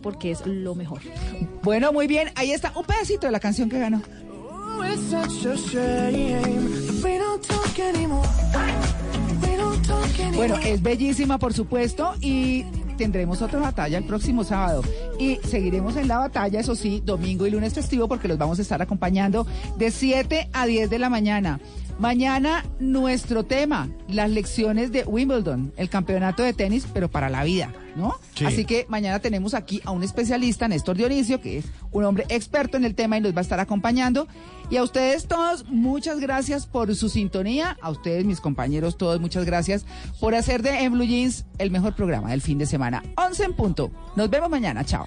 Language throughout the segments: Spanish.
Porque es lo mejor. Bueno, muy bien. Ahí está un pedacito de la canción que ganó. Bueno, es bellísima, por supuesto, y tendremos otra batalla el próximo sábado. Y seguiremos en la batalla, eso sí, domingo y lunes festivo, porque los vamos a estar acompañando de 7 a 10 de la mañana. Mañana nuestro tema, las lecciones de Wimbledon, el campeonato de tenis, pero para la vida, ¿no? Así que mañana tenemos aquí a un especialista, Néstor Dionisio, que es un hombre experto en el tema y nos va a estar acompañando. Y a ustedes todos, muchas gracias por su sintonía. A ustedes, mis compañeros, todos, muchas gracias por hacer de En Blue Jeans el mejor programa del fin de semana. 11 en punto. Nos vemos mañana. Chao.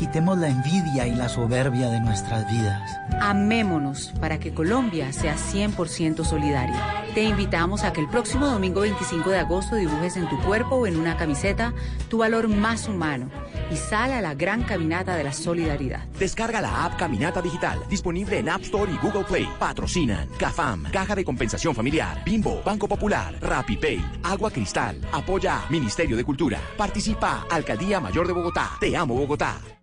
Quitemos la envidia y la soberbia de nuestras vidas. Amémonos para que Colombia sea 100% solidaria. Te invitamos a que el próximo domingo 25 de agosto dibujes en tu cuerpo o en una camiseta tu valor más humano y sal a la gran caminata de la solidaridad. Descarga la app Caminata Digital, disponible en App Store y Google Play. Patrocinan CAFAM, Caja de Compensación Familiar, Bimbo, Banco Popular, RapiPay, Agua Cristal, Apoya Ministerio de Cultura. Participa Alcaldía Mayor de Bogotá. Te amo Bogotá.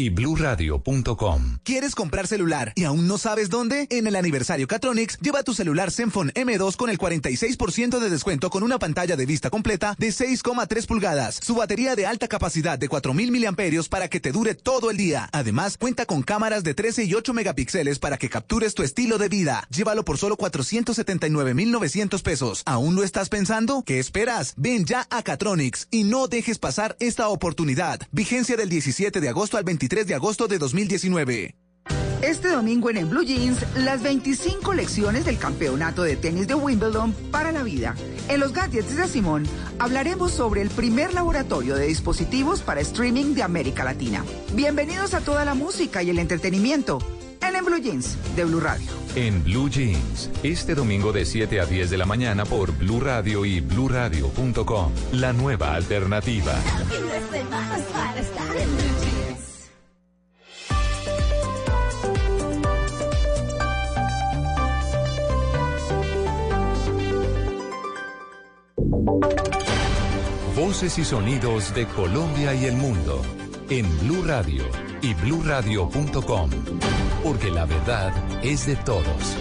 y bluradio.com. ¿Quieres comprar celular y aún no sabes dónde? En el aniversario Catronics, lleva tu celular Zenfone M2 con el 46% de descuento con una pantalla de vista completa de 6,3 pulgadas, su batería de alta capacidad de 4000 mAh para que te dure todo el día. Además, cuenta con cámaras de 13 y 8 megapíxeles para que captures tu estilo de vida. Llévalo por solo 479,900 pesos. ¿Aún lo estás pensando? ¿Qué esperas? Ven ya a Catronics y no dejes pasar esta oportunidad. Vigencia del 17 de agosto al 23 3 de agosto de 2019. Este domingo en el Blue Jeans, las 25 lecciones del campeonato de tenis de Wimbledon para la vida. En los gadgets de Simón hablaremos sobre el primer laboratorio de dispositivos para streaming de América Latina. Bienvenidos a toda la música y el entretenimiento en el Blue Jeans de Blue Radio. En Blue Jeans, este domingo de 7 a 10 de la mañana por Blue Radio y bluradio.com, la nueva alternativa. Voces y sonidos de Colombia y el mundo en Blue Radio y bluradio.com, porque la verdad es de todos.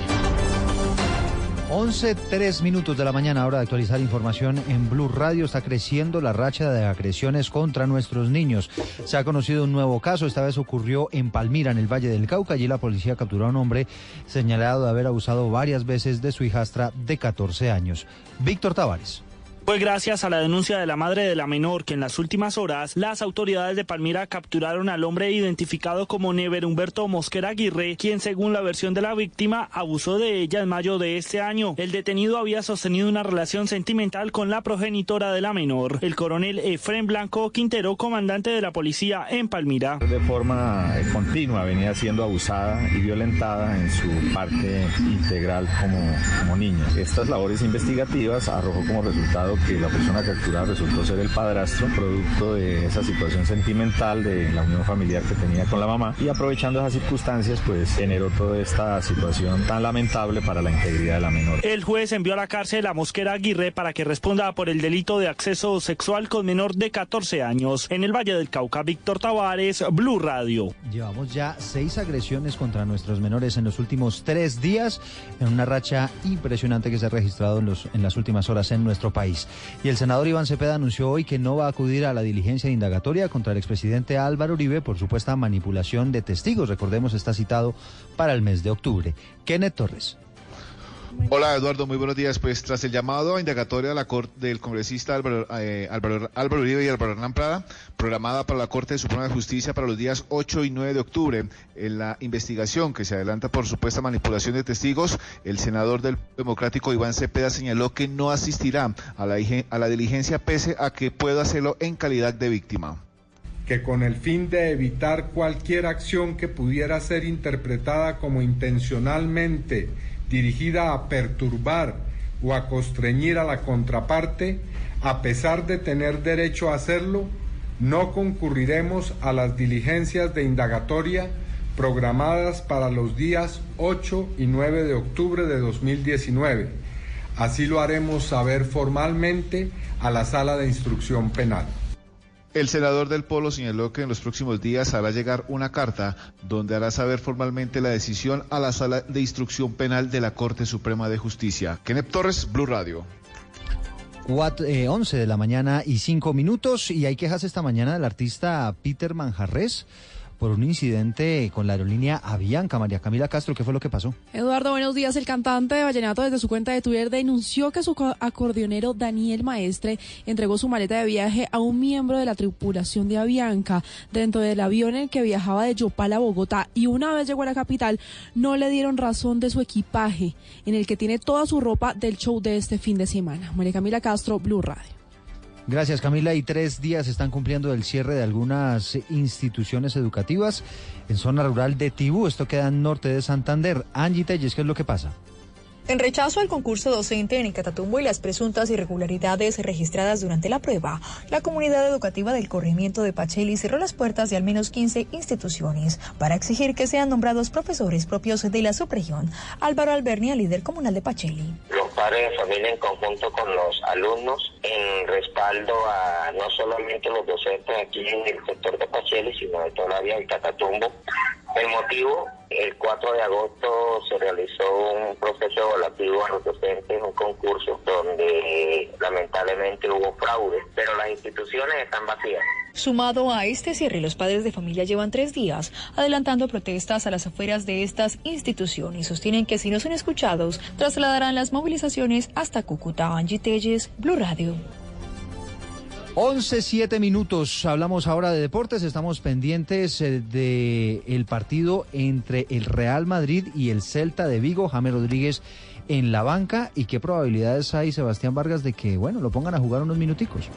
11, 3 minutos de la mañana, hora de actualizar información en Blue Radio. Está creciendo la racha de agresiones contra nuestros niños. Se ha conocido un nuevo caso, esta vez ocurrió en Palmira, en el Valle del Cauca. Allí la policía capturó a un hombre señalado de haber abusado varias veces de su hijastra de 14 años. Víctor Tavares. Fue gracias a la denuncia de la madre de la menor que en las últimas horas las autoridades de Palmira capturaron al hombre identificado como Never Humberto Mosquera Aguirre, quien según la versión de la víctima abusó de ella en mayo de este año. El detenido había sostenido una relación sentimental con la progenitora de la menor, el coronel Efren Blanco Quintero, comandante de la policía en Palmira. De forma eh, continua venía siendo abusada y violentada en su parte integral como, como niña. Estas labores investigativas arrojó como resultado que la persona capturada resultó ser el padrastro, producto de esa situación sentimental de la unión familiar que tenía con la mamá y aprovechando esas circunstancias pues generó toda esta situación tan lamentable para la integridad de la menor. El juez envió a la cárcel a Mosquera Aguirre para que responda por el delito de acceso sexual con menor de 14 años. En el Valle del Cauca, Víctor Tavares, Blue Radio. Llevamos ya seis agresiones contra nuestros menores en los últimos tres días, en una racha impresionante que se ha registrado en, los, en las últimas horas en nuestro país. Y el senador Iván Cepeda anunció hoy que no va a acudir a la diligencia indagatoria contra el expresidente Álvaro Uribe por supuesta manipulación de testigos. Recordemos, está citado para el mes de octubre. Kenneth Torres. Hola Eduardo, muy buenos días. Pues tras el llamado a indagatoria a la corte del congresista Álvaro, eh, Álvaro, Uribe y Álvaro Hernán Prada, programada para la Corte Suprema de Justicia para los días 8 y 9 de octubre, en la investigación que se adelanta por supuesta manipulación de testigos, el senador del Democrático Iván Cepeda señaló que no asistirá a la, a la diligencia pese a que pueda hacerlo en calidad de víctima que con el fin de evitar cualquier acción que pudiera ser interpretada como intencionalmente dirigida a perturbar o a constreñir a la contraparte, a pesar de tener derecho a hacerlo, no concurriremos a las diligencias de indagatoria programadas para los días 8 y 9 de octubre de 2019. Así lo haremos saber formalmente a la Sala de Instrucción Penal. El senador del Polo señaló que en los próximos días hará llegar una carta donde hará saber formalmente la decisión a la Sala de Instrucción Penal de la Corte Suprema de Justicia. Kenneth Torres, Blue Radio. 4, 11 de la mañana y 5 minutos y hay quejas esta mañana del artista Peter Manjarres por un incidente con la aerolínea Avianca. María Camila Castro, ¿qué fue lo que pasó? Eduardo, buenos días. El cantante de Vallenato desde su cuenta de Twitter denunció que su acordeonero Daniel Maestre entregó su maleta de viaje a un miembro de la tripulación de Avianca dentro del avión en el que viajaba de Yopal a Bogotá y una vez llegó a la capital no le dieron razón de su equipaje en el que tiene toda su ropa del show de este fin de semana. María Camila Castro, Blue Radio. Gracias Camila. Y tres días están cumpliendo el cierre de algunas instituciones educativas en zona rural de Tibú. Esto queda en norte de Santander. Angie Telles, ¿qué es lo que pasa? En rechazo al concurso docente en Catatumbo y las presuntas irregularidades registradas durante la prueba, la comunidad educativa del corrimiento de Pacheli cerró las puertas de al menos 15 instituciones para exigir que sean nombrados profesores propios de la subregión. Álvaro Albernia, líder comunal de Pacheli. Los padres de familia en conjunto con los alumnos en respaldo a no solamente los docentes aquí en el sector de Pacheli, sino de toda la vía del Catatumbo. El motivo el 4 de agosto se realizó un proceso evaluativo a los docentes, un concurso donde lamentablemente hubo fraude, pero las instituciones están vacías. Sumado a este cierre, los padres de familia llevan tres días adelantando protestas a las afueras de estas instituciones. Sostienen que si no son escuchados, trasladarán las movilizaciones hasta Cúcuta. Angie Telles, Blue Radio. 11, 7 minutos. Hablamos ahora de deportes. Estamos pendientes del eh, de el partido entre el Real Madrid y el Celta de Vigo. James Rodríguez en la banca. ¿Y qué probabilidades hay, Sebastián Vargas, de que, bueno, lo pongan a jugar unos minuticos?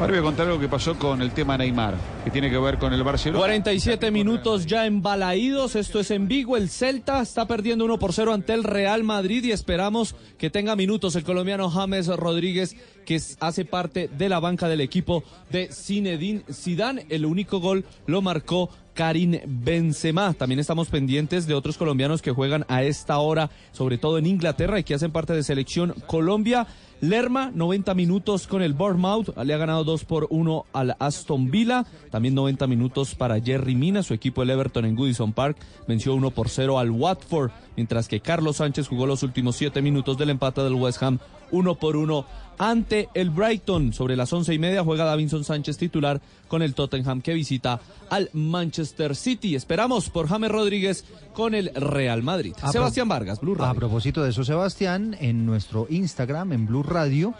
Ahora voy a contar lo que pasó con el tema Neymar, que tiene que ver con el Barcelona. 47 minutos ya embalaídos, esto es en Vigo, el Celta está perdiendo 1 por 0 ante el Real Madrid y esperamos que tenga minutos el colombiano James Rodríguez, que hace parte de la banca del equipo de Zinedine Zidane. El único gol lo marcó Karim Benzema. También estamos pendientes de otros colombianos que juegan a esta hora, sobre todo en Inglaterra y que hacen parte de selección Colombia. Lerma, 90 minutos con el Bournemouth, le ha ganado 2 por 1 al Aston Villa. También 90 minutos para Jerry Mina, su equipo el Everton en Goodison Park, venció 1 por 0 al Watford, mientras que Carlos Sánchez jugó los últimos 7 minutos del empate del West Ham 1 por 1 ante el Brighton. Sobre las once y media juega Davinson Sánchez titular con el Tottenham que visita al Manchester City. Esperamos por James Rodríguez con el Real Madrid. Sebastián Vargas, Blue Radio. A propósito de eso, Sebastián, en nuestro Instagram, en Blue Radio,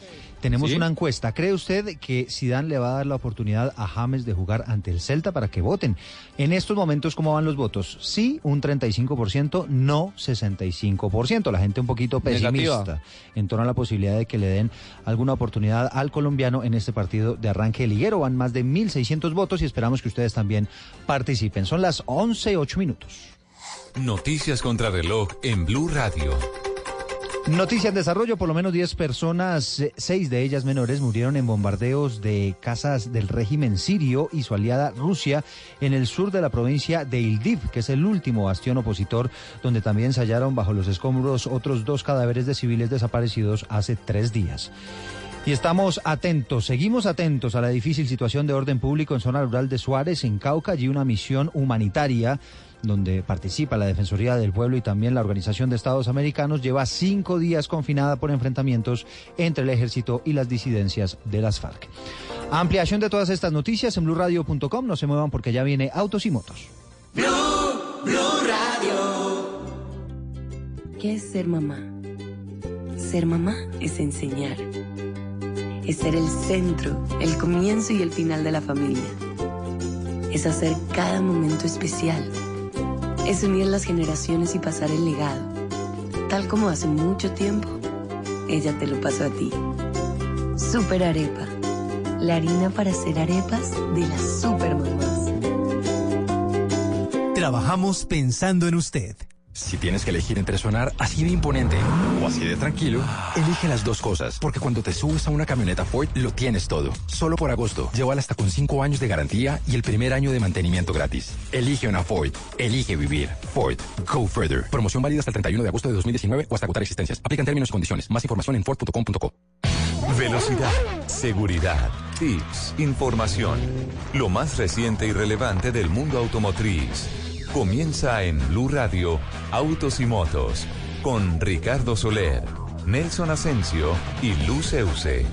tenemos una encuesta. ¿Cree usted que Zidane le va a dar la oportunidad a James de jugar ante el Celta para que voten? En estos momentos, ¿cómo van los votos? Sí, un 35%, no 65%. La gente un poquito pesimista en torno a la posibilidad de que le den alguna oportunidad al colombiano en este partido de arranque liguero. Van más de 1.600 votos y esperamos que ustedes también participen. Son las 11, 8 minutos. Noticias contra reloj en Blue Radio. Noticia en desarrollo, por lo menos 10 personas, eh, seis de ellas menores, murieron en bombardeos de casas del régimen sirio y su aliada Rusia en el sur de la provincia de Ildiv, que es el último bastión opositor, donde también se hallaron bajo los escombros otros dos cadáveres de civiles desaparecidos hace tres días. Y estamos atentos, seguimos atentos a la difícil situación de orden público en zona rural de Suárez, en Cauca, allí una misión humanitaria donde participa la Defensoría del Pueblo y también la Organización de Estados Americanos, lleva cinco días confinada por enfrentamientos entre el ejército y las disidencias de las FARC. Ampliación de todas estas noticias en blurradio.com. No se muevan porque ya viene Autos y Motos. Radio. ¿Qué es ser mamá? Ser mamá es enseñar. Es ser el centro, el comienzo y el final de la familia. Es hacer cada momento especial es unir las generaciones y pasar el legado. Tal como hace mucho tiempo, ella te lo pasó a ti. Super Arepa, la harina para hacer arepas de las super mamás. Trabajamos pensando en usted. Si tienes que elegir entre sonar así de imponente o así de tranquilo, elige las dos cosas, porque cuando te subes a una camioneta Ford lo tienes todo. Solo por agosto, llévala hasta con 5 años de garantía y el primer año de mantenimiento gratis. Elige una Ford, elige vivir. Ford, go further. Promoción válida hasta el 31 de agosto de 2019 o hasta agotar existencias. Aplican términos y condiciones. Más información en ford.com.co. Velocidad, seguridad, tips, información. Lo más reciente y relevante del mundo automotriz. Comienza en Blue Radio, Autos y Motos, con Ricardo Soler, Nelson Asensio y Luz Euse.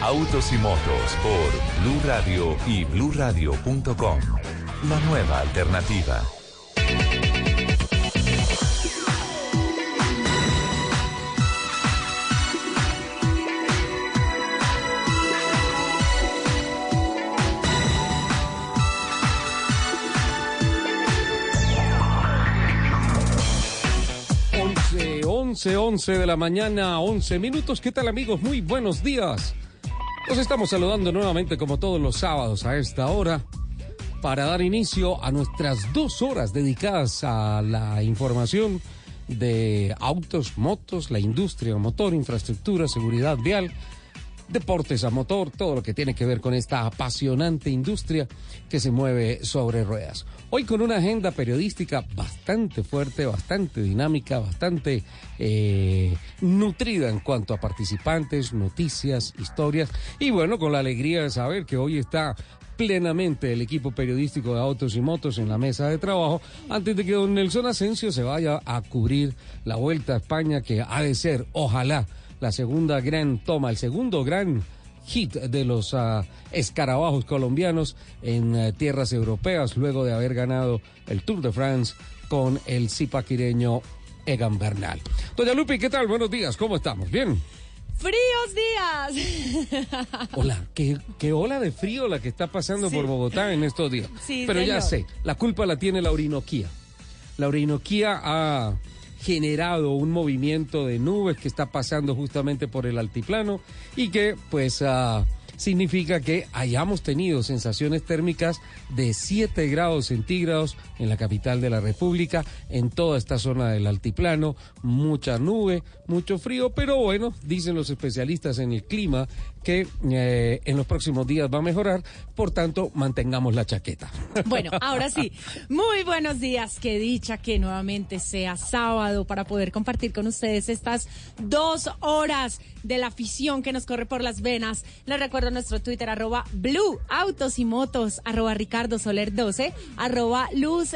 Autos y Motos por Blue Radio y BlueRadio.com. La nueva alternativa. Once, once, once de la mañana, 11 minutos. ¿Qué tal amigos? Muy buenos días. Los estamos saludando nuevamente como todos los sábados a esta hora para dar inicio a nuestras dos horas dedicadas a la información de autos, motos, la industria motor, infraestructura, seguridad vial, deportes a motor, todo lo que tiene que ver con esta apasionante industria que se mueve sobre ruedas. Hoy con una agenda periodística bastante fuerte, bastante dinámica, bastante eh, nutrida en cuanto a participantes, noticias, historias y bueno, con la alegría de saber que hoy está plenamente el equipo periodístico de Autos y Motos en la mesa de trabajo antes de que don Nelson Asensio se vaya a cubrir la Vuelta a España que ha de ser, ojalá, la segunda gran toma, el segundo gran hit de los ah, escarabajos colombianos en eh, tierras europeas luego de haber ganado el Tour de France con el zipaquireño Egan Bernal. Doña Lupi, ¿qué tal? Buenos días, ¿cómo estamos? ¿Bien? ¡Fríos días! Hola, qué, qué ola de frío la que está pasando Sí. por Bogotá en estos días. Sí, Pero ya sé, la culpa la tiene la Orinoquía. La Orinoquía ha generado un movimiento de nubes que está pasando justamente por el altiplano y que pues ah, significa que hayamos tenido sensaciones térmicas de 7 grados centígrados en la capital de la República, en toda esta zona del altiplano, mucha nube, mucho frío, pero bueno, dicen los especialistas en el clima que eh, en los próximos días va a mejorar, por tanto, mantengamos la chaqueta. Bueno, ahora sí, muy buenos días. Qué dicha que nuevamente sea sábado para poder compartir con ustedes estas dos horas de la afición que nos corre por las venas. Les recuerdo nuestro Twitter, arroba Blue Autos y Motos, arroba Ricardo Soler 12, arroba Luz.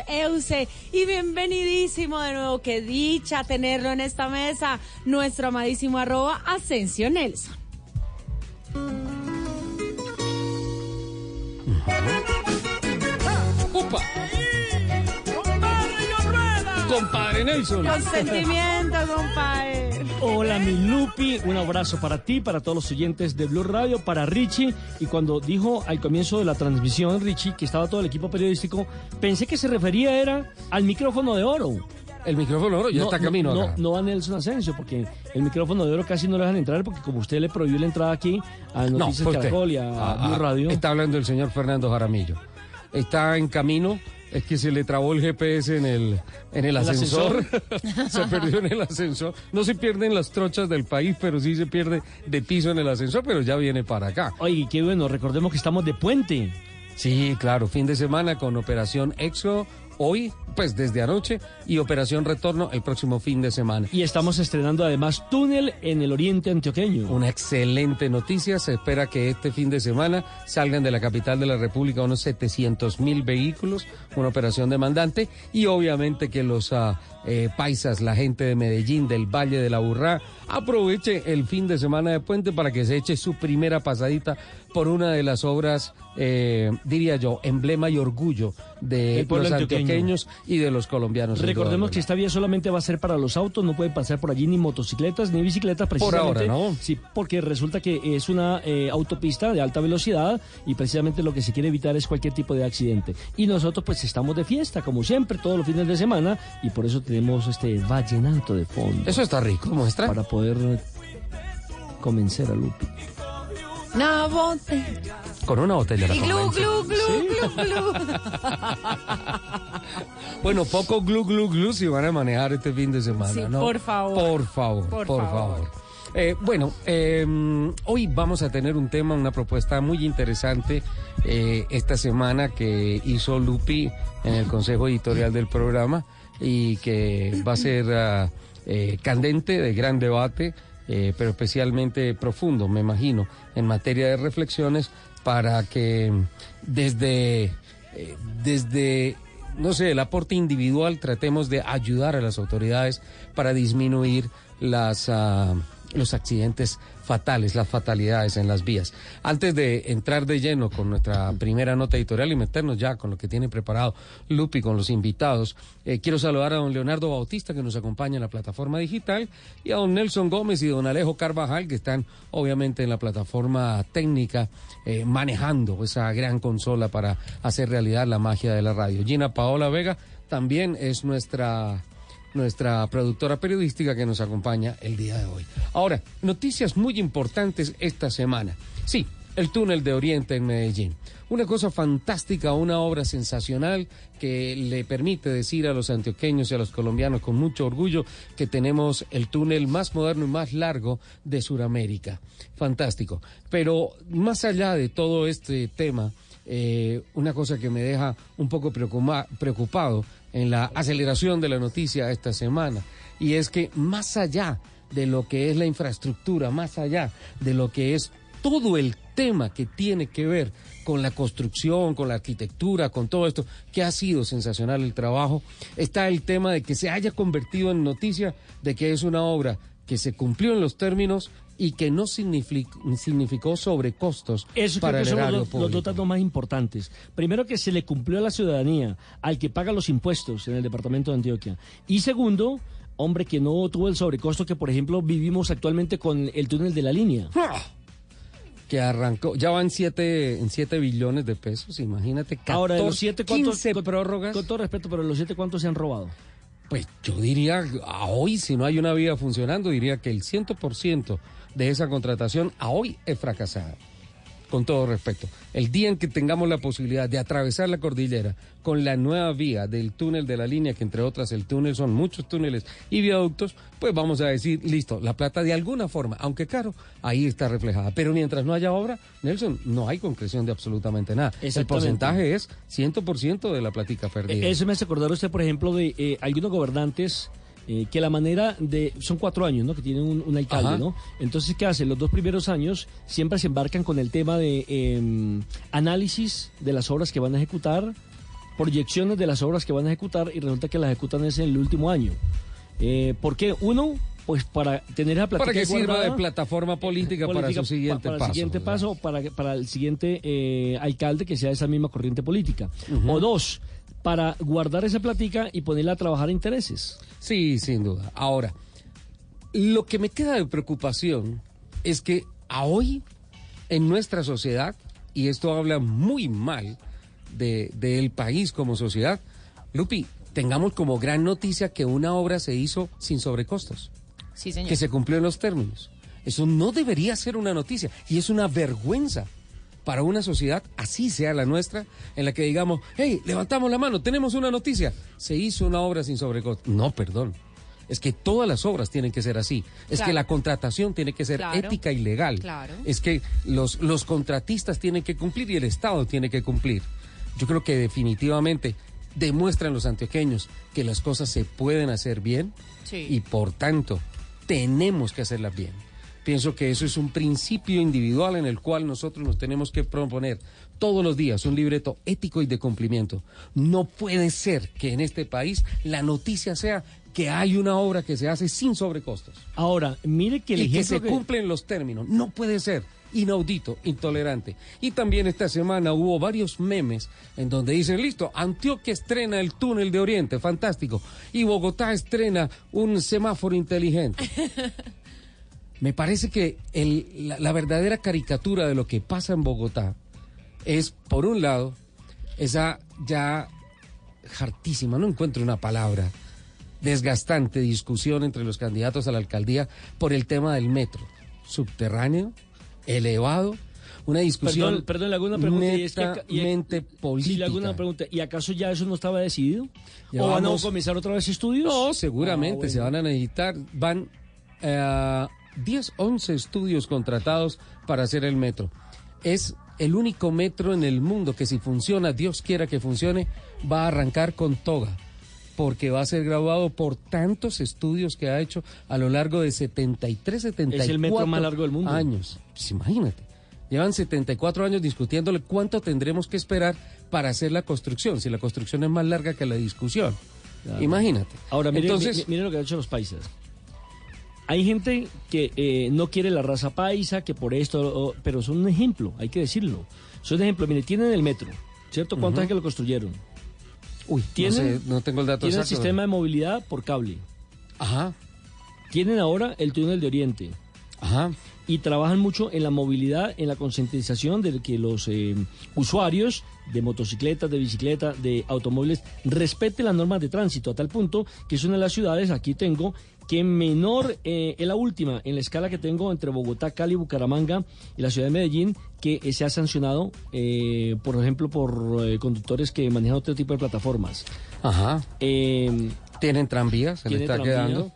Y bienvenidísimo de nuevo, qué dicha tenerlo en esta mesa, nuestro amadísimo arroba Nelson. ¡Upa! Compadre Nelson. Con sentimiento, compadre. Hola, mi Lupi. Un abrazo para ti, para todos los oyentes de Blue Radio, para Richie. Y cuando dijo al comienzo de la transmisión, Richie, que estaba todo el equipo periodístico, pensé que se refería era al micrófono de oro. El micrófono de oro ya está camino No, acá. no a Nelson Asensio, porque el micrófono de oro casi no lo dejan entrar, porque como usted le prohibió la entrada aquí a Noticias usted. Caracol y a, Ah, Blue ah, Radio. Está hablando el señor Fernando Jaramillo. está en camino. Es que se le trabó el GPS en el, en el ¿El ascensor. ascensor? se perdió en el ascensor. No se pierden las trochas del país, pero sí se pierde de piso en el ascensor, pero ya viene para acá. Oye, qué bueno, recordemos que estamos de puente. Sí, claro, fin de semana con Operación Éxodo hoy, pues desde anoche, y Operación Retorno el próximo fin de semana. Y estamos estrenando además túnel en el oriente antioqueño. Una excelente noticia. Se espera que este fin de semana salgan de la capital de la República unos 700 mil vehículos, una operación demandante, y obviamente que los ah, eh, paisas, la gente de Medellín, del Valle de la Burrá, aproveche el fin de semana de puente para que se eche su primera pasadita por una de las obras, eh, diría yo, emblema y orgullo de los antioqueño. antioqueños y de los colombianos. Recordemos que esta vía solamente va a ser para los autos, no pueden pasar por allí ni motocicletas ni bicicletas precisamente. ahora, ¿no? Sí, porque resulta que es una eh, autopista de alta velocidad y precisamente lo que se quiere evitar es cualquier tipo de accidente. Y nosotros pues estamos de fiesta, como siempre, todos los fines de semana y por eso tenemos este vallenato de fondo. Eso está rico, muestra. Para poder convencer a Lupi. Una botella. Con una botella la Y glu, glu, glu, glu, glu. Bueno, poco glu glu glu si van a manejar este fin de semana, Sí, ¿no? por favor. Por favor, Por por, favor. favor. Eh, bueno, eh, hoy vamos a tener un tema, una propuesta muy interesante eh, esta semana que hizo Lupi en el Consejo Editorial del programa y que va a ser ah, eh, candente, de gran debate, eh, pero especialmente profundo, me imagino, en materia de reflexiones para que desde, eh, desde no sé, el aporte individual, tratemos de ayudar a las autoridades para disminuir las, ah, los accidentes fatales, las fatalidades en las vías. Antes de entrar de lleno con nuestra primera nota editorial y meternos ya con lo que tiene preparado Lupi con los invitados, eh, quiero saludar a don Leonardo Bautista que nos acompaña en la plataforma digital y a don Nelson Gómez y don Alejo Carvajal que están obviamente en la plataforma técnica eh, manejando esa gran consola para hacer realidad la magia de la radio. Gina Paola Vega también es nuestra nuestra productora periodística que nos acompaña el día de hoy. Ahora, noticias muy importantes esta semana. Sí, el túnel de Oriente en Medellín. Una cosa fantástica, una obra sensacional que le permite decir a los antioqueños y a los colombianos con mucho orgullo que tenemos el túnel más moderno y más largo de Sudamérica. Fantástico. Pero más allá de todo este tema, eh, una cosa que me deja un poco preocupa- preocupado en la aceleración de la noticia esta semana, y es que más allá de lo que es la infraestructura, más allá de lo que es todo el tema que tiene que ver con la construcción, con la arquitectura, con todo esto, que ha sido sensacional el trabajo, está el tema de que se haya convertido en noticia de que es una obra que se cumplió en los términos y que no signific- significó sobrecostos Eso para creo que el son los, dos- los dos datos más importantes. Primero, que se le cumplió a la ciudadanía, al que paga los impuestos en el departamento de Antioquia. Y segundo, hombre, que no tuvo el sobrecosto que, por ejemplo, vivimos actualmente con el túnel de la línea. que arrancó, ya van siete, en 7 billones de pesos, imagínate. 14, Ahora, los siete, ¿cuántos? 15 con, prórrogas. Con todo respeto, pero los siete, ¿cuántos se han robado? Pues yo diría, a hoy, si no hay una vía funcionando, diría que el 100% de esa contratación a hoy es fracasada. Con todo respeto. El día en que tengamos la posibilidad de atravesar la cordillera con la nueva vía del túnel de la línea, que entre otras el túnel son muchos túneles y viaductos, pues vamos a decir, listo, la plata de alguna forma, aunque caro, ahí está reflejada. Pero mientras no haya obra, Nelson, no hay concreción de absolutamente nada. El porcentaje es 100% de la platica perdida. Eh, Eso me hace acordar usted, por ejemplo, de eh, algunos gobernantes eh, que la manera de... Son cuatro años, ¿no? Que tienen un, un alcalde, Ajá. ¿no? Entonces, ¿qué hacen? Los dos primeros años siempre se embarcan con el tema de eh, análisis de las obras que van a ejecutar, proyecciones de las obras que van a ejecutar y resulta que las ejecutan es en el último año. Eh, ¿Por qué? Uno, pues para tener esa Para plática que sirva guardada, de plataforma política, para su siguiente para paso. el siguiente paso para, para el siguiente eh, alcalde que sea esa misma corriente política. O dos, para guardar esa platica y ponerla a trabajar a intereses. Sí, sin duda. Ahora, lo que me queda de preocupación es que a hoy, en nuestra sociedad, y esto habla muy mal de- del país como sociedad, Lupi, tengamos como gran noticia que una obra se hizo sin sobrecostos, Sí, señor. que se cumplió en los términos. Eso no debería ser una noticia y es una vergüenza para una sociedad así sea la nuestra, en la que digamos, hey, levantamos la mano, tenemos una noticia, se hizo una obra sin sobrecosto. No, perdón. Es que todas las obras tienen que ser así. Es Claro. que la contratación tiene que ser Claro. ética y legal. Claro. Es que los, los contratistas tienen que cumplir y el Estado tiene que cumplir. Yo creo que definitivamente demuestran los antioqueños que las cosas se pueden hacer bien Sí. y por tanto tenemos que hacerlas bien. Pienso que eso es un principio individual en el cual nosotros nos tenemos que proponer todos los días un libreto ético y de cumplimiento. No puede ser que en este país la noticia sea que hay una obra que se hace sin sobrecostos. Ahora, mire que el y que se cumplen los términos. No puede ser inaudito, intolerante. Y también esta semana hubo varios memes en donde dicen, listo, Antioquia estrena el túnel de Oriente, fantástico, y Bogotá estrena un semáforo inteligente. Me parece que el- la, la verdadera caricatura de lo que pasa en Bogotá es, por un lado, esa ya hartísima, no encuentro una palabra, desgastante discusión entre los candidatos a la alcaldía por el tema del metro subterráneo, elevado, una discusión Perdón, perdón, le hago una pregunta. y es que y- política. le hago una pregunta. ¿Y acaso ya eso no estaba decidido? ¿O van a comenzar otra vez estudios? No, seguramente Ah, se van a necesitar, van eh, 10, 11 estudios contratados para hacer el metro. Es el único metro en el mundo que si funciona, Dios quiera que funcione, va a arrancar con toga, porque va a ser graduado por tantos estudios que ha hecho a lo largo de 73, 74 Es el metro más largo del mundo. años. Pues imagínate. Llevan 74 años discutiéndole cuánto tendremos que esperar para hacer la construcción, si la construcción es más larga que la discusión. Claro. Imagínate. Ahora, mire, Entonces, mi- mire lo que han hecho los paisas. Hay gente que eh, no quiere la raza paisa, que por esto, pero son un ejemplo, hay que decirlo. Son un ejemplo. Mire, tienen el metro, ¿cierto? ¿Cuántos años que lo construyeron? Uy, tienen, no, sé, no tengo el dato tienen el exacto. sistema de movilidad por cable. Ajá. Tienen ahora el túnel de Oriente. Ajá. Y trabajan mucho en la movilidad, en la concientización de que los eh, usuarios de motocicletas, de bicicletas, de automóviles respeten las normas de tránsito, a tal punto que es una de las ciudades, aquí tengo, que menor eh, es la última en la escala que tengo entre Bogotá, Cali, Bucaramanga y la ciudad de Medellín, que eh, se ha sancionado, eh, por ejemplo, por eh, conductores que manejan otro tipo de plataformas. Ajá. Eh, Tienen tranvías, se le está tranvía. quedando.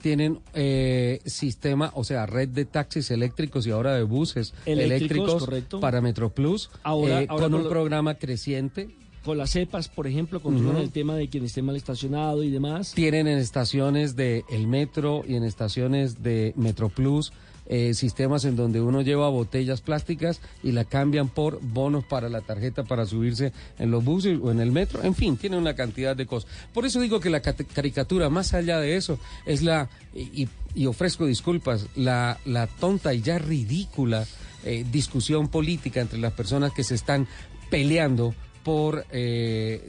Tienen eh, sistema, o sea, red de taxis eléctricos y ahora de buses Eléctricos, eléctricos, correcto. para Metroplus, Ahora- eh, ahora con con un lo- programa creciente. con las cepas, por ejemplo, controlan Ujú. el tema de quien esté mal estacionado y demás. Tienen en estaciones de El Metro y en estaciones de Metroplus eh, sistemas en donde uno lleva botellas plásticas y la cambian por bonos para la tarjeta para subirse en los buses o en el metro. En fin, tiene una cantidad de cosas. Por eso digo que la caricatura, más allá de eso, es la, y, y- ofrezco disculpas, la, la tonta y ya ridícula eh, discusión política entre las personas que se están peleando por eh,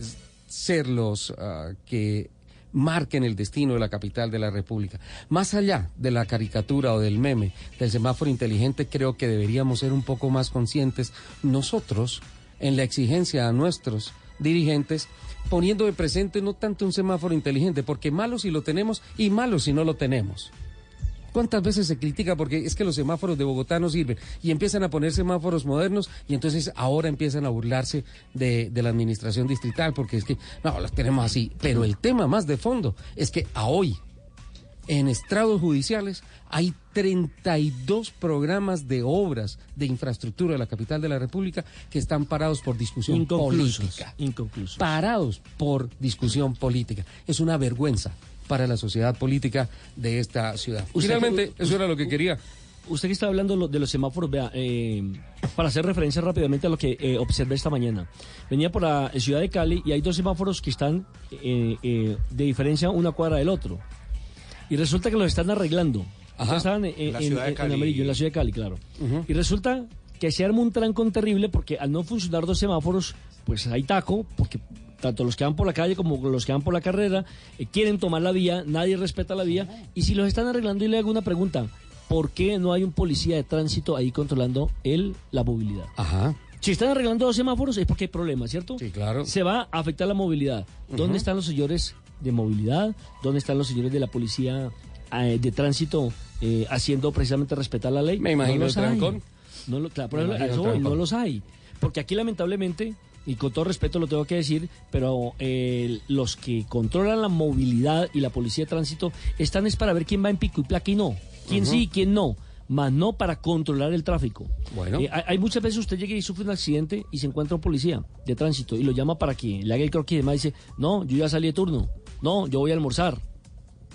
ser los ah, que marquen el destino de la capital de la República. Más allá de la caricatura o del meme del semáforo inteligente, creo que deberíamos ser un poco más conscientes nosotros en la exigencia a nuestros dirigentes, poniendo de presente no tanto un semáforo inteligente, porque malo si lo tenemos y malo si no lo tenemos. ¿Cuántas veces se critica porque es que los semáforos de Bogotá no sirven? Y empiezan a poner semáforos modernos y entonces ahora empiezan a burlarse de, de la administración distrital porque es que no, los tenemos así. Pero el tema más de fondo es que a hoy, en estrados judiciales, hay 32 programas de obras de infraestructura de la capital de la República que están parados por discusión Inconclusos, política. Inconclusos. Parados por discusión política. Es una vergüenza para la sociedad política de esta ciudad. Finalmente, eso era lo que quería. Usted que está hablando de los semáforos, vea, eh, para hacer referencia rápidamente a lo que eh, observé esta mañana. Venía por la ciudad de Cali y hay dos semáforos que están eh, eh, de diferencia una cuadra del otro. Y resulta que los están arreglando. Ajá. Estaban eh, en, La ciudad de en- en Cali. amarillo, en la ciudad de Cali, claro. Y resulta que se arma un trancón terrible porque al no funcionar dos semáforos, pues hay taco, porque tanto los que van por la calle como los que van por la carrera eh, quieren tomar la vía, nadie respeta la vía. Y si los están arreglando, y le hago una pregunta, ¿por qué no hay un policía de tránsito ahí controlando el, la movilidad? Ajá. Si están arreglando dos semáforos es porque hay problemas, ¿cierto? Sí, claro. Se va a afectar la movilidad. ¿Dónde están los señores de movilidad? ¿Dónde están los señores de la policía eh, de tránsito eh, haciendo precisamente respetar la ley? Me imagino No el los hay. trancón. No, lo- claro, Me imagino eso no los hay. Porque aquí lamentablemente, y con todo respeto lo tengo que decir, pero eh, los que controlan la movilidad y la policía de tránsito están es para ver quién va en pico y placa y no. Quién sí y quién no. Más no para controlar el tráfico. Bueno. Eh, hay, muchas veces usted llega y sufre un accidente y se encuentra un policía de tránsito y lo llama para que le haga el croquis y demás. Dice, no, yo ya salí de turno. No, yo voy a almorzar.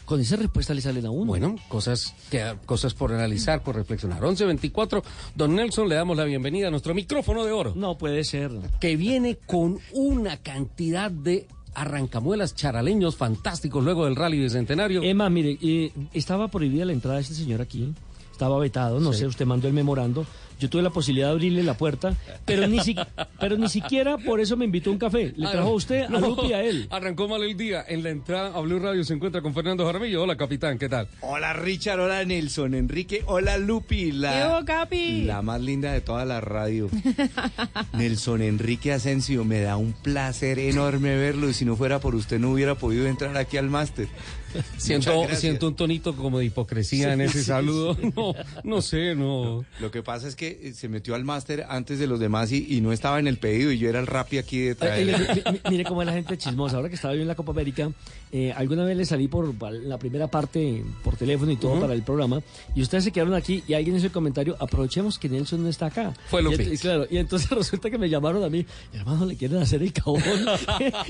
Con esa respuesta le salen a uno. Bueno, cosas, que, cosas por analizar, por reflexionar. 11.24, don Nelson, le damos la bienvenida a nuestro micrófono de oro. No puede ser. Que viene con una cantidad de arrancamuelas charaleños fantásticos luego del rally de Centenario. Emma, mire, eh, estaba prohibida la entrada de este señor aquí. Estaba vetado, no Sí. sé, usted mandó el memorando. Yo tuve la posibilidad de abrirle la puerta, pero ni, si- pero ni siquiera por eso me invitó a un café. Le Ah, trajo a usted, a Lupi y a él. Arrancó mal el día. En la entrada a Blue Radio se encuentra con Fernando Jaramillo. Hola, capitán, ¿qué tal? Hola Richard, hola Nelson, Enrique, hola Lupi, ¿Qué la, Capi? la más linda de toda la radio. Nelson Enrique Asensio, me da un placer enorme verlo y si no fuera por usted no hubiera podido entrar aquí al máster. Siento, siento un tonito como de hipocresía en ese sí, saludo. sí. No, no sé, no. Lo que pasa es que eh, se metió al máster antes de los demás y, y no estaba en el pedido y yo era el rapi aquí mi- mire cómo es la gente chismosa. Ahora que estaba yo en la Copa América, eh, alguna vez le salí por la primera parte por teléfono y todo para el programa. Y ustedes se quedaron aquí y alguien hizo el comentario, aprovechemos que Nelson no está acá. Fue ent- y claro, y entonces resulta que me llamaron a mí, hermano, le quieren hacer el cabón.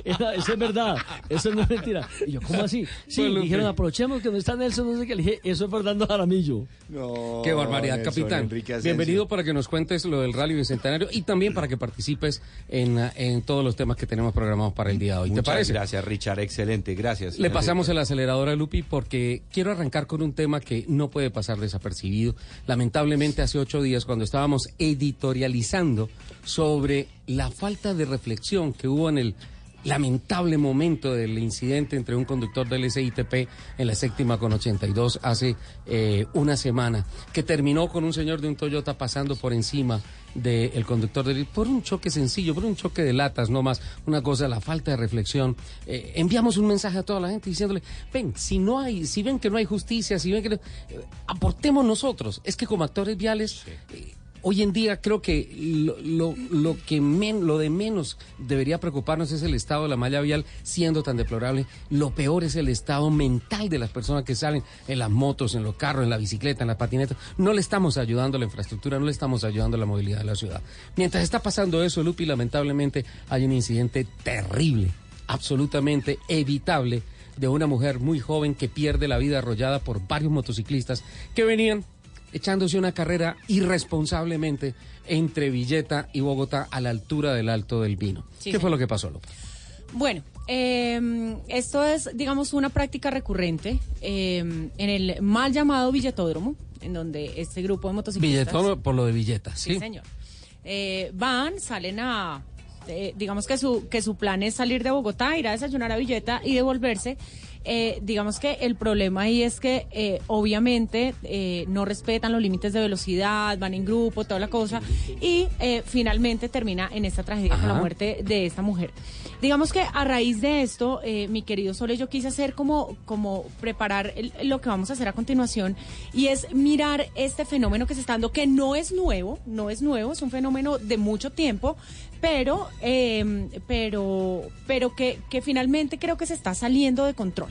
Eso es verdad, eso no es mentira. Y yo, ¿cómo así? Sí, Dijeron, aprovechemos que no está Nelson, no sé qué. Le dije, eso es Fernando Jaramillo. No, Qué barbaridad, Nelson capitán. Bienvenido para que nos cuentes lo del Rally Bicentenario y también para que participes en, en todos los temas que tenemos programados para el día de hoy. ¿Te Muchas parece? gracias Richard, excelente, gracias. Le pasamos el acelerador a Lupi porque quiero arrancar con un tema que no puede pasar desapercibido. Lamentablemente hace ocho días cuando estábamos editorializando sobre la falta de reflexión que hubo en el lamentable momento del incidente entre un conductor del SITP en la séptima con 82 hace eh, una semana, que terminó con un señor de un Toyota pasando por encima del conductor del por un choque sencillo, por un choque de latas, no más, una cosa, la falta de reflexión. Eh, enviamos un mensaje a toda la gente diciéndole, ven, si no hay, si ven que no hay justicia, si ven que no- eh, aportemos nosotros. Es que como actores viales Hoy en día creo que lo, lo, que men- lo de menos debería preocuparnos es el estado de la malla vial siendo tan deplorable. Lo peor es el estado mental de las personas que salen en las motos, en los carros, en la bicicleta, en las patinetas. No le estamos ayudando a la infraestructura, no le estamos ayudando a la movilidad de la ciudad. Mientras está pasando eso, Lupi, lamentablemente hay un incidente terrible, absolutamente evitable de una mujer muy joven que pierde la vida arrollada por varios motociclistas que venían echándose una carrera irresponsablemente entre Villeta y Bogotá a la altura del Alto del Vino. Sí, ¿Qué fue lo que pasó, López? Bueno, eh, esto es, digamos, una práctica recurrente eh, en el mal llamado Villetódromo, en donde este grupo de motociclistas... Billetón por lo de Villeta, Sí, ¿sí? señor. Eh, van, salen a... eh, digamos que su, que su plan es salir de Bogotá, ir a desayunar a Villeta y devolverse. Eh, digamos que el problema ahí es que eh, obviamente eh, no respetan los límites de velocidad, van en grupo, toda la cosa, y eh, finalmente termina en esta tragedia con la muerte de esta mujer. Digamos que a raíz de esto, eh, mi querido Sole, yo quise hacer como, como preparar el- lo que vamos a hacer a continuación y es mirar este fenómeno que se está dando, que no es nuevo, no es nuevo, es un fenómeno de mucho tiempo, pero, eh, pero, pero que, que finalmente creo que se está saliendo de control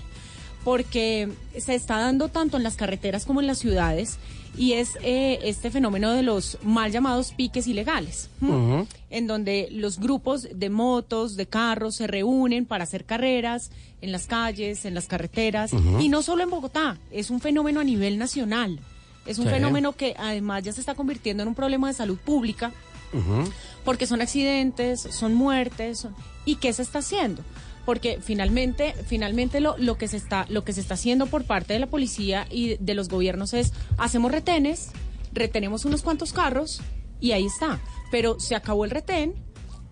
porque se está dando tanto en las carreteras como en las ciudades y es eh, este fenómeno de los mal llamados piques ilegales, en donde los grupos de motos, de carros se reúnen para hacer carreras en las calles, en las carreteras y no solo en Bogotá, es un fenómeno a nivel nacional. Es un Sí. fenómeno que además ya se está convirtiendo en un problema de salud pública porque son accidentes, son muertes, son- ¿y qué se está haciendo? Porque finalmente, finalmente lo, lo que se está, lo que se está haciendo por parte de la policía y de los gobiernos es hacemos retenes, retenemos unos cuantos carros y ahí está. Pero se acabó el retén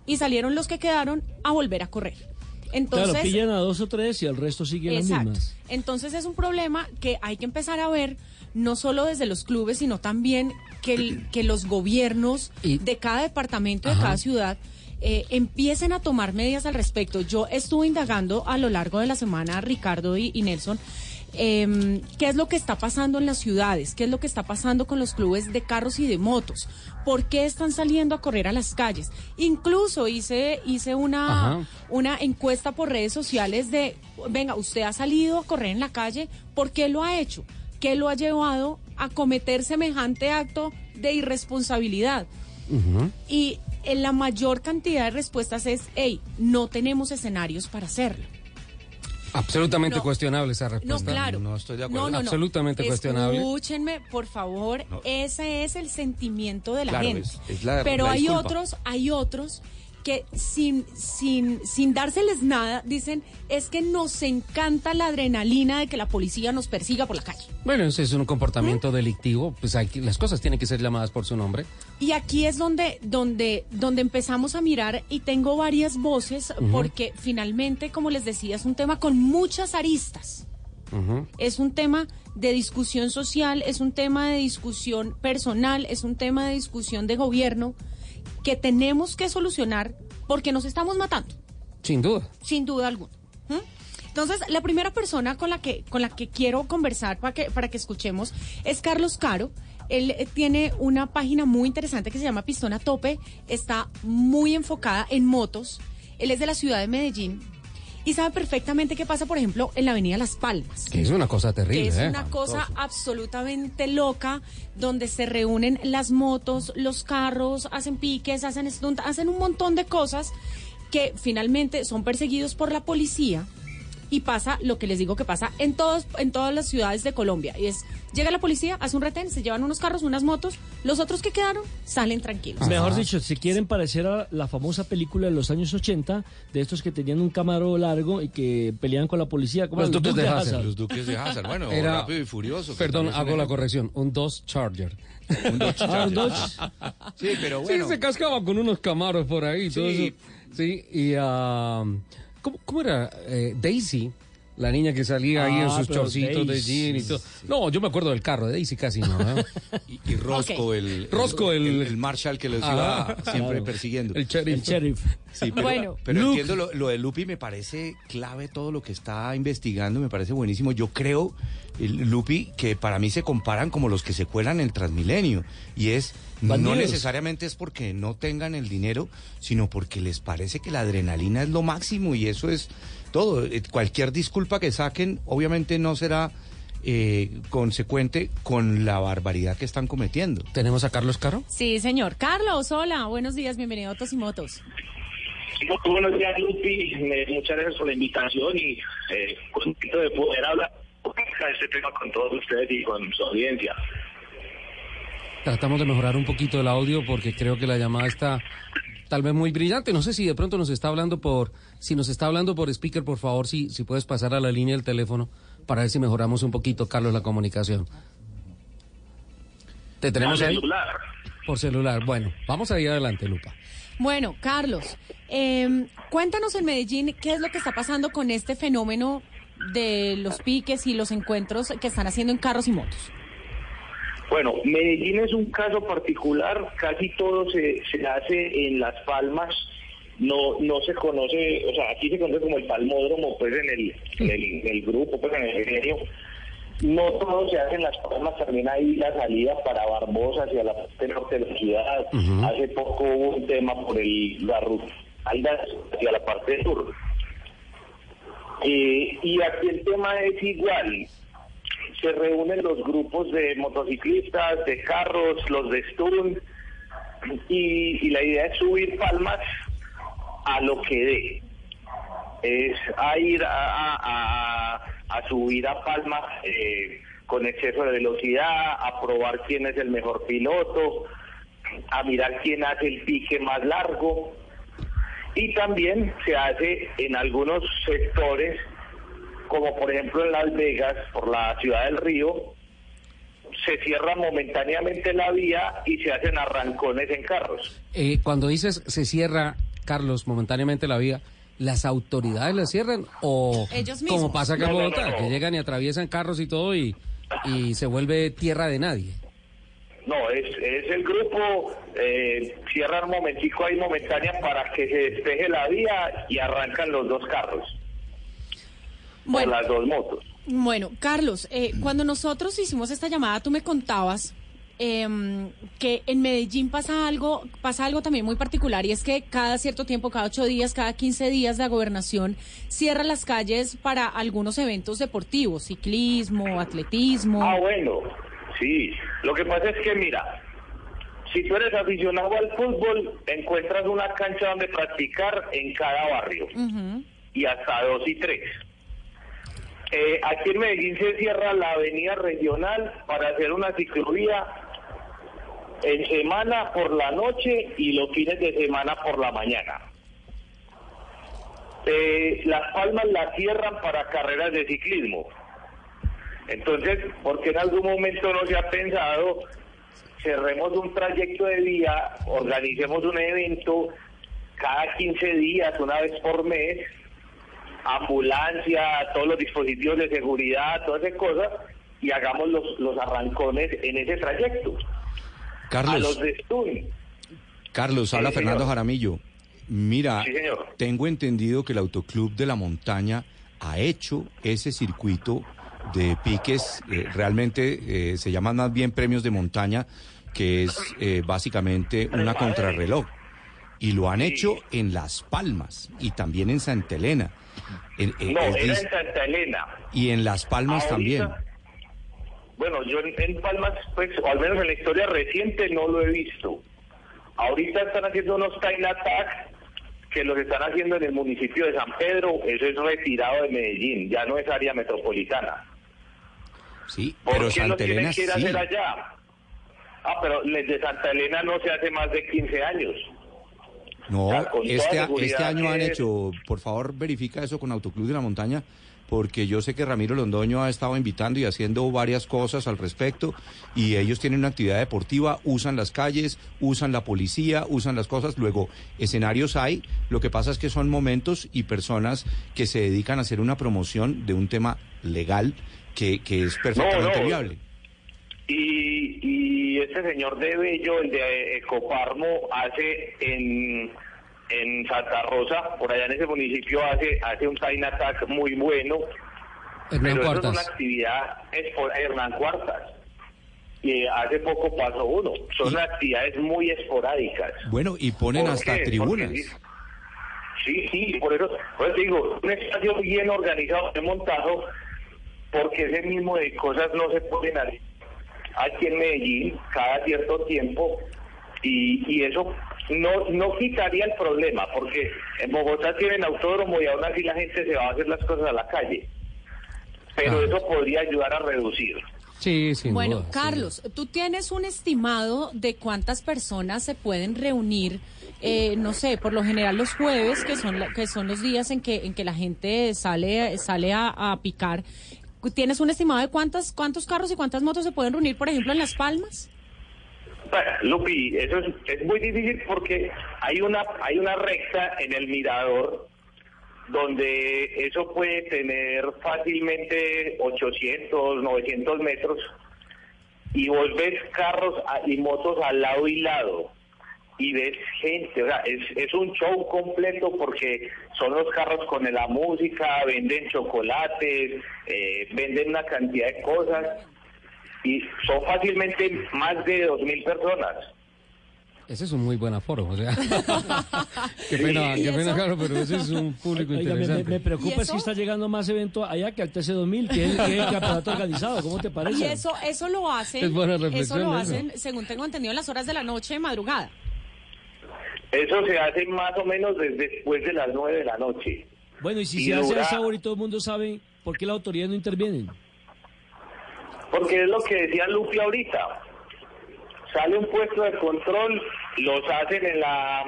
y salieron los que quedaron a volver a correr. Entonces, claro, pillan a dos o tres y el resto siguen las mismas. Entonces es un problema que hay que empezar a ver no solo desde los clubes, sino también que, el- que los gobiernos de cada departamento, de cada ciudad, eh, empiecen a tomar medidas al respecto. Yo estuve indagando a lo largo de la semana, Ricardo y, y Nelson, em, qué es lo que está pasando en las ciudades, qué es lo que está pasando con los clubes de carros y de motos, por qué están saliendo a correr a las calles. Incluso hice, hice una, Ajá. una encuesta por redes sociales de, venga, usted ha salido a correr en la calle, ¿por qué lo ha hecho? ¿Qué lo ha llevado a cometer semejante acto de irresponsabilidad? Y en la mayor cantidad de respuestas es, hey, no tenemos escenarios para hacerlo. Absolutamente No. cuestionable esa respuesta. No, claro. No estoy de No, no, no. Absolutamente cuestionable. Escúchenme, por favor, ese es el sentimiento de la Claro, gente. es- es la- Pero la hay disculpa. otros, hay otros que sin, sin, sin dárseles nada dicen es que nos encanta la adrenalina de que la policía nos persiga por la calle. Bueno, ese es un comportamiento ¿Mm? delictivo, pues hay que- las cosas tienen que ser llamadas por su nombre. Y aquí es donde, donde, donde empezamos a mirar y tengo varias voces porque finalmente, como les decía, es un tema con muchas aristas. Es un tema de discusión social, es un tema de discusión personal, es un tema de discusión de gobierno que tenemos que solucionar porque nos estamos matando, Sin duda. sin duda alguna. ¿Mm? Entonces, la primera persona con la que, con la que quiero conversar para que, para que escuchemos es Carlos Caro. Él eh, tiene una página muy interesante que se llama Pistón a Tope. Está muy enfocada en motos. Él es de la ciudad de Medellín y sabe perfectamente qué pasa, por ejemplo, en la avenida Las Palmas Que es una cosa terrible. que es ¿eh? una cosa absolutamente loca, donde se reúnen las motos, los carros, hacen piques, hacen stunt, hacen un montón de cosas que finalmente son perseguidos por la policía y pasa lo que les digo que pasa en todos en todas las ciudades de Colombia y es llega la policía hace un retén se llevan unos carros unas motos los otros que quedaron salen tranquilos Mejor dicho, si quieren parecer a la famosa película de los años 80, de estos que tenían un camaro largo y que peleaban con la policía, como Los Duques de Hazzard. Hazard. Los Duques de Hazard, bueno, Era- Rápido y Furioso. Perdón, hago la corrección. Un Dodge Charger. Un Dodge Ah, Charger. Sí, pero bueno. Sí, se cascaba con unos camaros por ahí. Todo Sí. eso. Sí, y... ah, ¿cómo, cómo era? Eh, Daisy. La niña que salía ahí en Ah, sus chorcitos de Daisy, jean y todo. No, yo me acuerdo del carro de Daisy casi no. ¿eh? Y, y Rosco, el, Rosco, el- el, el Marshall que los Ah, iba siempre claro. persiguiendo. El sheriff. El sheriff. Sí, pero, Bueno. pero Luke. entiendo lo, lo de Lupi, me parece clave todo lo que está investigando, me parece buenísimo. Yo creo, Lupi, que para mí se comparan como los que se cuelan en el Transmilenio. Y es, no necesariamente es porque no tengan el dinero, sino porque les parece que la adrenalina es lo máximo y eso es todo. Eh, Cualquier disculpa que saquen, obviamente no será eh, consecuente con la barbaridad que están cometiendo. ¿Tenemos a Carlos Caro? sí señor Carlos hola buenos días bienvenido a Autos y Motos Muy Buenos días, Lupi. Eh, Muchas gracias por la invitación y eh, contento de poder hablar este tema con todos ustedes y con su audiencia. Tratamos de mejorar un poquito el audio porque creo que la llamada está tal vez muy brillante. No sé si de pronto nos está hablando por, si nos está hablando por speaker, por favor, si, si puedes pasar a la línea del teléfono para ver si mejoramos un poquito, Carlos, la comunicación. ¿Te tenemos Por ahí? celular. Por celular. Bueno, vamos a ir adelante, Lupa. Bueno, Carlos, eh, cuéntanos en Medellín qué es lo que está pasando con este fenómeno de los piques y los encuentros que están haciendo en carros y motos. Bueno, Medellín es un caso particular, casi todo se, se hace en Las Palmas, no no se conoce, o sea, aquí se conoce como el palmódromo, pues en el, en el, en el grupo, pues en el gremio. No todo se hace en Las Palmas, también hay la salida para Barbosa hacia la parte norte de la ciudad. Hace poco hubo un tema por el, la ruta hacia la parte sur. Eh, y aquí el tema es igual. Se reúnen los grupos de motociclistas, de carros, los de stunt, y, la idea es subir palmas a lo que dé. Es a ir a- a- a subir a palmas eh, con exceso de velocidad, a probar quién es el mejor piloto, a mirar quién hace el pique más largo. Y también se hace en algunos sectores, como por ejemplo en Las Vegas, por la ciudad del río, se cierra momentáneamente la vía y se hacen arrancones en carros. Eh, cuando dices se cierra, Carlos, momentáneamente la vía, ¿las autoridades la cierran o Ellos como pasa acá en no, Bogotá, no, no. que llegan y atraviesan carros y todo y, y se vuelve tierra de nadie? No, es, es el grupo, eh, cierran un momentico ahí momentánea para que se despeje la vía y arrancan los dos carros. Bueno. O las dos motos. Bueno, Carlos, eh, cuando nosotros hicimos esta llamada, tú me contabas em, que en Medellín pasa algo, pasa algo también muy particular y es que cada cierto tiempo, cada ocho días, cada quince días, la gobernación cierra las calles para algunos eventos deportivos, ciclismo, atletismo. Ah, bueno, sí. Lo que pasa es que, mira, si tú eres aficionado al fútbol, encuentras una cancha donde practicar en cada barrio y hasta dos y tres. Eh, aquí en Medellín se cierra la avenida regional para hacer una ciclovía en semana por la noche y los fines de semana por la mañana. Eh, las palmas las cierran para carreras de ciclismo. Entonces, ¿por qué en algún momento no se ha pensado, cerremos un trayecto de vía, organicemos un evento cada 15 días, una vez por mes, ambulancia, todos los dispositivos de seguridad, todas esas cosas, y hagamos los, los arrancones en ese trayecto. Carlos. A los de Stun. Carlos, habla Sí, Fernando señor. Jaramillo. Mira, Sí, señor. tengo entendido que el Autoclub de la Montaña ha hecho ese circuito de piques, eh, realmente eh, se llaman más bien premios de montaña, que es eh, básicamente una contrarreloj. Y lo han hecho en Las Palmas y también en Santa Elena. En- en- No, era en Santa Elena. y en Las Palmas Ahorita- también. Bueno, yo en, en Palmas, pues, o al menos en la historia reciente, no lo he visto. Ahorita están haciendo unos time attacks que los están haciendo en el municipio de San Pedro. Eso es retirado de Medellín, ya no es área metropolitana. Sí, ¿Por pero qué Santa tienen Elena que ir a sí. hacer allá? Ah, pero el de Santa Elena no se hace más de 15 años. No, O sea, este, este año han hecho, por favor verifica eso con Autoclub de la Montaña, porque yo sé que Ramiro Londoño ha estado invitando y haciendo varias cosas al respecto, y ellos tienen una actividad deportiva, usan las calles, usan la policía, usan las cosas, luego escenarios hay, lo que pasa es que son momentos y personas que se dedican a hacer una promoción de un tema legal que, que es perfectamente no. viable. Y, y este señor de Bello, el de Ecoparmo, hace en, en Santa Rosa, por allá en ese municipio, hace, hace un time attack muy bueno. Hernán pero eso es Cuartas. una actividad, es por Hernán Cuartas. Y hace poco pasó uno. Son actividades muy esporádicas. Bueno, y ponen ¿Por hasta qué? tribunas. Sí, sí, por eso, por eso digo, un estadio bien organizado, bien montado, porque ese mismo de cosas no se pueden hacer aquí en Medellín cada cierto tiempo y, y eso no no quitaría el problema, porque en Bogotá tienen autódromo y aún así la gente se va a hacer las cosas a la calle. Pero Ah. eso podría ayudar a reducir. Sí, sin bueno, duda, Carlos, ¿tú tienes un estimado de cuántas personas se pueden reunir? eh, no sé, por lo general los jueves, que son la- que son los días en que en que la gente sale sale a, a picar. ¿Tienes un estimado de cuántas cuántos carros y cuántas motos se pueden reunir, por ejemplo, en Las Palmas? Bueno, Lupi, eso es, es muy difícil porque hay una hay una recta en el mirador donde eso puede tener fácilmente 800, 900 metros y vos ves carros y motos al lado y lado y ves gente, o sea, es, es un show completo porque son los carros con la música, venden chocolates, eh, venden una cantidad de cosas y son fácilmente más de dos mil personas. Ese es un muy buen aforo, o sea. qué pena, ¿Y qué pena? Carlos, pero ese es un público Oiga, me, me- interesante. me preocupa que está llegando más evento allá que al TC2000, que es, que es el campeonato organizado. ¿Cómo te parece? Y eso eso lo hacen Es buena eso reflexión lo eso. hacen, según tengo entendido, en las horas de la noche de madrugada. Eso se hace más o menos desde después de las nueve de la noche. Bueno, y si Y se hace a esa hora y todo el mundo sabe, ¿por qué las autoridades no intervienen? Porque es lo que decía Lupi ahorita. Sale un puesto de control, los hacen en la,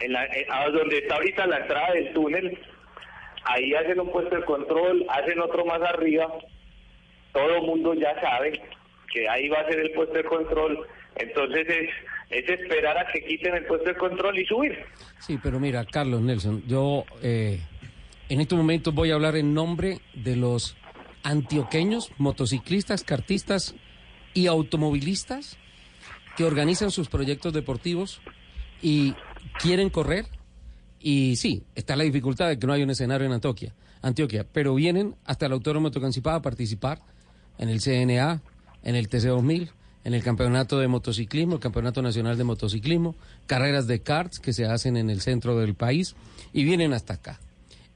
en la en- a donde está ahorita la entrada del túnel. Ahí hacen un puesto de control, hacen otro más arriba. Todo el mundo ya sabe que ahí va a ser el puesto de control. Entonces es, es esperar a que quiten el puesto de control y subir. Sí, pero mira, Carlos Nelson, yo eh, en estos momentos voy a hablar en nombre de los antioqueños, motociclistas, cartistas y automovilistas que organizan sus proyectos deportivos y quieren correr Y sí, está la dificultad de que no hay un escenario en Antioquia, Antioquia pero vienen hasta el Autódromo Tocancipá a participar en el CNA, en el TC2000, en el Campeonato de Motociclismo, el Campeonato Nacional de Motociclismo, carreras de karts que se hacen en el centro del país y vienen hasta acá.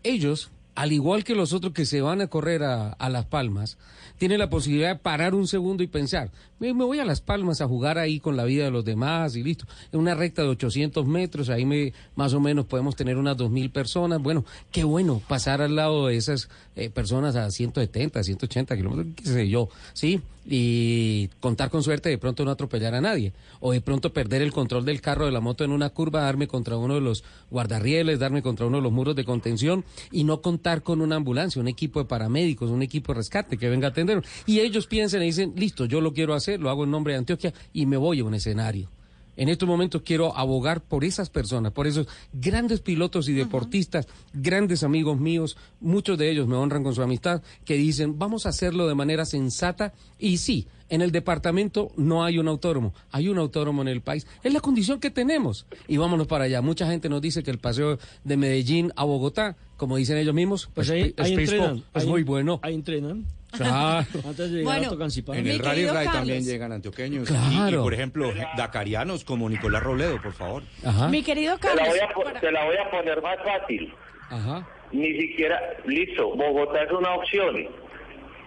Ellos, al igual que los otros que se van a correr a, Las Palmas, tienen la posibilidad de parar un segundo y pensar, me, me voy a Las Palmas a jugar ahí con la vida de los demás y listo. En una recta de 800 metros, ahí me, más o menos podemos tener unas 2.000 personas. Bueno, qué bueno pasar al lado de esas eh, personas a 170, 180 kilómetros, qué sé yo, ¿sí? Y contar con suerte de pronto no atropellar a nadie. O de pronto perder el control del carro de la moto en una curva, darme contra uno de los guardarrieles, darme contra uno de los muros de contención y no contar con una ambulancia, un equipo de paramédicos, un equipo de rescate que venga a atender. Y ellos piensan y dicen, listo, yo lo quiero hacer, lo hago en nombre de Antioquia y me voy a un escenario. En estos momentos quiero abogar por esas personas, por esos grandes pilotos y deportistas, grandes amigos míos, muchos de ellos me honran con su amistad, que dicen, vamos a hacerlo de manera sensata y sí, en el departamento no hay un autódromo, hay un autódromo en el país. Es la condición que tenemos y vámonos para allá. Mucha gente nos dice que el paseo de Medellín a Bogotá, como dicen ellos mismos, Pues es, ahí, es ahí Space entrenan. Pop, es ahí- muy bueno. Ahí entrenan. Claro. Antes de llegar Bueno, a Tocancipá. En el Rally Carlos. también llegan antioqueños. Claro. Y, y, por ejemplo, dacarianos como Nicolás Robledo, por favor. Ajá. Mi querido Te la, Carlos, voy a, po- para- te la voy a poner más fácil. Ajá. Ni siquiera, listo, Bogotá es una opción.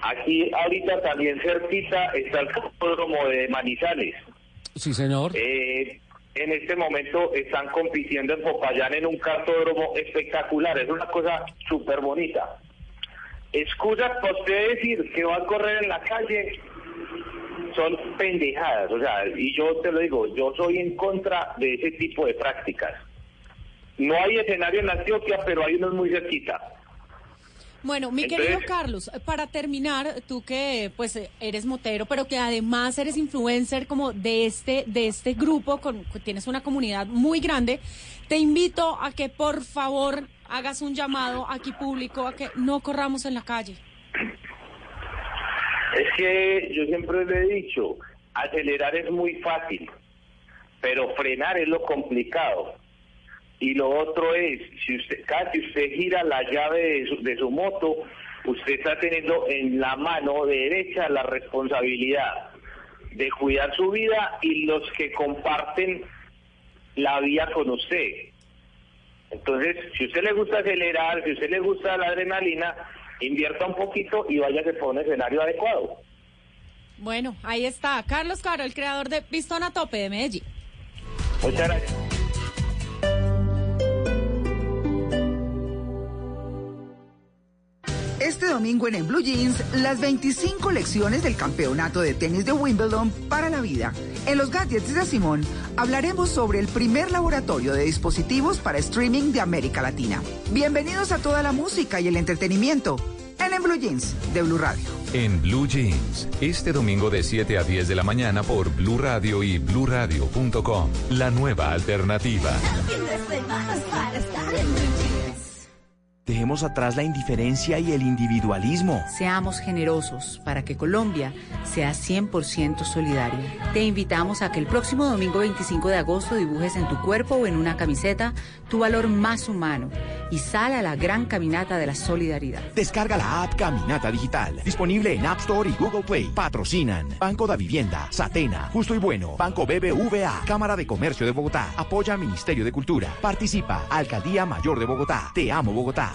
Aquí ahorita también cerquita está el autódromo de Manizales. Sí, señor. Eh, en este momento están compitiendo en Popayán en un cartódromo espectacular. Es una cosa súper bonita. Excusas para usted decir que va a correr en la calle son pendejadas. O sea, y yo te lo digo, yo soy en contra de ese tipo de prácticas. No hay escenario en Antioquia, pero hay unos muy cerquita. Bueno, mi Entonces- querido Carlos, para terminar, tú que pues eres motero, pero que además eres influencer como de este de este grupo, con, tienes una comunidad muy grande, te invito a que por favor hagas un llamado aquí público a que no corramos en la calle. Es que yo siempre le he dicho, acelerar es muy fácil, pero frenar es lo complicado. Y lo otro es, si usted, que usted gira la llave de su, de su moto, usted está teniendo en la mano derecha la responsabilidad de cuidar su vida y los que comparten la vía con usted. Entonces, si usted le gusta acelerar, si usted le gusta la adrenalina, invierta un poquito y váyase por un escenario adecuado. Bueno, ahí está, Carlos Caro, el creador de Pistón a Tope de Medellín. Muchas gracias. Domingo en, en Blue Jeans, las 25 lecciones del campeonato de tenis de Wimbledon para la vida. En los gadgets de Simón hablaremos sobre el primer laboratorio de dispositivos para streaming de América Latina. Bienvenidos a toda la música y el entretenimiento en, en Blue Jeans de Blue Radio. En Blue Jeans, este domingo de 7 a 10 de la mañana por Blue Radio y bluradio.com. La nueva alternativa. Dejemos atrás la indiferencia y el individualismo. Seamos generosos para que Colombia sea 100% solidaria. Te invitamos a que el próximo domingo 25 de agosto dibujes en tu cuerpo o en una camiseta tu valor más humano y sal a la gran caminata de la solidaridad. Descarga la app Caminata Digital, disponible en App Store y Google Play. Patrocinan Banco da Vivienda, Satena, Justo y Bueno, Banco BBVA, Cámara de Comercio de Bogotá, apoya Ministerio de Cultura, participa Alcaldía Mayor de Bogotá. Te amo Bogotá.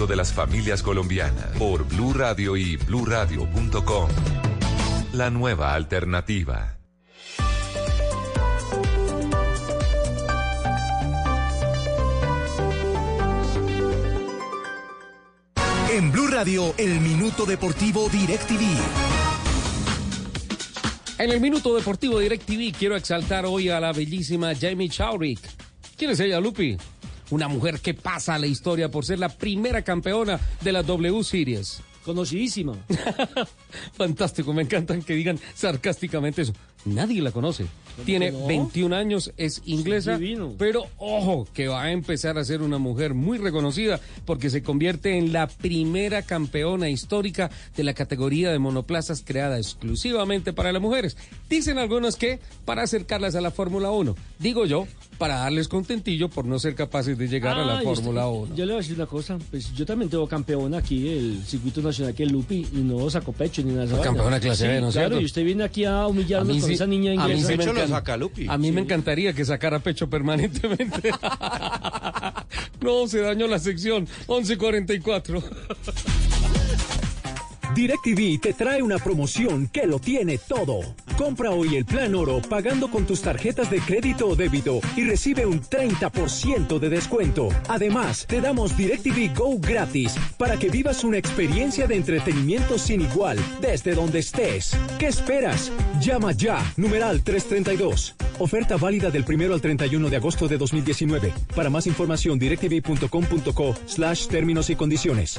mundo de las familias colombianas por Blue Radio y bluradio.com. La nueva alternativa. En Blue Radio, el minuto deportivo DirecTV. En el Minuto Deportivo DirecTV quiero exaltar hoy a la bellísima Jamie Chowrick. ¿Quién es ella, Lupi? Una mujer que pasa a la historia por ser la primera campeona de la W Series. Conocidísima. Fantástico, me encantan que digan sarcásticamente eso. Nadie la conoce. Tiene no? 21 años, es inglesa, divino. pero ojo, que va a empezar a ser una mujer muy reconocida porque se convierte en la primera campeona histórica de la categoría de monoplazas creada exclusivamente para las mujeres. Dicen algunos que para acercarlas a la Fórmula 1. Digo yo, para darles contentillo por no ser capaces de llegar a la Fórmula usted- 1. Yo le voy a decir una cosa, pues yo también tengo campeona aquí del circuito nacional que es Lupi y no saco pecho ni nada. campeona clase Sí, B, ¿no es claro, cierto? y usted viene aquí a humillarnos con sí- esa niña a mí inglesa. sí me encanta- saca Lupi. A mí Sí. me encantaría que sacara pecho permanentemente. no, se dañó la sección 1144. DirecTV te trae una promoción que lo tiene todo. Compra hoy el plan oro pagando con tus tarjetas de crédito o débito y recibe un 30% de descuento. Además, te damos DirecTV Go gratis para que vivas una experiencia de entretenimiento sin igual desde donde estés. ¿Qué esperas? Llama ya, numeral 332. Oferta válida del 1 al 31 de agosto de 2019. Para más información, directv.com.co slash términos y condiciones.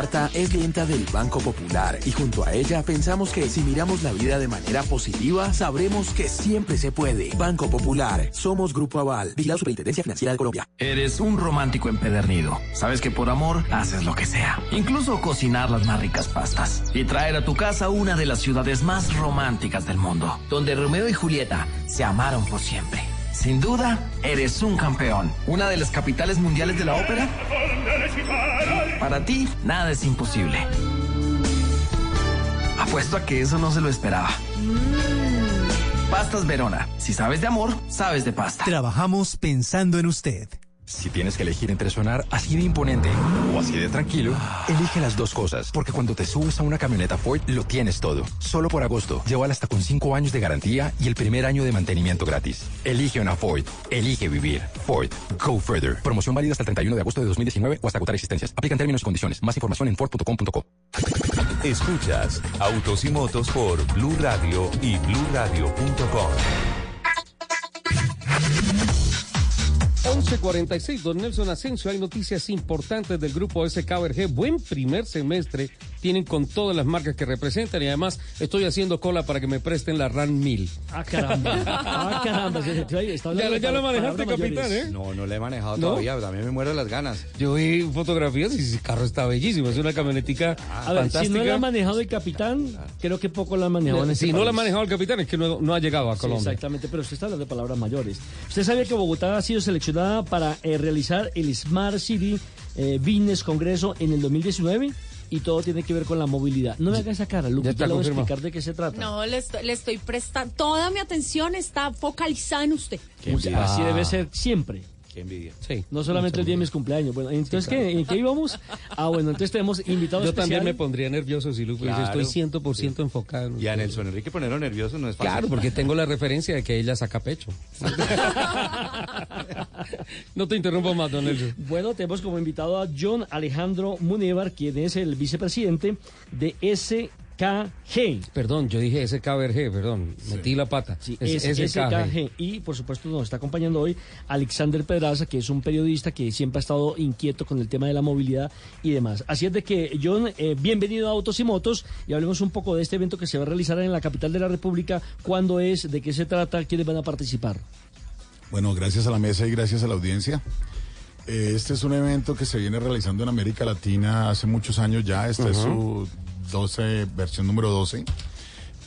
Marta es clienta del Banco Popular y junto a ella pensamos que si miramos la vida de manera positiva, sabremos que siempre se puede. Banco Popular, somos Grupo Aval, vigilado Superintendencia Financiera de Colombia. Eres un romántico empedernido. Sabes que por amor haces lo que sea. Incluso cocinar las más ricas pastas. Y traer a tu casa una de las ciudades más románticas del mundo. Donde Romeo y Julieta se amaron por siempre. Sin duda, eres un campeón. Una de las capitales mundiales de la ópera. Para ti, nada es imposible. Apuesto a que eso no se lo esperaba. Pastas Verona. Si sabes de amor, sabes de pasta. Trabajamos pensando en usted. Si tienes que elegir entre sonar así de imponente o así de tranquilo, elige las dos cosas. Porque cuando te subes a una camioneta Ford, lo tienes todo. Solo por agosto, llévala hasta con 5 años de garantía y el primer año de mantenimiento gratis. Elige una Ford. Elige vivir. Ford. Go further. Promoción válida hasta el 31 de agosto de 2019 o hasta agotar existencias. Aplican términos y condiciones. Más información en Ford.com.co. Escuchas Autos y Motos por Blue Radio y bluradio.com. 11.46, don Nelson Asensio, hay noticias importantes del grupo SKBRG. Buen primer semestre tienen con todas las marcas que representan y además estoy haciendo cola para que me presten la RAN 1000. Ah, caramba. Ah, caramba. está Ya, ya manejaste, capitán, ¿eh? No, no la he manejado ¿No? todavía, también me muero las ganas. Yo vi fotografías y ese carro está bellísimo, es una camionetica A ver, fantástica. si no la ha manejado el capitán, creo que poco la ha manejado en este si no la ha manejado el capitán es que no, no ha llegado a Sí, Colombia. exactamente, pero usted está hablando de palabras mayores. Usted sabía que Bogotá ha sido seleccionada para eh, realizar el Smart City eh, Business Congreso en el 2019 y todo tiene que ver con la movilidad. No me haga esa cara, Luke, Ya le voy a explicar de qué se trata. No, le estoy, le estoy prestando. Toda mi atención está focalizada en usted. Qué envidia. Así debe ser siempre. Qué envidia. Sí. No solamente el día de mis cumpleaños. Bueno, entonces, ¿qué, ¿en qué íbamos? Ah, bueno, entonces tenemos invitados Yo también me pondría nervioso si Lupe dice, Claro. estoy 100% enfocado. en Y a usted". Nelson Enrique ponerlo nervioso no es fácil. Claro, porque tengo la referencia de que ella saca pecho. no te interrumpo más, don Nelson. Bueno, tenemos como invitado a John Alejandro Munevar, quien es el vicepresidente de SKG. Perdón, yo dije SKBRG, perdón, metí la pata. Sí, Es es SKG. SKG. Y por supuesto nos está acompañando hoy Alexander Pedraza, que es un periodista que siempre ha estado inquieto con el tema de la movilidad y demás. Así es de que, John, eh, bienvenido a Autos y Motos y hablemos un poco de este evento que se va a realizar en la capital de la República. ¿Cuándo es? ¿De qué se trata? ¿Quiénes van a participar? Bueno, gracias a la mesa y gracias a la audiencia. Eh, Este es un evento que se viene realizando en América Latina hace muchos años ya. Esta es su 12, versión número 12.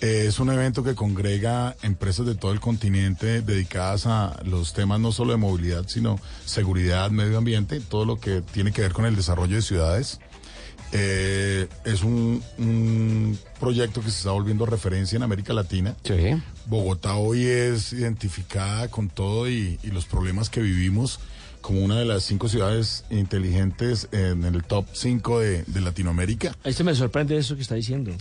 Eh, es un evento que congrega empresas de todo el continente dedicadas a los temas no solo de movilidad, sino seguridad, medio ambiente, todo lo que tiene que ver con el desarrollo de ciudades. Eh, es un, un proyecto que se está volviendo referencia en América Latina. Bogotá hoy es identificada con todo y, y los problemas que vivimos como una de las cinco ciudades inteligentes en el top 5 de, de Latinoamérica. Ahí se me sorprende eso que está diciendo.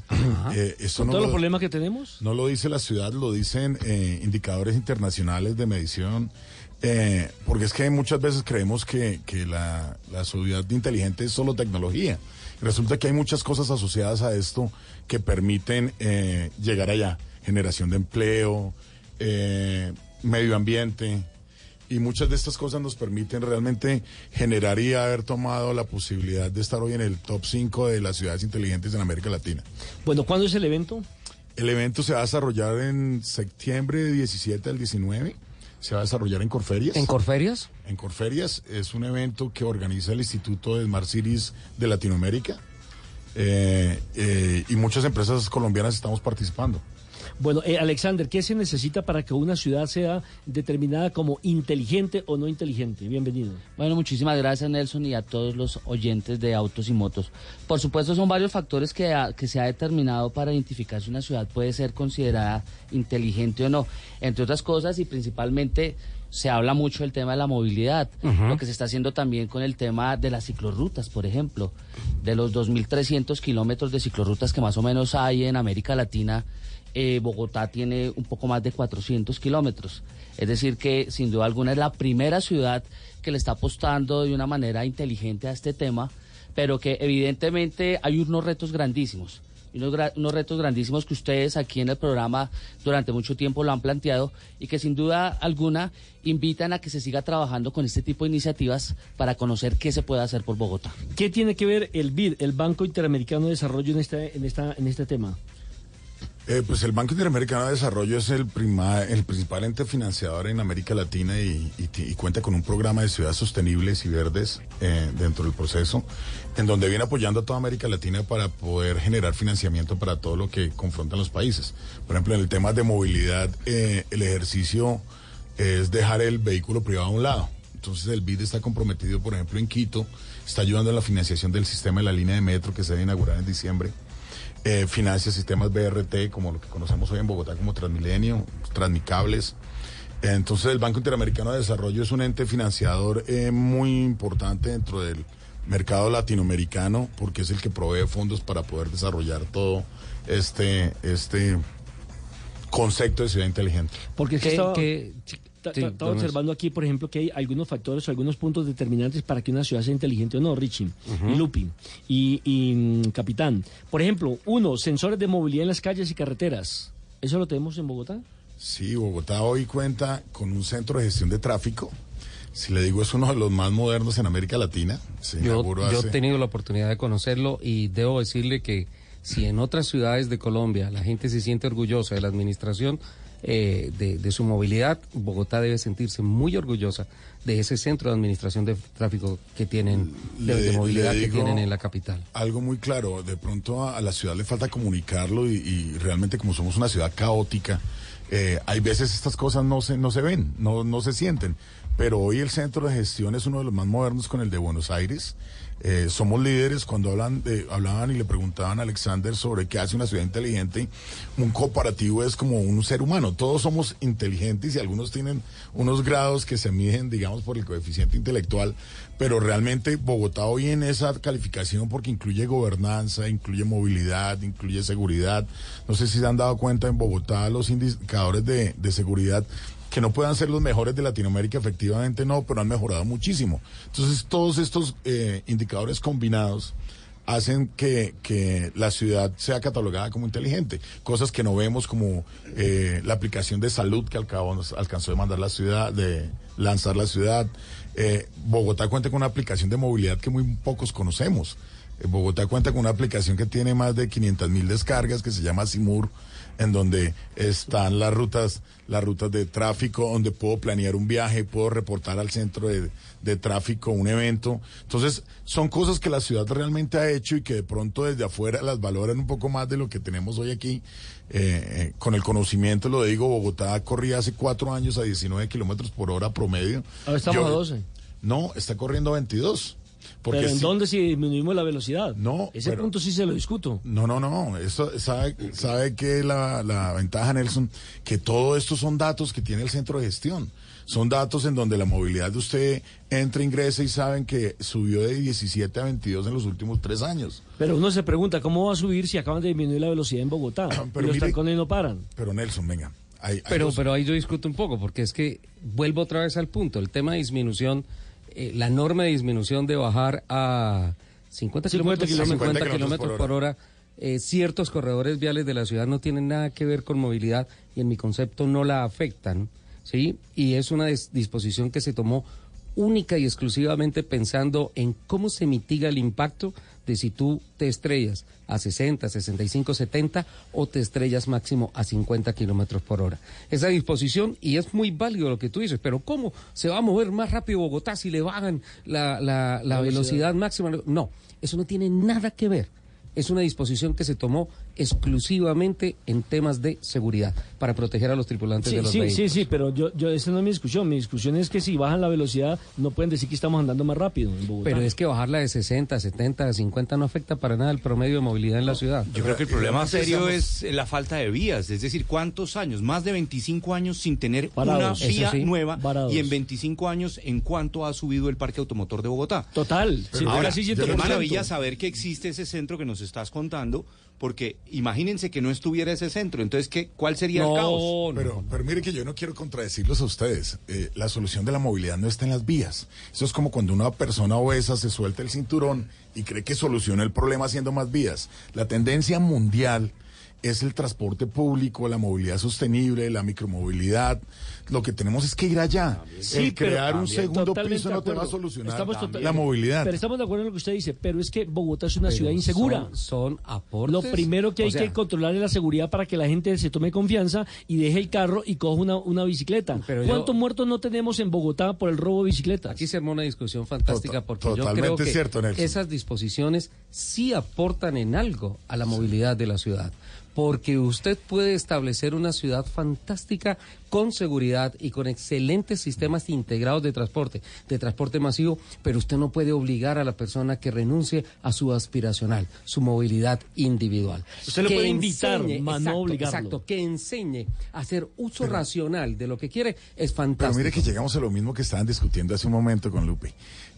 Eh, eso Con no todos lo- los problemas que tenemos. no lo dice la ciudad, lo dicen eh, indicadores internacionales de medición. eh, porque es que muchas veces creemos que, que la, la ciudad inteligente es solo tecnología. Resulta que hay muchas cosas asociadas a esto que permiten eh, llegar allá. Generación de empleo, eh, medio ambiente. Y muchas de estas cosas nos permiten realmente generar y haber tomado la posibilidad de estar hoy en el top 5 de las ciudades inteligentes en América Latina. Bueno, ¿cuándo es el evento? El evento se va a desarrollar en septiembre de 17 al 19. Se va a desarrollar en Corferias. ¿En Corferias? En Corferias. Es un evento que organiza el Instituto de Smart Cities de Latinoamérica. Eh, eh, y muchas empresas colombianas estamos participando. Bueno, eh, Alexander, ¿qué se necesita para que una ciudad sea determinada como inteligente o no inteligente? Bienvenido. Bueno, muchísimas gracias Nelson y a todos los oyentes de Autos y Motos. Por supuesto, son varios factores que, ha- que se ha determinado para identificar si una ciudad puede ser considerada inteligente o no. Entre otras cosas y principalmente se habla mucho del tema de la movilidad, lo que se está haciendo también con el tema de las ciclorrutas, por ejemplo. De los 2.300 kilómetros de ciclorrutas que más o menos hay en América Latina, eh, Bogotá tiene un poco más de 400 kilómetros. Es decir, que sin duda alguna es la primera ciudad que le está apostando de una manera inteligente a este tema, pero que evidentemente hay unos retos grandísimos. Unos, unos retos grandísimos que ustedes aquí en el programa durante mucho tiempo lo han planteado y que sin duda alguna invitan a que se siga trabajando con este tipo de iniciativas para conocer qué se puede hacer por Bogotá. ¿Qué tiene que ver el BID, el Banco Interamericano de Desarrollo, en este, en esta, en este tema? Eh, pues el Banco Interamericano de Desarrollo es el, prima- el principal ente financiador en América Latina y, cuenta con un programa de ciudades sostenibles y verdes eh, dentro del proceso, en donde viene apoyando a toda América Latina para poder generar financiamiento para todo lo que confrontan los países. Por ejemplo, en el tema de movilidad, eh, el ejercicio es dejar el vehículo privado a un lado. Entonces el BID está comprometido, por ejemplo, en Quito, está ayudando en la financiación del sistema de la línea de metro que se debe inaugurar en diciembre eh, financia sistemas BRT, como lo que conocemos hoy en Bogotá como Transmilenio, Transmicables. Entonces el Banco Interamericano de Desarrollo es un ente financiador eh, muy importante dentro del mercado latinoamericano porque es el que provee fondos para poder desarrollar todo este, este concepto de ciudad inteligente. Porque es que ¿Qué- estaba, estaba observando aquí, por ejemplo, que hay algunos factores o algunos puntos determinantes para que una ciudad sea inteligente o no, Richie, Ujú. y Lupi, y, y, mm, Capitán. Por ejemplo, uno, sensores de movilidad en las calles y carreteras. ¿Eso lo tenemos en Bogotá? Sí, Bogotá hoy cuenta con un centro de gestión de tráfico. Si le digo, es uno de los más modernos en América Latina. Se Yo, yo he tenido la oportunidad de conocerlo y debo decirle que si en otras ciudades de Colombia la gente se siente orgullosa de la administración eh, de, de su movilidad, Bogotá debe sentirse muy orgullosa de ese centro de administración de tráfico que tienen, de, Le- de movilidad que tienen en la capital. Algo muy claro, de pronto a, a la ciudad le falta comunicarlo y, y realmente como somos una ciudad caótica, eh, hay veces estas cosas no se, no se ven, no, no se sienten. Pero hoy el centro de gestión es uno de los más modernos con el de Buenos Aires. Eh, somos líderes cuando hablan de, hablaban y le preguntaban a Alexander sobre qué hace una ciudad inteligente. Un cooperativo es como un ser humano. Todos somos inteligentes y algunos tienen unos grados que se miden, digamos, por el coeficiente intelectual. Pero realmente Bogotá hoy en esa calificación porque incluye gobernanza, incluye movilidad, incluye seguridad. No sé si se han dado cuenta en Bogotá los indicadores de, de seguridad que no puedan ser los mejores de Latinoamérica, efectivamente no, pero han mejorado muchísimo. Entonces, todos estos eh, indicadores combinados hacen que, que la ciudad sea catalogada como inteligente. Cosas que no vemos como eh, la aplicación de salud que al cabo alcanzó de mandar la ciudad, de lanzar la ciudad. Eh, Bogotá cuenta con una aplicación de movilidad que muy pocos conocemos. Bogotá cuenta con una aplicación que tiene más de 500 mil descargas que se llama Simur, en donde están las rutas, las rutas de tráfico, donde puedo planear un viaje, puedo reportar al centro de, de tráfico un evento. Entonces, son cosas que la ciudad realmente ha hecho y que de pronto desde afuera las valoran un poco más de lo que tenemos hoy aquí. Eh, eh, con el conocimiento, lo digo, Bogotá corría hace cuatro años a 19 kilómetros por hora promedio. Ahora estamos Yo- a 12. No, está corriendo a 22. Porque pero ¿en sí- dónde si disminuimos la velocidad? No. Ese pero- punto sí se lo discuto. No, no, no. Esto, sabe, sabe que la, la ventaja, Nelson, que todo esto son datos que tiene el centro de gestión. Son datos en donde la movilidad de usted entra, ingresa y saben que subió de 17 a 22 en los últimos tres años. Pero uno se pregunta, ¿cómo va a subir si acaban de disminuir la velocidad en Bogotá? y los mire- trancones no paran. Pero Nelson, venga. hay- hay Pero, dos- pero ahí yo discuto un poco, porque es que vuelvo otra vez al punto. El tema de disminución, eh, la norma de disminución de bajar a 50 50 kilómetros, kilómetros. 50 kilómetros por por hora, eh, ciertos corredores viales de la ciudad no tienen nada que ver con movilidad y en mi concepto no la afectan, ¿sí? Y es una dis- disposición que se tomó única y exclusivamente pensando en cómo se mitiga el impacto de si tú te estrellas a 60, 65, 70 o te estrellas máximo a 50 kilómetros por hora. Esa disposición, y es muy válido lo que tú dices, pero ¿cómo se va a mover más rápido Bogotá si le bajan la, la- la velocidad máxima? No, eso no tiene nada que ver. Es una disposición que se tomó exclusivamente en temas de seguridad para proteger a los tripulantes Sí, de los sí, vehículos. sí, sí, pero yo, yo, esa no es mi discusión. Mi discusión es que si bajan la velocidad, no pueden decir que estamos andando más rápido en Bogotá. Pero es que bajarla de 60, 70, 50 no afecta para nada el promedio de movilidad en la ciudad. Yo creo que el problema serio es la falta de vías, es decir, cuántos años, más de 25 años sin tener una vía sí, nueva y en 25 años en cuánto ha subido el parque automotor de Bogotá. Total. sí, Ahora, casi qué 100%. maravilla saber que existe ese centro que nos estás contando, porque imagínense que no estuviera ese centro, entonces ¿qué, ¿cuál sería el caos? Pero, pero mire que yo no quiero contradecirlos a ustedes. Eh, la solución de la movilidad no está en las vías. Eso es como cuando una persona obesa se suelta el cinturón y cree que soluciona el problema haciendo más vías. La tendencia mundial es el transporte público, la movilidad sostenible, la micromovilidad. Lo que tenemos es que ir allá. Sí, el pero crear un también, segundo piso no te va a solucionar total- la movilidad. Pero estamos de acuerdo en lo que usted dice, pero es que Bogotá es una Pero ciudad insegura. Son, son aportes. Lo primero que o hay sea, que controlar es la seguridad para que la gente se tome confianza y deje el carro y coja una, una bicicleta. Pero yo- ¿Cuántos muertos no tenemos en Bogotá por el robo de bicicletas? Aquí se armó una discusión fantástica porque yo creo totalmente que cierto, esas disposiciones sí aportan en algo a la movilidad de la ciudad. Porque usted puede establecer una ciudad fantástica con seguridad y con excelentes sistemas integrados de transporte, de transporte masivo, pero usted no puede obligar a la persona que renuncie a su aspiracional, su movilidad individual. Usted Que puede invitar, enseñe- mas no exacto, obligarlo. Exacto, que enseñe a hacer uso racional de lo que quiere es Pero fantástico. mire que llegamos a lo mismo que estaban discutiendo hace un momento con Lupe.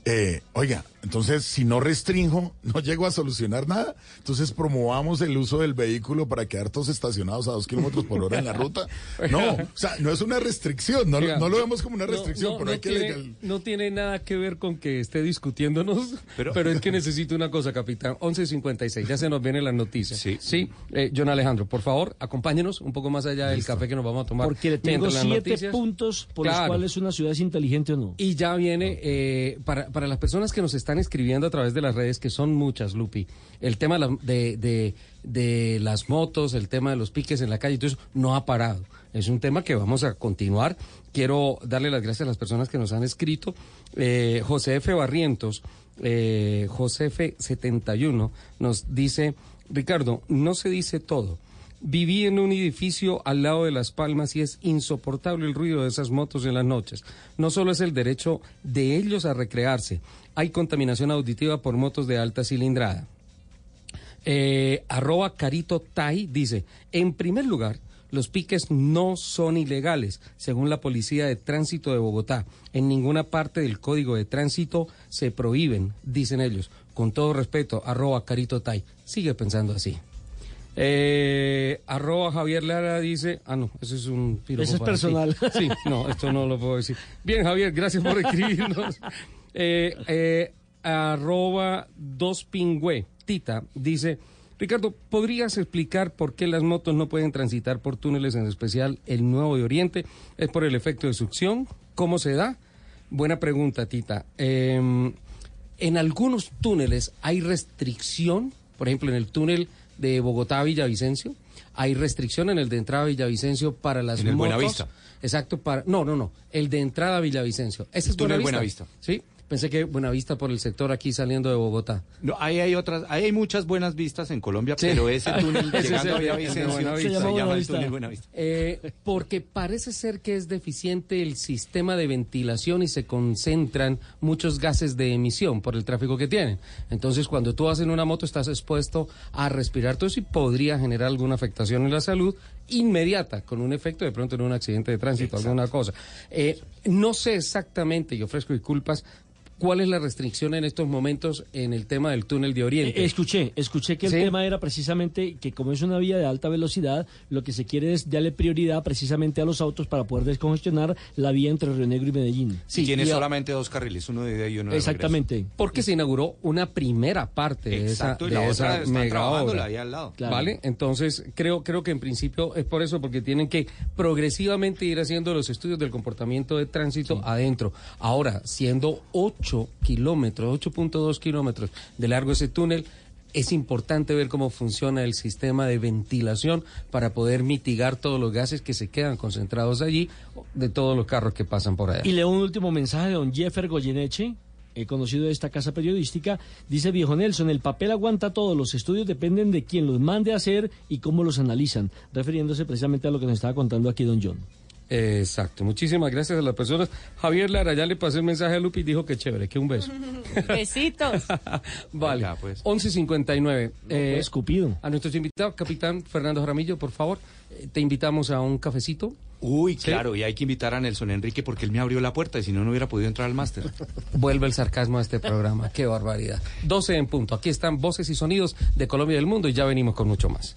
Eh, oiga, entonces si no restringo, no llego a solucionar nada. Entonces promovamos el uso del vehículo para quedar todos estacionados a dos kilómetros por hora en la ruta. No, o sea, no es una restricción, no, lo- Oiga, no lo vemos como una restricción, no, pero no hay que tiene, legal- no tiene nada que ver con que esté discutiéndonos, pero, Pero- es que necesito una cosa, capitán. 11.56, ya se nos vienen las noticias. Sí. eh, John Alejandro, por favor, acompáñenos un poco más allá del café que nos vamos a tomar. Porque le tengo siete noticias. puntos por los Claro. cuales una ciudad es inteligente o no. Y ya viene, eh, para, para las personas que nos están escribiendo a través de las redes, que son muchas, Lupi, el tema de, la- de, de- de las motos, el tema de los piques en la calle, todo eso no ha parado. Es un tema que vamos a continuar. Quiero darle las gracias a las personas que nos han escrito. Eh, José F. Barrientos, eh, José F. 71, nos dice, Ricardo, no se dice todo. Viví en un edificio al lado de Las Palmas y es insoportable el ruido de esas motos en las noches. No solo es el derecho de ellos a recrearse, hay contaminación auditiva por motos de alta cilindrada. Eh, arroba Carito Tai dice, en primer lugar, los piques no son ilegales, según la Policía de Tránsito de Bogotá. En ninguna parte del Código de Tránsito se prohíben, dicen ellos. Con todo respeto, arroba Carito Tai. Sigue pensando así. Eh, arroba Javier Lara dice, ah no, eso es un piropo Eso es ti. personal. Sí, no, esto no lo puedo decir. Bien, Javier, gracias por escribirnos. Eh, eh, arroba dos pingüe, Tita, dice, Ricardo, ¿podrías explicar por qué las motos no pueden transitar por túneles, en especial el Nuevo de Oriente? ¿Es por el efecto de succión? ¿Cómo se da? Buena pregunta, Tita. Em, En algunos túneles hay restricción, por ejemplo, en el túnel de Bogotá a Villavicencio, hay restricción en el de entrada a Villavicencio para las En el motos. Buenavista. Exacto, para no, no, no, el de entrada a Villavicencio. Ese es túnel Buenavista. Sí, pensé que Buenavista por el sector aquí saliendo de Bogotá. No, ahí hay otras, ahí hay muchas buenas vistas en Colombia, Sí. pero ese túnel llegando a Buenavista. se llama el túnel Buenavista. Eh, porque parece ser que es deficiente el sistema de ventilación y se concentran muchos gases de emisión por el tráfico que tienen. Entonces, cuando tú vas en una moto, estás expuesto a respirar todo eso y podría generar alguna afectación en la salud inmediata, con un efecto de pronto en un accidente de tránsito, alguna cosa. Eh, no sé exactamente, y ofrezco disculpas, cuál es la restricción en estos momentos en el tema del túnel de Oriente. Eh, Escuché, escuché que el Sí. tema era precisamente que como es una vía de alta velocidad, lo que se quiere es darle prioridad precisamente a los autos para poder descongestionar la vía entre Río Negro y Medellín. Sí, tiene y a- solamente dos carriles, uno de ida y uno de Exactamente. Porque se inauguró una primera parte de Exacto, y esa, la de otra esa mega obra. ahí al lado. Claro. ¿Vale? Entonces, creo, creo que en principio es por eso, porque tienen que progresivamente ir haciendo los estudios del comportamiento de tránsito adentro. Ahora, siendo 8 kilómetros, 8.2 kilómetros de largo ese túnel, es importante ver cómo funciona el sistema de ventilación para poder mitigar todos los gases que se quedan concentrados allí de todos los carros que pasan por allá. Y leo un último mensaje de don Jeffer Goyeneche, eh, conocido de esta casa periodística. Dice Viejo Nelson, el papel aguanta todo, los estudios dependen de quién los mande a hacer y cómo los analizan, refiriéndose precisamente a lo que nos estaba contando aquí don John. Exacto, muchísimas gracias a las personas. Javier Lara ya le pasé el mensaje a Lupi y dijo que chévere, que un beso. Besitos. Vale, Venga, pues. 11.59. Eh, escupido. a nuestros invitados, capitán Fernando Jaramillo, por favor, eh, te invitamos a un cafecito. Uy, Sí. claro, y hay que invitar a Nelson Enrique porque él me abrió la puerta y si no, no hubiera podido entrar al máster. Vuelve el sarcasmo a este programa, qué barbaridad. 12 en punto, aquí están voces y sonidos de Colombia y del mundo y ya venimos con mucho más.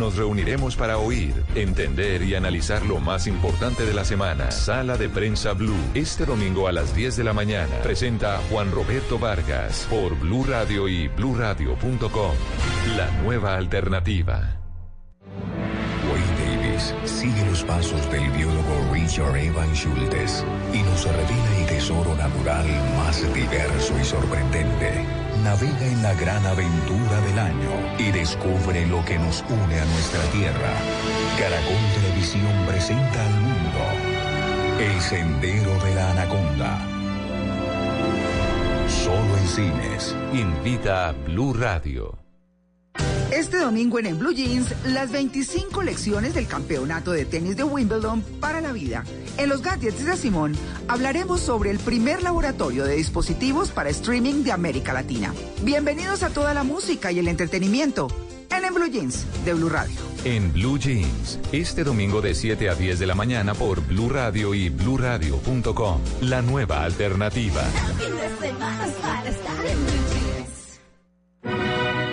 nos reuniremos para oír, entender y analizar lo más importante de la semana. Sala de prensa Blue. Este domingo a las 10 de la mañana. Presenta Juan Roberto Vargas por Blue Radio y bluradio.com. La nueva alternativa. Wayne Davis sigue los pasos del biólogo Richard Evan Schultes y nos revela el tesoro natural más diverso y sorprendente. Navega en la gran aventura del año y descubre lo que nos une a nuestra tierra. Caracol Televisión presenta al mundo El Sendero de la Anaconda. Solo en cines. Invita a Blue Radio. Este domingo en En Blue Jeans, las 25 lecciones del campeonato de tenis de Wimbledon para la vida. En los gadgets de Simón hablaremos sobre el primer laboratorio de dispositivos para streaming de América Latina. Bienvenidos a toda la música y el entretenimiento en En Blue Jeans de Blue Radio. En Blue Jeans, este domingo de 7 a 10 de la mañana por Blue Radio y bluradio.com. La nueva alternativa.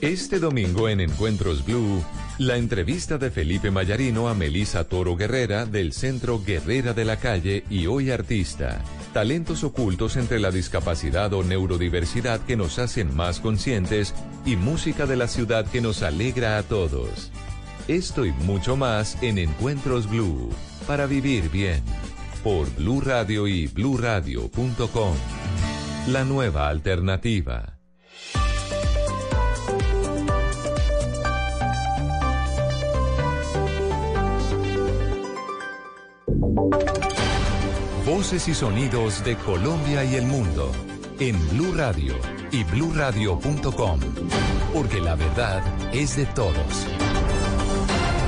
Este domingo en Encuentros Blue, la entrevista de Felipe Mayarino a Melisa Toro Guerrera del Centro Guerrera de la Calle y Hoy Artista. Talentos ocultos entre la discapacidad o neurodiversidad que nos hacen más conscientes y música de la ciudad que nos alegra a todos. Esto y mucho más en Encuentros Blue, para vivir bien, por Blue Radio y bluradio.com. La nueva alternativa. Voces y sonidos de Colombia y el mundo en Blue Radio y bluradio.com. Porque la verdad es de todos.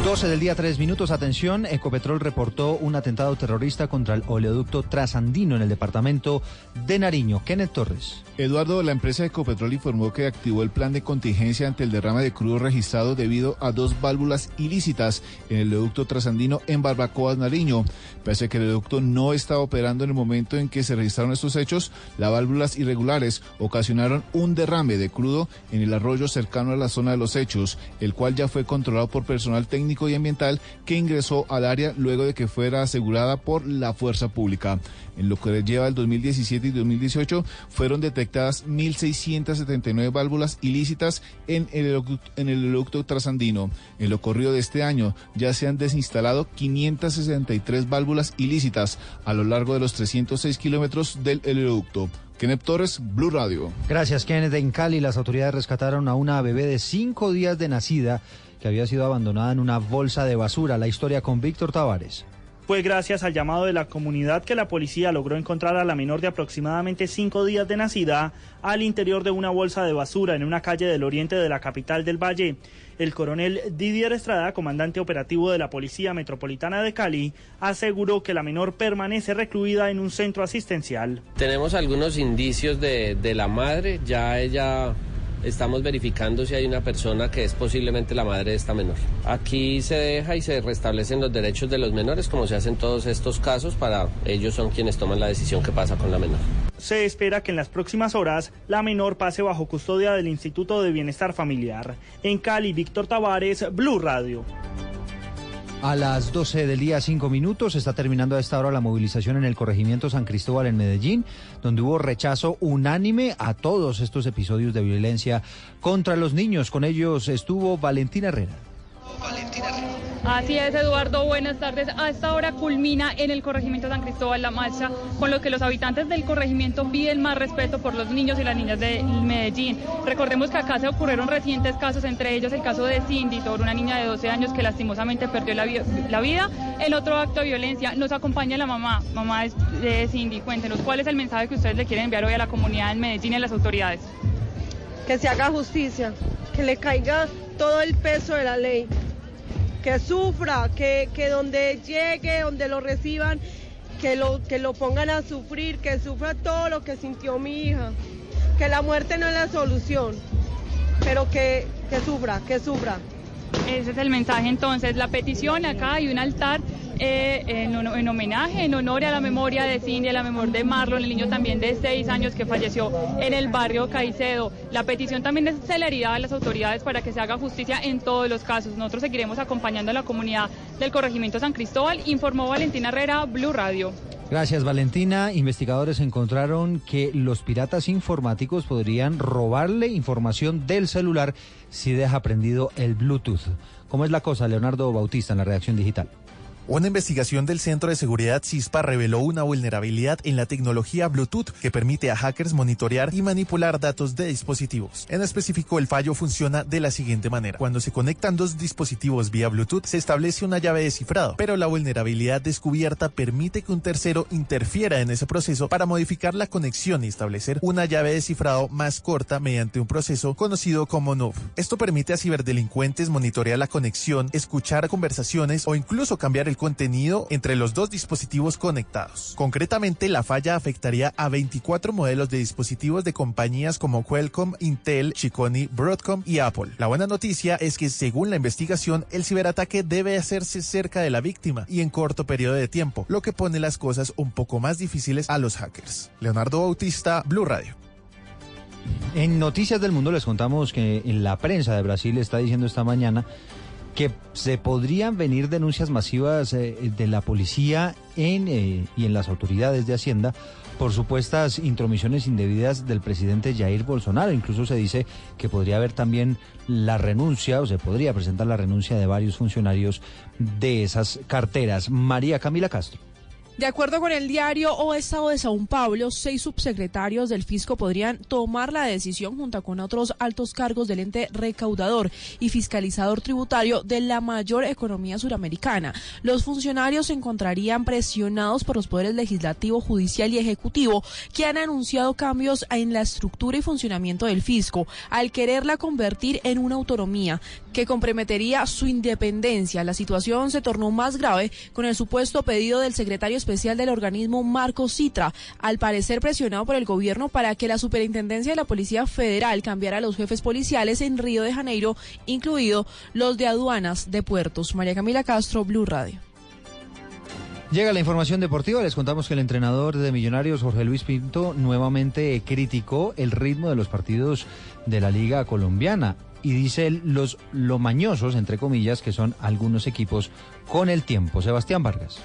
12 del día, 3 minutos. Atención, Ecopetrol reportó un atentado terrorista contra el oleoducto trasandino en el departamento de Nariño. Kenneth Torres. Eduardo, la empresa Ecopetrol informó que activó el plan de contingencia ante el derrame de crudo registrado debido a dos válvulas ilícitas en el oleoducto trasandino en Barbacoas, Nariño. Pese a que el oleoducto no estaba operando en el momento en que se registraron estos hechos, las válvulas irregulares ocasionaron un derrame de crudo en el arroyo cercano a la zona de los hechos, el cual ya fue controlado por personal técnico y ambiental que ingresó al área luego de que fuera asegurada por la fuerza pública. En lo que lleva el 2017 y 2018 fueron detectadas 1.679 válvulas ilícitas en el, en el oleoducto trasandino. En lo corrido de este año ya se han desinstalado 563 válvulas ilícitas a lo largo de los 306 kilómetros del oleoducto. Kenneth Torres, Blue Radio. Gracias, Kenneth. En Cali, las autoridades rescataron a una bebé de cinco días de nacida que había sido abandonada en una bolsa de basura. La historia con Víctor Tavares. Fue gracias al llamado de la comunidad que la policía logró encontrar a la menor de aproximadamente cinco días de nacida al interior de una bolsa de basura en una calle del oriente de la capital del Valle. El coronel Didier Estrada, comandante operativo de la Policía Metropolitana de Cali, aseguró que la menor permanece recluida en un centro asistencial. Tenemos algunos indicios de, de la madre, ya ella estamos verificando si hay una persona que es posiblemente la madre de esta menor. Aquí se deja y se restablecen los derechos de los menores como se hacen todos estos casos para ellos son quienes toman la decisión que pasa con la menor. Se espera que en las próximas horas la menor pase bajo custodia del Instituto de Bienestar Familiar. En Cali, Víctor Tavares, Blue Radio. A las 12 del día, 5 minutos, está terminando a esta hora la movilización en el corregimiento San Cristóbal en Medellín, donde hubo rechazo unánime a todos estos episodios de violencia contra los niños. Con ellos estuvo Valentina Herrera. Así es, Eduardo. Buenas tardes. A esta hora culmina en el corregimiento San Cristóbal la marcha, con lo que los habitantes del corregimiento piden más respeto por los niños y las niñas de Medellín. Recordemos que acá se ocurrieron recientes casos, entre ellos el caso de Cindy, sobre una niña de 12 años que lastimosamente perdió la, vi- la vida en otro acto de violencia. Nos acompaña la mamá, mamá de Cindy. Cuéntenos, ¿cuál es el mensaje que ustedes le quieren enviar hoy a la comunidad en Medellín y a las autoridades? que se haga justicia, que le caiga todo el peso de la ley, que sufra, que, que donde llegue, donde lo reciban, que lo, que lo pongan a sufrir, que sufra todo lo que sintió mi hija, que la muerte no es la solución, pero que, que sufra, que sufra. Ese es el mensaje entonces, la petición acá hay un altar eh, en, homenaje, en honor a la memoria de Cindy, a la memoria de Marlon, el niño también de seis años que falleció en el barrio Caicedo. La petición también es celeridad a las autoridades para que se haga justicia en todos los casos. Nosotros seguiremos acompañando a la comunidad del corregimiento San Cristóbal, informó Valentina Herrera, Blue Radio. Gracias, Valentina. Investigadores encontraron que los piratas informáticos podrían robarle información del celular si deja prendido el Bluetooth. ¿Cómo es la cosa, Leonardo Bautista, en la redacción digital? Una investigación del Centro de Seguridad CISPA reveló una vulnerabilidad en la tecnología Bluetooth que permite a hackers monitorear y manipular datos de dispositivos. En específico, el fallo funciona de la siguiente manera. Cuando se conectan dos dispositivos vía Bluetooth, se establece una llave de cifrado, pero la vulnerabilidad descubierta permite que un tercero interfiera en ese proceso para modificar la conexión y establecer una llave de cifrado más corta mediante un proceso conocido como NUV. Esto permite a ciberdelincuentes monitorear la conexión, escuchar conversaciones o incluso cambiar el contenido entre los dos dispositivos conectados. Concretamente, la falla afectaría a 24 modelos de dispositivos de compañías como Qualcomm, Intel, Chicony, Broadcom y Apple. La buena noticia es que según la investigación, el ciberataque debe hacerse cerca de la víctima y en corto periodo de tiempo, lo que pone las cosas un poco más difíciles a los hackers. Leonardo Bautista, Blue Radio. En Noticias del Mundo les contamos que en la prensa de Brasil está diciendo esta mañana que se podrían venir denuncias masivas eh, de la policía en, eh, y en las autoridades de Hacienda por supuestas intromisiones indebidas del presidente Jair Bolsonaro. Incluso se dice que podría haber también la renuncia o se podría presentar la renuncia de varios funcionarios de esas carteras. María Camila Castro. De acuerdo con el diario O Estado de Sao Paulo, seis subsecretarios del fisco podrían tomar la decisión junto con otros altos cargos del ente recaudador y fiscalizador tributario de la mayor economía suramericana. Los funcionarios se encontrarían presionados por los poderes legislativo, judicial y ejecutivo que han anunciado cambios en la estructura y funcionamiento del fisco al quererla convertir en una autonomía que comprometería su independencia. La situación se tornó más grave con el supuesto pedido del secretario especial del organismo Marco Citra, al parecer presionado por el gobierno para que la superintendencia de la Policía Federal cambiara a los jefes policiales en Río de Janeiro, incluido los de aduanas de puertos. María Camila Castro, Blue Radio. Llega la información deportiva. Les contamos que el entrenador de Millonarios, Jorge Luis Pinto, nuevamente criticó el ritmo de los partidos de la Liga Colombiana y dice los lomañosos, entre comillas, que son algunos equipos con el tiempo. Sebastián Vargas.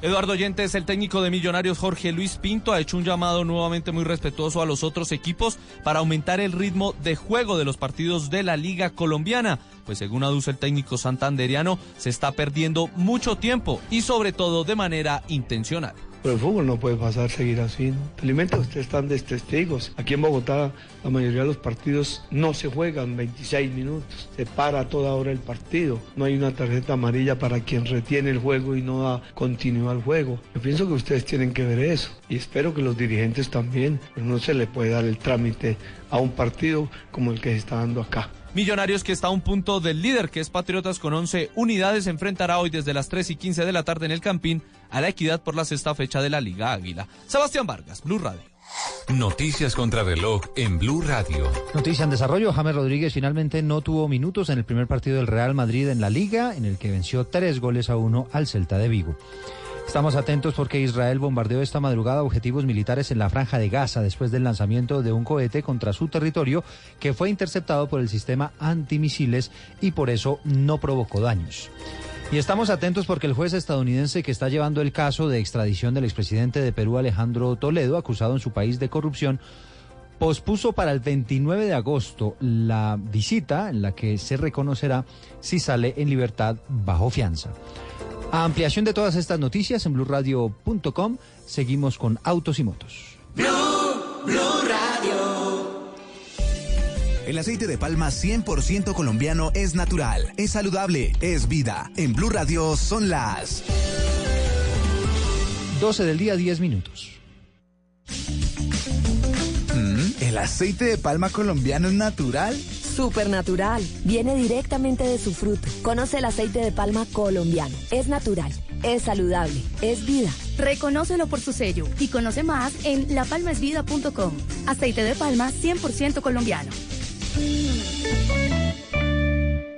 Eduardo Yentes, el técnico de Millonarios Jorge Luis Pinto, ha hecho un llamado nuevamente muy respetuoso a los otros equipos para aumentar el ritmo de juego de los partidos de la Liga Colombiana, pues según aduce el técnico santanderiano, se está perdiendo mucho tiempo y sobre todo de manera intencional. Pero el fútbol no puede pasar, seguir así. ¿no? Felizmente ustedes están de testigos. Aquí en Bogotá la mayoría de los partidos no se juegan 26 minutos. Se para toda hora el partido. No hay una tarjeta amarilla para quien retiene el juego y no da continuidad al juego. Yo pienso que ustedes tienen que ver eso. Y espero que los dirigentes también. Pero no se le puede dar el trámite a un partido como el que se está dando acá. Millonarios que está a un punto del líder que es Patriotas con 11 unidades enfrentará hoy desde las 3 y 15 de la tarde en el Campín a la Equidad por la sexta fecha de la Liga Águila. Sebastián Vargas, Blue Radio. Noticias contra reloj en Blue Radio. Noticia en desarrollo, James Rodríguez finalmente no tuvo minutos en el primer partido del Real Madrid en la liga, en el que venció tres goles a uno al Celta de Vigo. Estamos atentos porque Israel bombardeó esta madrugada objetivos militares en la franja de Gaza después del lanzamiento de un cohete contra su territorio que fue interceptado por el sistema antimisiles y por eso no provocó daños. Y estamos atentos porque el juez estadounidense que está llevando el caso de extradición del expresidente de Perú Alejandro Toledo, acusado en su país de corrupción, pospuso para el 29 de agosto la visita en la que se reconocerá si sale en libertad bajo fianza. A ampliación de todas estas noticias en blurradio.com, seguimos con Autos y Motos. El aceite de palma 100% colombiano es natural, es saludable, es vida. En Blue Radio son las 12 del día, 10 minutos. Mm, ¿El aceite de palma colombiano es natural? Supernatural. Viene directamente de su fruto. Conoce el aceite de palma colombiano. Es natural, es saludable, es vida. Reconócelo por su sello y conoce más en lapalmaesvida.com. Aceite de palma 100% colombiano.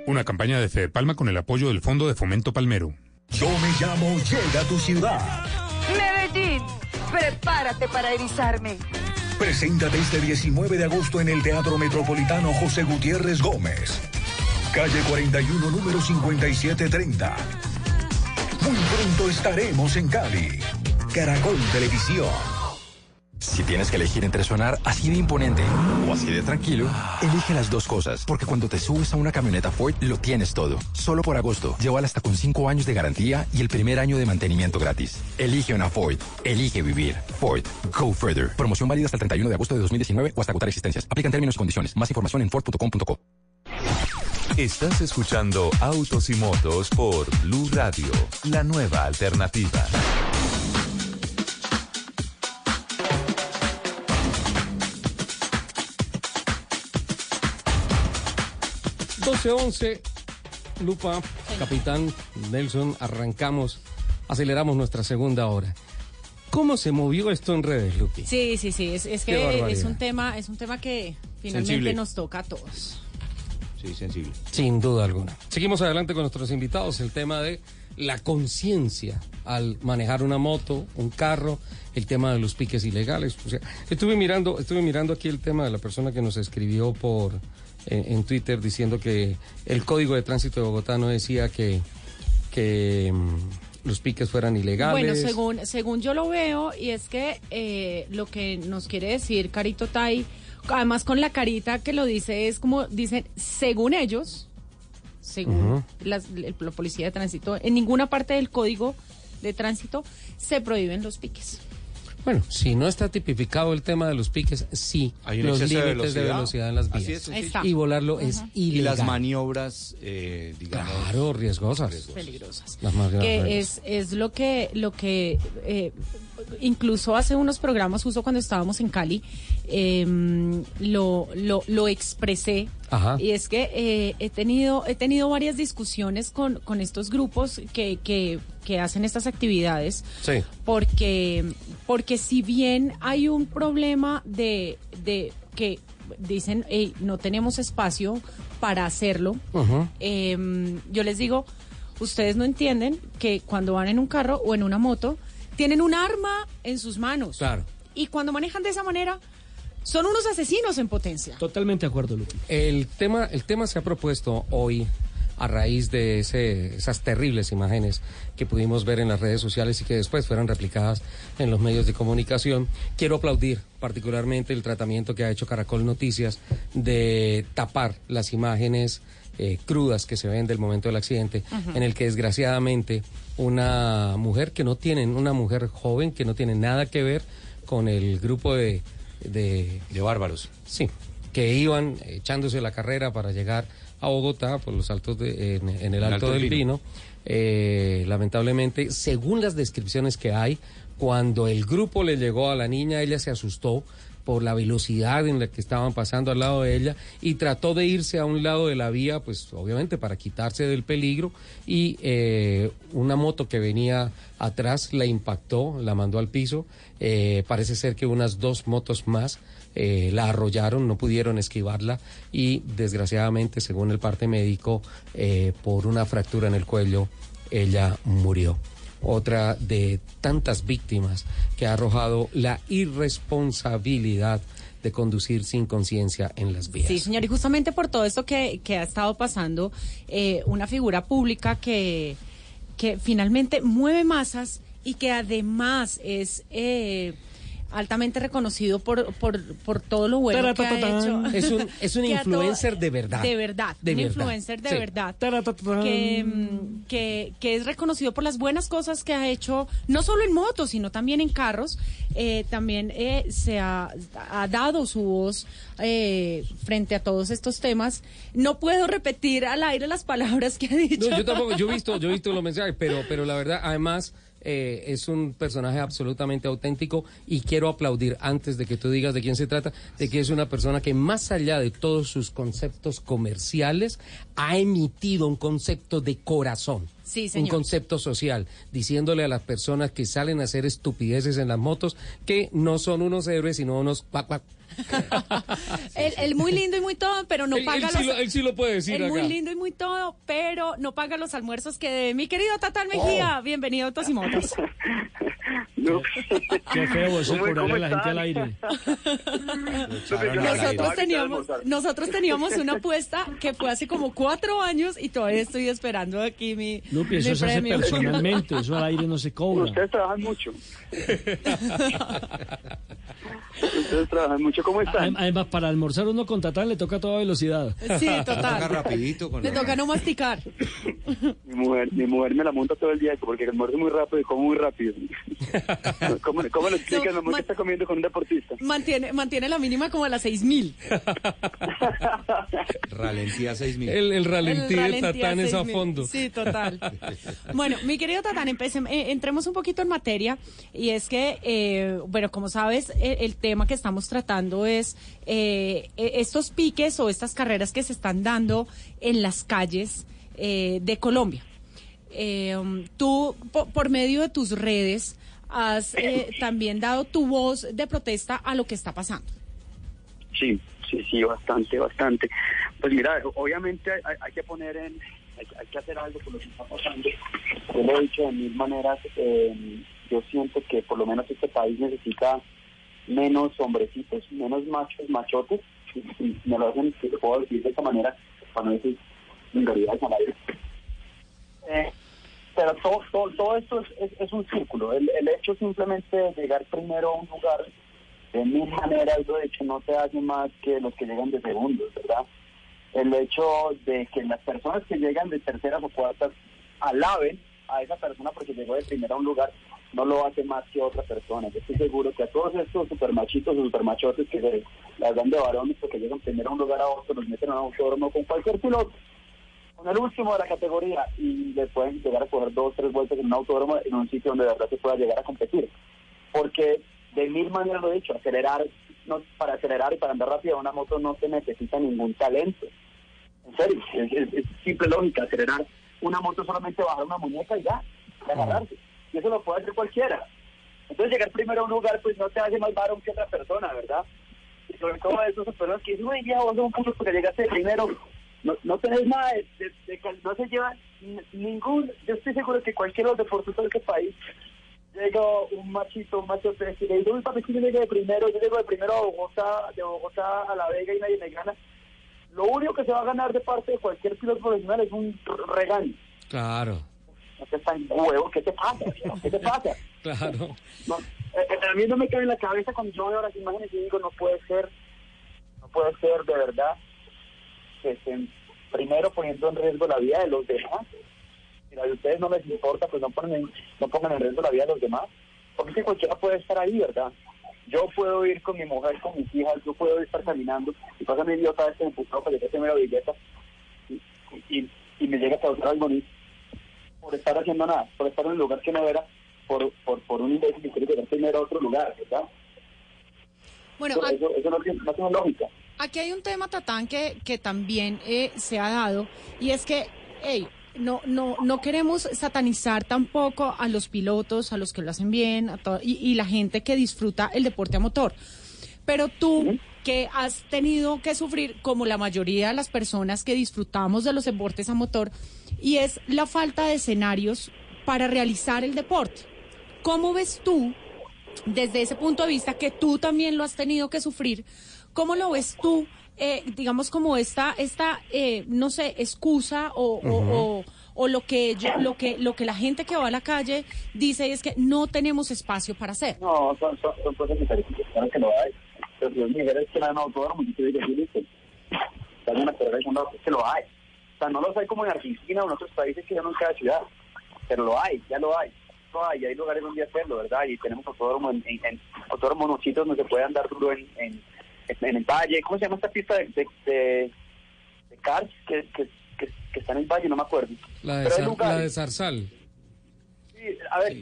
Una campaña de Fede Palma con el apoyo del Fondo de Fomento Palmero. Yo me llamo Llega a tu ciudad. Medellín, prepárate para erizarme. Preséntate este 19 de agosto en el Teatro Metropolitano José Gutiérrez Gómez. Calle 41, número 5730. Muy pronto estaremos en Cali. Caracol Televisión. Si tienes que elegir entre sonar así de imponente o así de tranquilo, elige las dos cosas, porque cuando te subes a una camioneta Ford lo tienes todo. Solo por agosto, llévala hasta con 5 años de garantía y el primer año de mantenimiento gratis. Elige una Ford, elige vivir. Ford, go further. Promoción válida hasta el 31 de agosto de 2019 o hasta agotar existencias. Aplican términos y condiciones. Más información en Ford.com.co. Estás escuchando Autos y Motos por Blue Radio, la nueva alternativa. 12-11, Lupa, Capitán Nelson, arrancamos, aceleramos nuestra segunda hora. ¿Cómo se movió esto en redes, Lupi? Sí, sí, sí, es, es que es un tema, es un tema que finalmente Sensible. nos toca a todos. Sí, sensible. Sin duda alguna. Seguimos adelante con nuestros invitados, el tema de la conciencia al manejar una moto, un carro, el tema de los piques ilegales. O sea, estuve mirando, estuve mirando aquí el tema de la persona que nos escribió por en, en Twitter diciendo que el código de tránsito de Bogotá no decía que, que mm, los piques fueran ilegales. Bueno, según, según yo lo veo, y es que eh, lo que nos quiere decir Carito Tai, además con la carita que lo dice, es como dicen, según ellos, según Ujú. las- el- la policía de tránsito, en ninguna parte del código de tránsito, se prohíben los piques. Bueno, si no está tipificado el tema de los piques, sí, Hay un los de límites de velocidad. en las Así vías. es. Y volarlo es Y ilegal. las maniobras, eh, digamos. Claro, riesgosas. Peligrosas. Las más que es, es lo que lo que eh, incluso hace unos programas justo cuando estábamos en Cali em, lo, lo, lo expresé Ajá. y es que eh, he tenido he tenido varias discusiones con, con estos grupos que, que, que hacen estas actividades Sí. porque porque si bien hay un problema de, de que dicen "Ey, no tenemos espacio para hacerlo eh, yo les digo, ustedes no entienden que cuando van en un carro o en una moto, tienen un arma en sus manos. Claro. Y cuando manejan de esa manera, son unos asesinos en potencia. Totalmente de acuerdo, Lupi. El tema, el tema se ha propuesto hoy a raíz de ese- esas terribles imágenes que pudimos ver en las redes sociales y que después fueron replicadas en los medios de comunicación. Quiero aplaudir particularmente el tratamiento que ha hecho Caracol Noticias de tapar las imágenes eh, crudas que se ven del momento del accidente, en el que desgraciadamente una mujer que no tiene, una mujer joven que no tiene nada que ver con el grupo de... De, bárbaros. Sí, que iban echándose la carrera para llegar a Bogotá por los altos de, en, en el Alto, del Pino. Eh, lamentablemente, según las descripciones que hay, cuando el grupo le llegó a la niña, ella se asustó por la velocidad en la que estaban pasando al lado de ella y trató de irse a un lado de la vía, pues obviamente para quitarse del peligro y eh, una moto que venía atrás la impactó, la mandó al piso. Eh, parece ser que unas dos motos más eh, la arrollaron, no pudieron esquivarla y desgraciadamente, según el parte médico, por una fractura en el cuello, ella murió. Otra de tantas víctimas que ha arrojado la irresponsabilidad de conducir sin conciencia en las vías. Sí, señor, y justamente por todo esto que, que ha estado pasando, eh, una figura pública que, que finalmente mueve masas y que además es eh, altamente reconocido por, por, por todo lo bueno que ha hecho. Es un, es un influencer de verdad. De verdad, De un verdad. influencer de Sí. verdad. Que, que, que es reconocido por las buenas cosas que ha hecho, no solo en motos, sino también en carros. Eh, también eh, se ha, ha dado su voz eh, frente a todos estos temas. No puedo repetir al aire las palabras que ha dicho. No, yo tampoco, yo he visto, yo he visto los mensajes, pero, pero la verdad, además, eh, es un personaje absolutamente auténtico y quiero aplaudir antes de que tú digas de quién se trata, de que es una persona que más allá de todos sus conceptos comerciales, ha emitido un concepto de corazón. Sí, Un concepto social, diciéndole a las personas que salen a hacer estupideces en las motos que no son unos héroes, sino unos cuac, cuac. Él, él muy lindo y muy todo, pero no paga él sí los... lo- él sí lo puede decir Él muy lindo y muy todo, pero no paga los almuerzos que debe. Mi querido Tatán Mejía, Oh. bienvenido a Tosimotos. Qué feo eso de ¿Cómo- cobrarle cómo a la gente al aire. Nosotros teníamos, nosotros teníamos una apuesta que fue hace como cuatro años y todavía estoy esperando aquí mi, eso se hace premio. personalmente, eso al aire no se cobra. Ustedes trabajan mucho. Ustedes trabajan mucho. ¿Cómo están? Además, para almorzar uno con Tatán le toca a toda velocidad. Sí, total. rapidito con Le toca no masticar. Mi mujer, mi mujer me la monta todo el día porque almuerzo muy rápido y como muy rápido. ¿Cómo, cómo le amor, que está comiendo con un deportista? Mantiene, mantiene la mínima como a las seis mil. Ralentía 6000. El, el ralentí El de ralentí a Tatán es a 6000. fondo. Sí, total. Bueno, mi querido Tatán, empecem- eh, entremos un poquito en materia y es que, eh, bueno, como sabes, eh, el tema que estamos tratando es eh, eh, estos piques o estas carreras que se están dando en las calles eh, de Colombia. Eh, um, tú, po- por medio de tus redes, has eh, también dado tu voz de protesta a lo que está pasando. Sí, sí, sí, bastante, bastante. Pues mira, obviamente hay, hay que poner en, hay, hay que hacer algo por lo que está pasando. Yo lo he dicho de mil maneras, eh, yo siento que por lo menos este país necesita menos hombrecitos, menos machos, machotes, y, y me lo hacen, puedo decir de esta manera, cuando dices vulgaridades al aire. Eh, pero todo, todo, todo esto es, es- es un círculo. El, el hecho simplemente de llegar primero a un lugar, de mil maneras, lo hecho no te hace más que los que llegan de segundos, ¿verdad? El hecho de que las personas que llegan de terceras o cuartas alaben a esa persona porque llegó de primera a un lugar, no lo hace más que otra persona. Yo estoy seguro que a todos estos supermachitos o supermachotes que se las dan de varones porque llegan primero a un lugar a otro, los meten a un autódromo con cualquier piloto, con el último de la categoría y le pueden llegar a coger dos, tres vueltas en un autódromo en un sitio donde de verdad se pueda llegar a competir. Porque de mil maneras lo he dicho, acelerar, no, para acelerar y para andar rápido una moto no se necesita ningún talento. En serio, es, es- es simple lógica, acelerar una moto solamente bajar una muñeca y ya, y agarrarse. Y eso lo puede hacer cualquiera. Entonces llegar primero a un lugar pues no te hace más varón que otra persona, ¿verdad? Y sobre todo esos personas que dicen, uy, ya vos sos un puto porque llegaste primero, no, no tenés nada de, de- no se lleva ningún, yo estoy seguro que cualquier otro deportista de este país llega un machito, un macho tres y le uy papi, yo llegué de primero, yo llego de primero a Bogotá, de Bogotá a La Vega y nadie me gana. Lo único que se va a ganar de parte de cualquier piloto profesional es un regaño. Claro, No te están huevo, ¿qué te pasa? ¿Qué te pasa? claro. No, eh, eh, a mí no me cabe en la cabeza cuando yo veo las imágenes y digo, no puede ser, no puede ser de verdad estén primero poniendo en riesgo la vida de los demás. Si a ustedes no les importa, pues no, ponen en- no pongan en riesgo la vida de los demás. Porque que cualquiera puede estar ahí, ¿verdad? Yo puedo ir con mi mujer, con mis hijas, yo puedo estar caminando y pasa mi idiota este empujado que llegué primero billeta y, y, y me llega a causar algo ni por estar haciendo nada, por estar en un lugar que no era, por, por, por un imbécil que quiere llegar primero a otro lugar, ¿verdad? Bueno, eso, a- eso, eso no, tiene, no tiene lógica. Aquí hay un tema, Tatán, que, que también eh, se ha dado, y es que, hey, no, no, no queremos satanizar tampoco a los pilotos, a los que lo hacen bien, a to- y, y la gente que disfruta el deporte a motor. Pero tú, que has tenido que sufrir, como la mayoría de las personas que disfrutamos de los deportes a motor, y es la falta de escenarios para realizar el deporte. ¿Cómo ves tú desde ese punto de vista que tú también lo has tenido que sufrir, ¿cómo lo ves tú, eh, digamos, como esta, esta eh, no sé, excusa o, o- Ujú. o- o lo que yo, lo que lo que la gente que va a la calle dice es que no tenemos espacio para hacer? No, son, son, son cosas diferentes, claro que lo hay. Pero si los mujeres que dan autódromo, yo te digo, sí, listo. Están en la carrera de segundo, es que lo hay. O sea, no los hay como en Argentina o en otros países que ya no en cada ciudad, pero lo hay, ya lo hay. Lo hay, hay lugares donde hacerlo, ¿verdad? Y tenemos autódromo en, en, en autódromo mochitos donde se puede andar duro en, en, en el valle. ¿Cómo se llama esta pista de, de, de, de cars que, que, que, que está en el valle? No me acuerdo. La de, Pero hay Zar- lugares. la de Zarzal. Sí, a ver,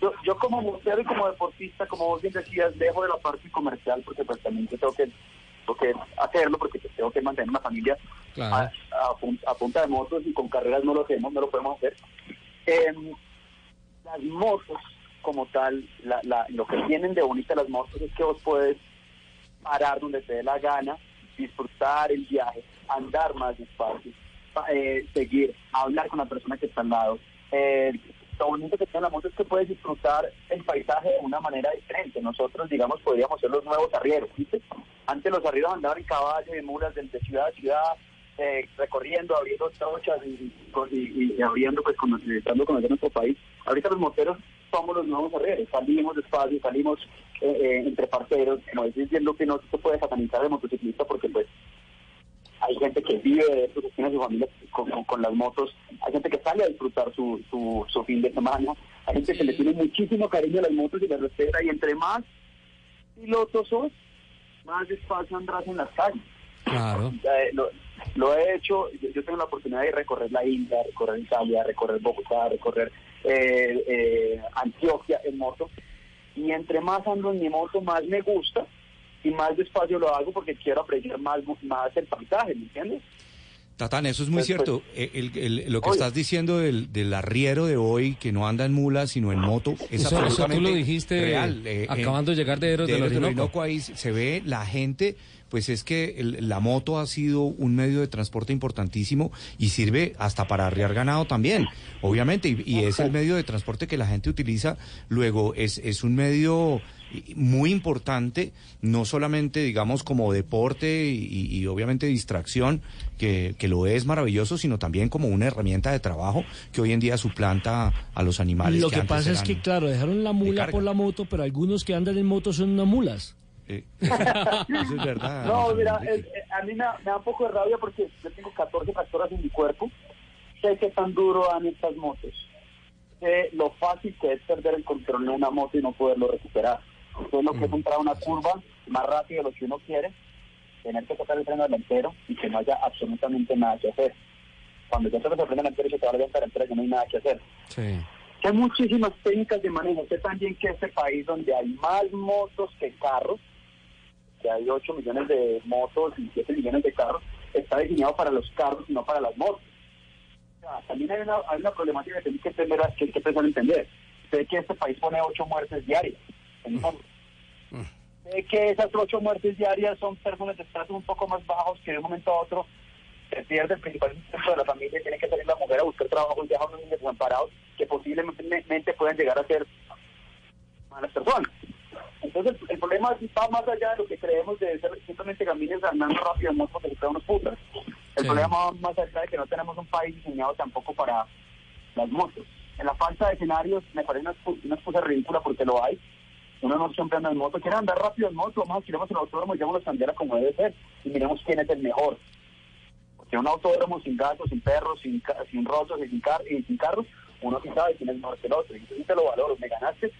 yo, yo como museo y como deportista, como vos bien decías, dejo de la parte comercial porque pues también yo tengo que, tengo que hacerlo porque pues, tengo que mantener una familia Claro. a, a pun- a punta de motos y con carreras no lo hacemos, no lo podemos hacer. Em, las motos como tal, la, la, lo que tienen de bonita las motos es que vos puedes parar donde te dé la gana, disfrutar el viaje, andar más despacio, pa- eh, seguir, hablar con la persona que está al lado. Eh, lo bonito que tiene la moto es que puedes disfrutar el paisaje de una manera diferente. Nosotros, digamos, podríamos ser los nuevos arrieros, ¿viste? Antes los arrieros andaban en caballos, en mulas, de, de ciudad a ciudad, eh, recorriendo, abriendo trochas y, y, y abriendo, pues, con, de conocer nuestro país. Ahorita los moteros somos los nuevos arrieros, salimos despacio, salimos eh, eh, entre parceros, no es diciendo que no se puede satanizar el motociclista porque, pues, hay gente que vive de eso, que tiene su familia con, con- con las motos, hay gente que sale a disfrutar su, su, su fin de semana, hay gente que le tiene muchísimo cariño a las motos y las respeta, y entre más pilotos sos, más despacio andarás en las calles. Claro. Eh, lo, lo he hecho, yo, yo tengo la oportunidad de recorrer la India, recorrer Italia, recorrer Bogotá, recorrer eh, eh, Antioquia en moto, y entre más ando en mi moto, más me gusta y más despacio lo hago porque quiero apreciar más, más el paisaje, ¿me entiendes? Tatán, eso es muy Pues, cierto. Eh, el- el- lo que Oye. estás diciendo del, del arriero de hoy, que no anda en mula, sino en moto, es Eso- eso tú absolutamente lo dijiste, real. Eh, acabando de llegar de Héroes del Orinoco. ahí se ve la gente, pues es que el- la moto ha sido un medio de transporte importantísimo y sirve hasta para arriar ganado también, obviamente, y, y es el medio de transporte que la gente utiliza. Luego, es, es un medio muy importante, no solamente, digamos, como deporte y, y obviamente distracción, que, que lo es maravilloso, sino también como una herramienta de trabajo que hoy en día suplanta a los animales. Lo que, antes pasa es que, claro, dejaron la mula por la moto, pero algunos que andan en moto son unas mulas. Eso es verdad. No, mira, eh, eh, a mí me da, me da un poco de rabia porque yo tengo 14 factoras en mi cuerpo. Sé que tan duro dan estas motos. sé lo fácil que es perder el control de una moto y no poderlo recuperar. Eso es lo que es entrar a una curva más rápido de lo que uno quiere, tener que tocar el freno delantero y que no haya absolutamente nada que hacer. Cuando ya tocas el freno delantero y se te va a levantar delantera, no hay nada que hacer. Sí. Hay muchísimas técnicas de manejo. Usted también que este país donde hay más motos que carros, que hay 8 millones de motos y 7 millones de carros, está diseñado para los carros y no para las motos. También hay una, hay una problemática que tiene que, entender, que hay que empezar a entender. Sé que este país pone 8 muertes diarias en motos. Sé que esas 8 muertes diarias son personas de estatus un poco más bajos que de un momento a otro se pierde el principal sustento de la familia tiene que salir la mujer a buscar trabajo y deja a unos niños desamparados que posiblemente pueden llegar a ser malas personas. Entonces, el problema va más allá de lo que creemos de ser simplemente gamines andando rápido en motos que unos putas. El Sí. problema va más allá de que no tenemos un país diseñado tampoco para las motos. En la falta de escenarios me parece una, una excusa ridícula porque lo hay. Uno no siempre anda en moto, quiere andar rápido en moto, vamos a el autódromo y llevamos la bandera como debe ser y miremos quién es el mejor. Porque un autódromo sin gatos, sin perros, sin, sin rotos y sin, car y sin carros, uno sí sabe quién es mejor que el otro. Y entonces te lo valoro, me ganaste,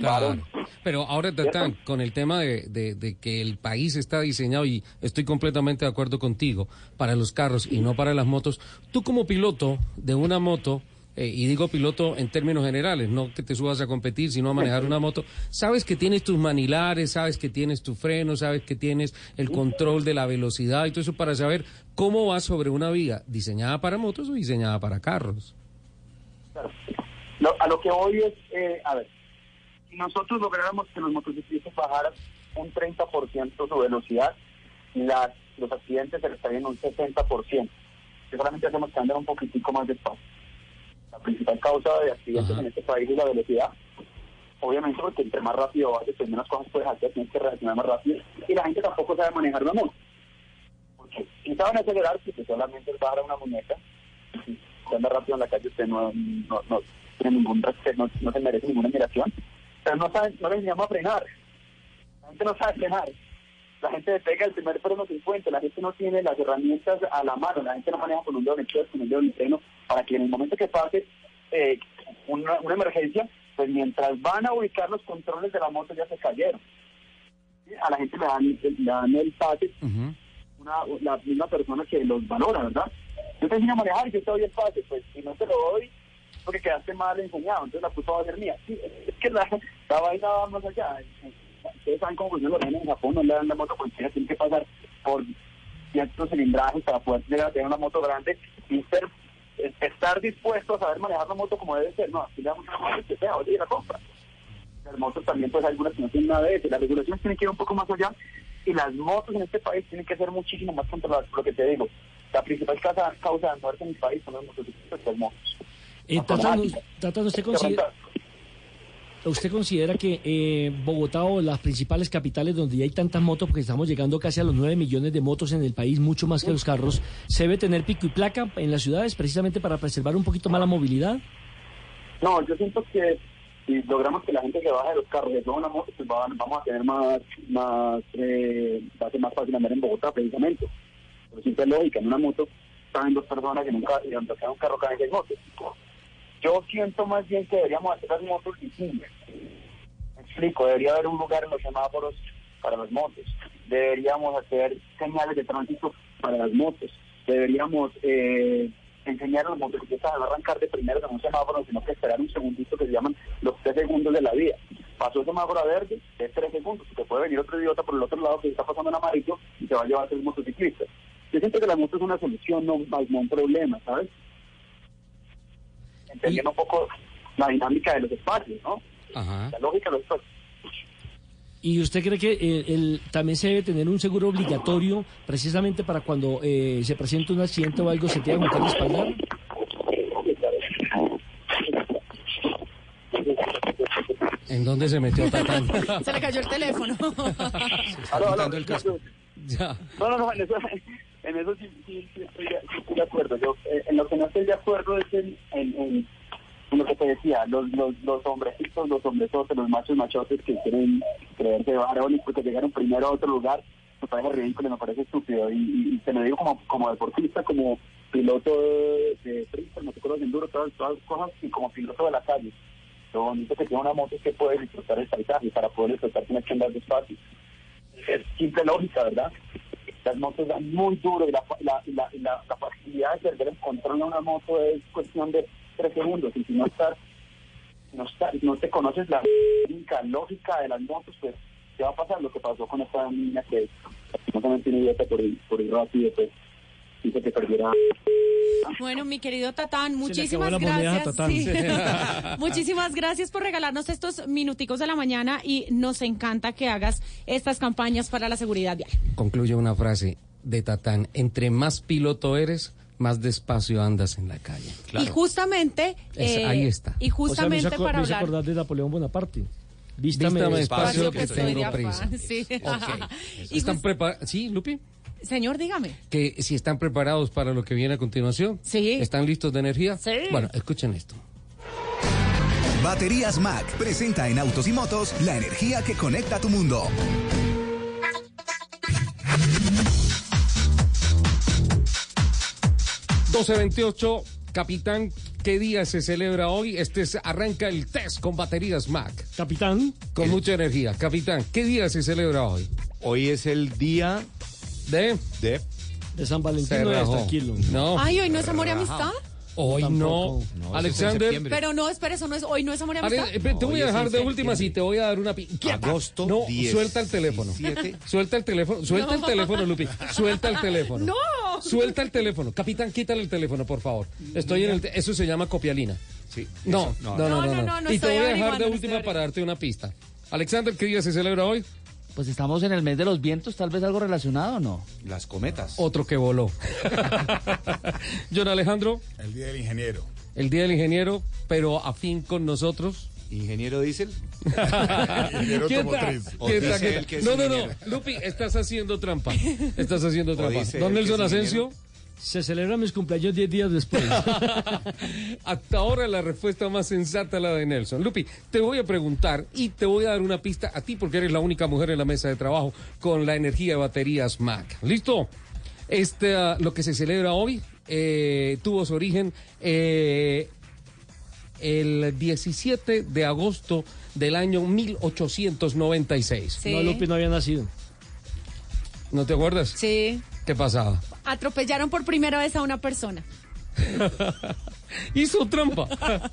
Claro. Pero ahora, Tatán, con el tema de, de- de que el país está diseñado, y estoy completamente de acuerdo contigo, para los carros y no para las motos, tú como piloto de una moto, eh, y digo piloto en términos generales, no que te subas a competir, sino a manejar una moto, sabes que tienes tus manilares, sabes que tienes tu freno, sabes que tienes el control de la velocidad y todo eso para saber cómo vas sobre una vía diseñada para motos o diseñada para carros. Lo- a lo que voy es, eh, a ver, si nosotros lográramos que los motociclistas bajaran un 30% su velocidad, las, los accidentes se estarían un 60%. Que solamente hacemos que anden un poquitico más despacio. La principal causa de accidentes en este país es la velocidad. Obviamente porque entre más rápido vayas, pues menos cosas puedes hacer, tienes que reaccionar más rápido. Y la gente tampoco sabe manejar una moto. Porque si saben acelerar, pues solamente es bajar a una muñeca. Si anda rápido en la calle, usted no, no, no tiene ningún respeto, no, no se merece ninguna admiración. Pero no saben, no les enseñamos a frenar. La gente no sabe frenar. La gente le pega el primer freno 50, la gente no tiene las herramientas a la mano, la gente no maneja con un dedo en con un dedo el freno, para que en el momento que pase eh, una, una emergencia, pues mientras van a ubicar los controles de la moto ya se cayeron. A la gente le dan, le dan el pase una, la misma persona que los valora, ¿verdad? Yo te enseño a manejar y yo te doy el pase, pues si no te lo doy, porque quedaste mal enseñado, entonces la culpa va a ser mía. Sí, es que la, la vaina va más allá. Ustedes saben cómo funciona lo en Japón, no le dan la moto cualquiera, tiene que pasar por ciertos cilindrajes para poder tener una moto grande y ser, estar dispuesto a saber manejar la moto como debe ser. No, aquí le damos una moto que sea, oye, la compra. Las motos también, pues algunas que no tienen nada de eso. Las regulaciones tienen que ir un poco más allá y las motos en este país tienen que ser muchísimo más controladas. Por lo que te digo, la principal causa, causa de muerte en el país son los motociclistas y las motos. Eh. Tatán, ¿usted Que considera, ¿usted considera que eh, Bogotá o las principales capitales donde ya hay tantas motos, porque estamos llegando casi a los 9 millones de motos en el país, mucho más que los carros, se debe tener pico y placa en las ciudades precisamente para preservar un poquito más la movilidad? No, yo siento que si logramos que la gente se baje de los carros y se tome una moto, pues va- vamos a tener más, más eh, va a ser más fácil andar en Bogotá precisamente. Por simple lógica, en una moto saben dos personas y nunca, y donde sea un carro caen seis motos. Yo siento más bien que deberíamos hacer las motos visibles. Me explico, debería haber un lugar en los semáforos para las motos. Deberíamos hacer señales de tránsito para las motos. Deberíamos eh, enseñar a los motociclistas a no arrancar de primero en un semáforo, sino que esperar un segundito que se llaman los tres segundos de la vía. Pasó el semáforo a verde, es tres segundos, porque puede venir otro idiota por el otro lado que está pasando en amarillo y se va a llevar ser motociclista. Yo siento que la moto es una solución, no, no un problema, ¿sabes? Entendiendo un poco la dinámica de los espacios, ¿no? Ajá. La lógica de los espacios. ¿Y usted cree que eh, el- también se debe tener un seguro obligatorio precisamente para cuando eh, se presente un accidente o algo se tenga que respaldar? ¿En dónde se metió Tatán? Se le cayó el teléfono. Aló, aló, quitando el casco. Ya. No, no, no, en eso, en eso sí, sí, sí estoy, de acuerdo. Yo, eh, en lo que no estoy de acuerdo es en, lo que te decía, los, los, los hombrecitos, los hombresotes, los machos machotes que quieren creerse varones porque llegaron primero a otro lugar, me parece ridículo, me parece estúpido. Y, y, y te lo digo como, como deportista, como piloto de, freestyle, motocross, de enduro, todas, todas las cosas, y como piloto de la calle. Lo bonito que tiene una moto es que puede disfrutar el paisaje, para poder disfrutar tienes que andar despacio. Es simple lógica, ¿verdad? Las motos dan muy duro y la, la, la, la, facilidad de perder el control de una moto es cuestión de tres segundos. Y si no estás, no, estás, no te conoces la lógica de las motos, pues ¿qué va a pasar? Lo que pasó con esta niña que no tiene idiota por ir, por ir rápido, pues hizo que perdiera Bueno, mi querido Tatán, Se le muchísimas gracias. Tatán. Sí. muchísimas gracias por regalarnos estos minuticos de la mañana y nos encanta que hagas estas campañas para la seguridad vial. Concluye una frase de Tatán. Entre más piloto eres, más despacio andas en la calle. Y justamente, Es- eh, ahí está. y justamente o sea, me para me hablar. acordar de Napoleón Bonaparte. Vístame, Vístame despacio, despacio que que tengo prisa. sí. Ok. Y ¿Están preparados? Sí, Lupi. Señor, dígame. Que si están preparados para lo que viene a continuación. Sí. ¿Están listos de energía? Sí. Bueno, escuchen esto. Baterías Mac presenta en autos y motos la energía que conecta tu mundo. veintiocho, capitán, ¿qué día se celebra hoy? Este es- arranca el test con baterías Mac. Capitán. Con mucha energía. Capitán, ¿qué día se celebra hoy? Hoy es el día de... de... De San Valentín, Se no es rajó. tranquilo. No. Ay, hoy no es amor y amistad. Hoy no. tampoco. No, eso es en Alexander. septiembre. Pero no, espera, eso no es hoy no es amor y Ale, amistad. eh, te voy Hoy a es dejar en de últimas y septiembre. te voy a dar una... pi- ¡Quieta! Agosto No, 10, suelta el teléfono. 17. Suelta el teléfono. Suelta el No. teléfono, Lupi. Suelta el teléfono. No. Suelta el teléfono. Capitán, quítale el teléfono, por favor. Estoy en el... te- Eso se llama copialina. Sí, No, eso, no, no, no. no, no, no, no y te estoy voy a dejar averiguando, de última para darte una pista. Alexander, ¿qué día se celebra hoy? Pues estamos en el mes de los vientos, tal vez algo relacionado o no. Las cometas. Otro que voló. John Alejandro, El Día del Ingeniero. el Día del Ingeniero, pero afín con nosotros. Ingeniero diésel. Ingeniero automotriz. No, no, no. Lupi, estás haciendo trampa. Estás haciendo trampa. que Nelson Asensio. ingeniero. Se celebran mis cumpleaños 10 días después. Hasta ahora la respuesta más sensata la de Nelson. Lupi, te voy a preguntar y te voy a dar una pista a ti porque eres la única mujer en la mesa de trabajo con la energía de baterías Mac. ¿Listo? Este, ah, lo que se celebra hoy eh, tuvo su origen eh, el 17 de agosto del año 1896. Sí. No, Lupi no había nacido. ¿No te acuerdas? Sí. ¿Qué pasaba? Atropellaron por primera vez a una persona. hizo trampa.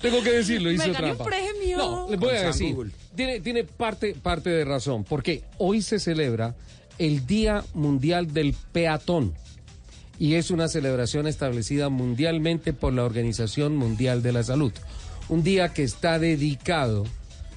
Tengo que decirlo, hizo Me gané un trampa. premio. No, les voy a Con decir. Tiene, tiene parte, parte de razón, porque hoy se celebra el Día Mundial del Peatón. Y es una celebración establecida mundialmente por la Organización Mundial de la Salud. Un día que está dedicado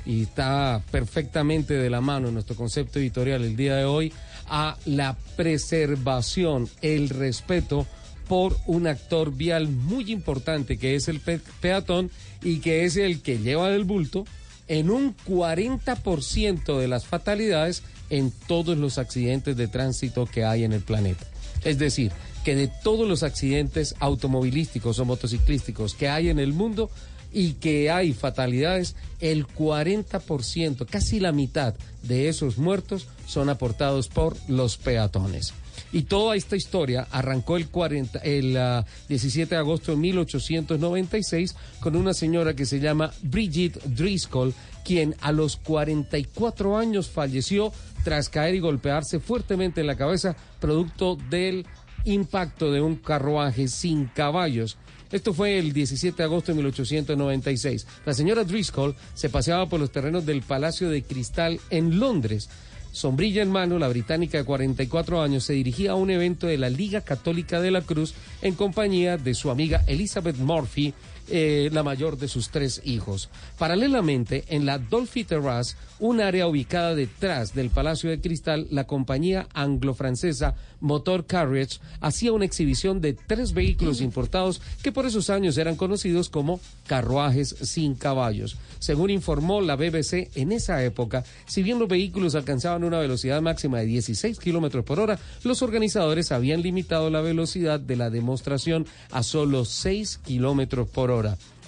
y está perfectamente de la mano en nuestro concepto editorial el día de hoy a la preservación, el respeto por un actor vial muy importante que es el pe- peatón y que es el que lleva del bulto en un 40% de las fatalidades en todos los accidentes de tránsito que hay en el planeta. Es decir, que de todos los accidentes automovilísticos o motociclísticos que hay en el mundo y que hay fatalidades, el 40%, casi la mitad de esos muertos son aportados por los peatones. Y toda esta historia arrancó el, 40, el ah, 17 de agosto de 1896 con una señora que se llama Bridget Driscoll, quien a los 44 años falleció tras caer y golpearse fuertemente en la cabeza producto del impacto de un carruaje sin caballos. Esto fue el 17 de agosto de 1896. La señora Driscoll se paseaba por los terrenos del Palacio de Cristal en Londres. Sombrilla en mano, la británica de 44 años se dirigía a un evento de la Liga Católica de la Cruz en compañía de su amiga Elizabeth Murphy, eh, la mayor de sus tres hijos. Paralelamente, en la Dolphy Terrace, un área ubicada detrás del Palacio de Cristal, la compañía anglo-francesa Motor Carriage hacía una exhibición de tres vehículos importados que por esos años eran conocidos como carruajes sin caballos. Según informó la BBC, en esa época, si bien los vehículos alcanzaban una velocidad máxima de 16 kilómetros por hora, los organizadores habían limitado la velocidad de la demostración a solo 6 kilómetros por hora.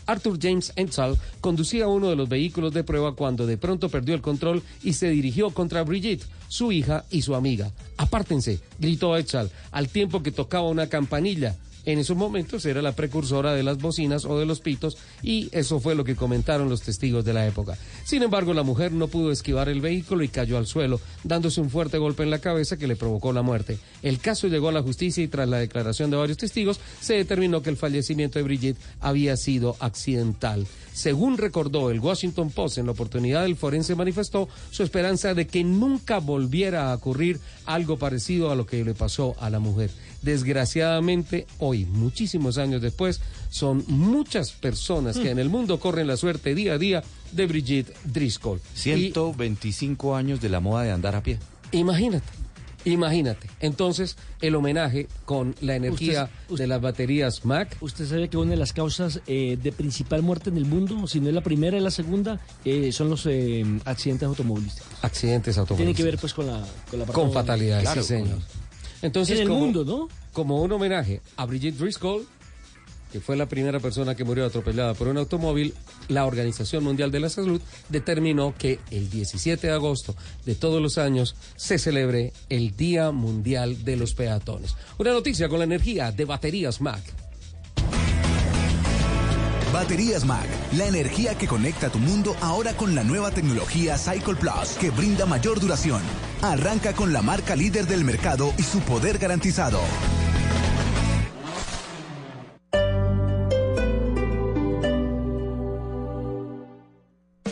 Arthur James Ensal conducía uno de los vehículos de prueba cuando de pronto perdió el control y se dirigió contra Brigitte, su hija y su amiga. Apártense, gritó Ensal, al tiempo que tocaba una campanilla. En esos momentos era la precursora de las bocinas o de los pitos y eso fue lo que comentaron los testigos de la época. Sin embargo, la mujer no pudo esquivar el vehículo y cayó al suelo, dándose un fuerte golpe en la cabeza que le provocó la muerte. El caso llegó a la justicia y tras la declaración de varios testigos se determinó que el fallecimiento de Brigitte había sido accidental. Según recordó el Washington Post en la oportunidad, el forense manifestó su esperanza de que nunca volviera a ocurrir algo parecido a lo que le pasó a la mujer. Desgraciadamente, hoy, muchísimos años después, son muchas personas que en el mundo corren la suerte día a día de Brigitte Driscoll. 125 años de la moda de andar a pie. Imagínate, imagínate. Entonces, el homenaje con la energía Usted- de las baterías Mac. Usted sabe que una de las causas eh, de principal muerte en el mundo, si no es la primera y la segunda, eh, son los eh, accidentes automovilísticos. Accidentes Tiene automovilísticos. que ver pues con la con la Con fatalidades, Claro, sí, señor. con- Entonces, En el como- mundo, ¿no? Como un homenaje a Brigitte Driscoll, que fue la primera persona que murió atropellada por un automóvil, la Organización Mundial de la Salud determinó que el 17 de agosto de todos los años se celebre el Día Mundial de los Peatones. Una noticia con la energía de baterías Mac. Baterías Mac, la energía que conecta tu mundo ahora con la nueva tecnología Cycle Plus que brinda mayor duración. Arranca con la marca líder del mercado y su poder garantizado.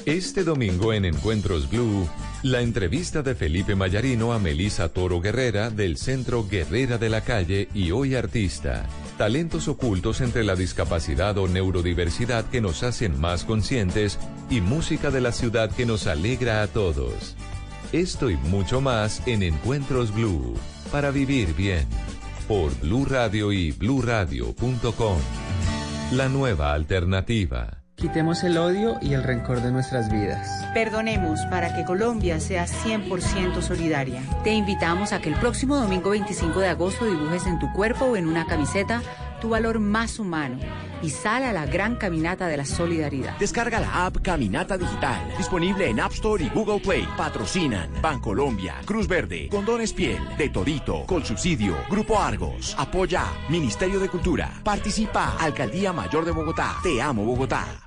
Este domingo en Encuentros Blue, la entrevista de Felipe Mayarino a Melisa Toro Guerrera del Centro Guerrera de la Calle y Hoy Artista. Talentos ocultos entre la discapacidad o neurodiversidad que nos hacen más conscientes y música de la ciudad que nos alegra a todos. Esto y mucho más en Encuentros Blue, para vivir bien, por Blue Radio y bluradio.com. La nueva alternativa. Quitemos el odio y el rencor de nuestras vidas. Perdonemos para que Colombia sea 100% solidaria. Te invitamos a que el próximo domingo 25 de agosto dibujes en tu cuerpo o en una camiseta tu valor más humano y sal a la gran caminata de la solidaridad. Descarga la app Caminata Digital, disponible en App Store y Google Play. Patrocinan Bancolombia, Cruz Verde, Condones Piel, De Todito, Colsubsidio, Grupo Argos, Apoya, Ministerio de Cultura, Participa, Alcaldía Mayor de Bogotá. Te amo Bogotá.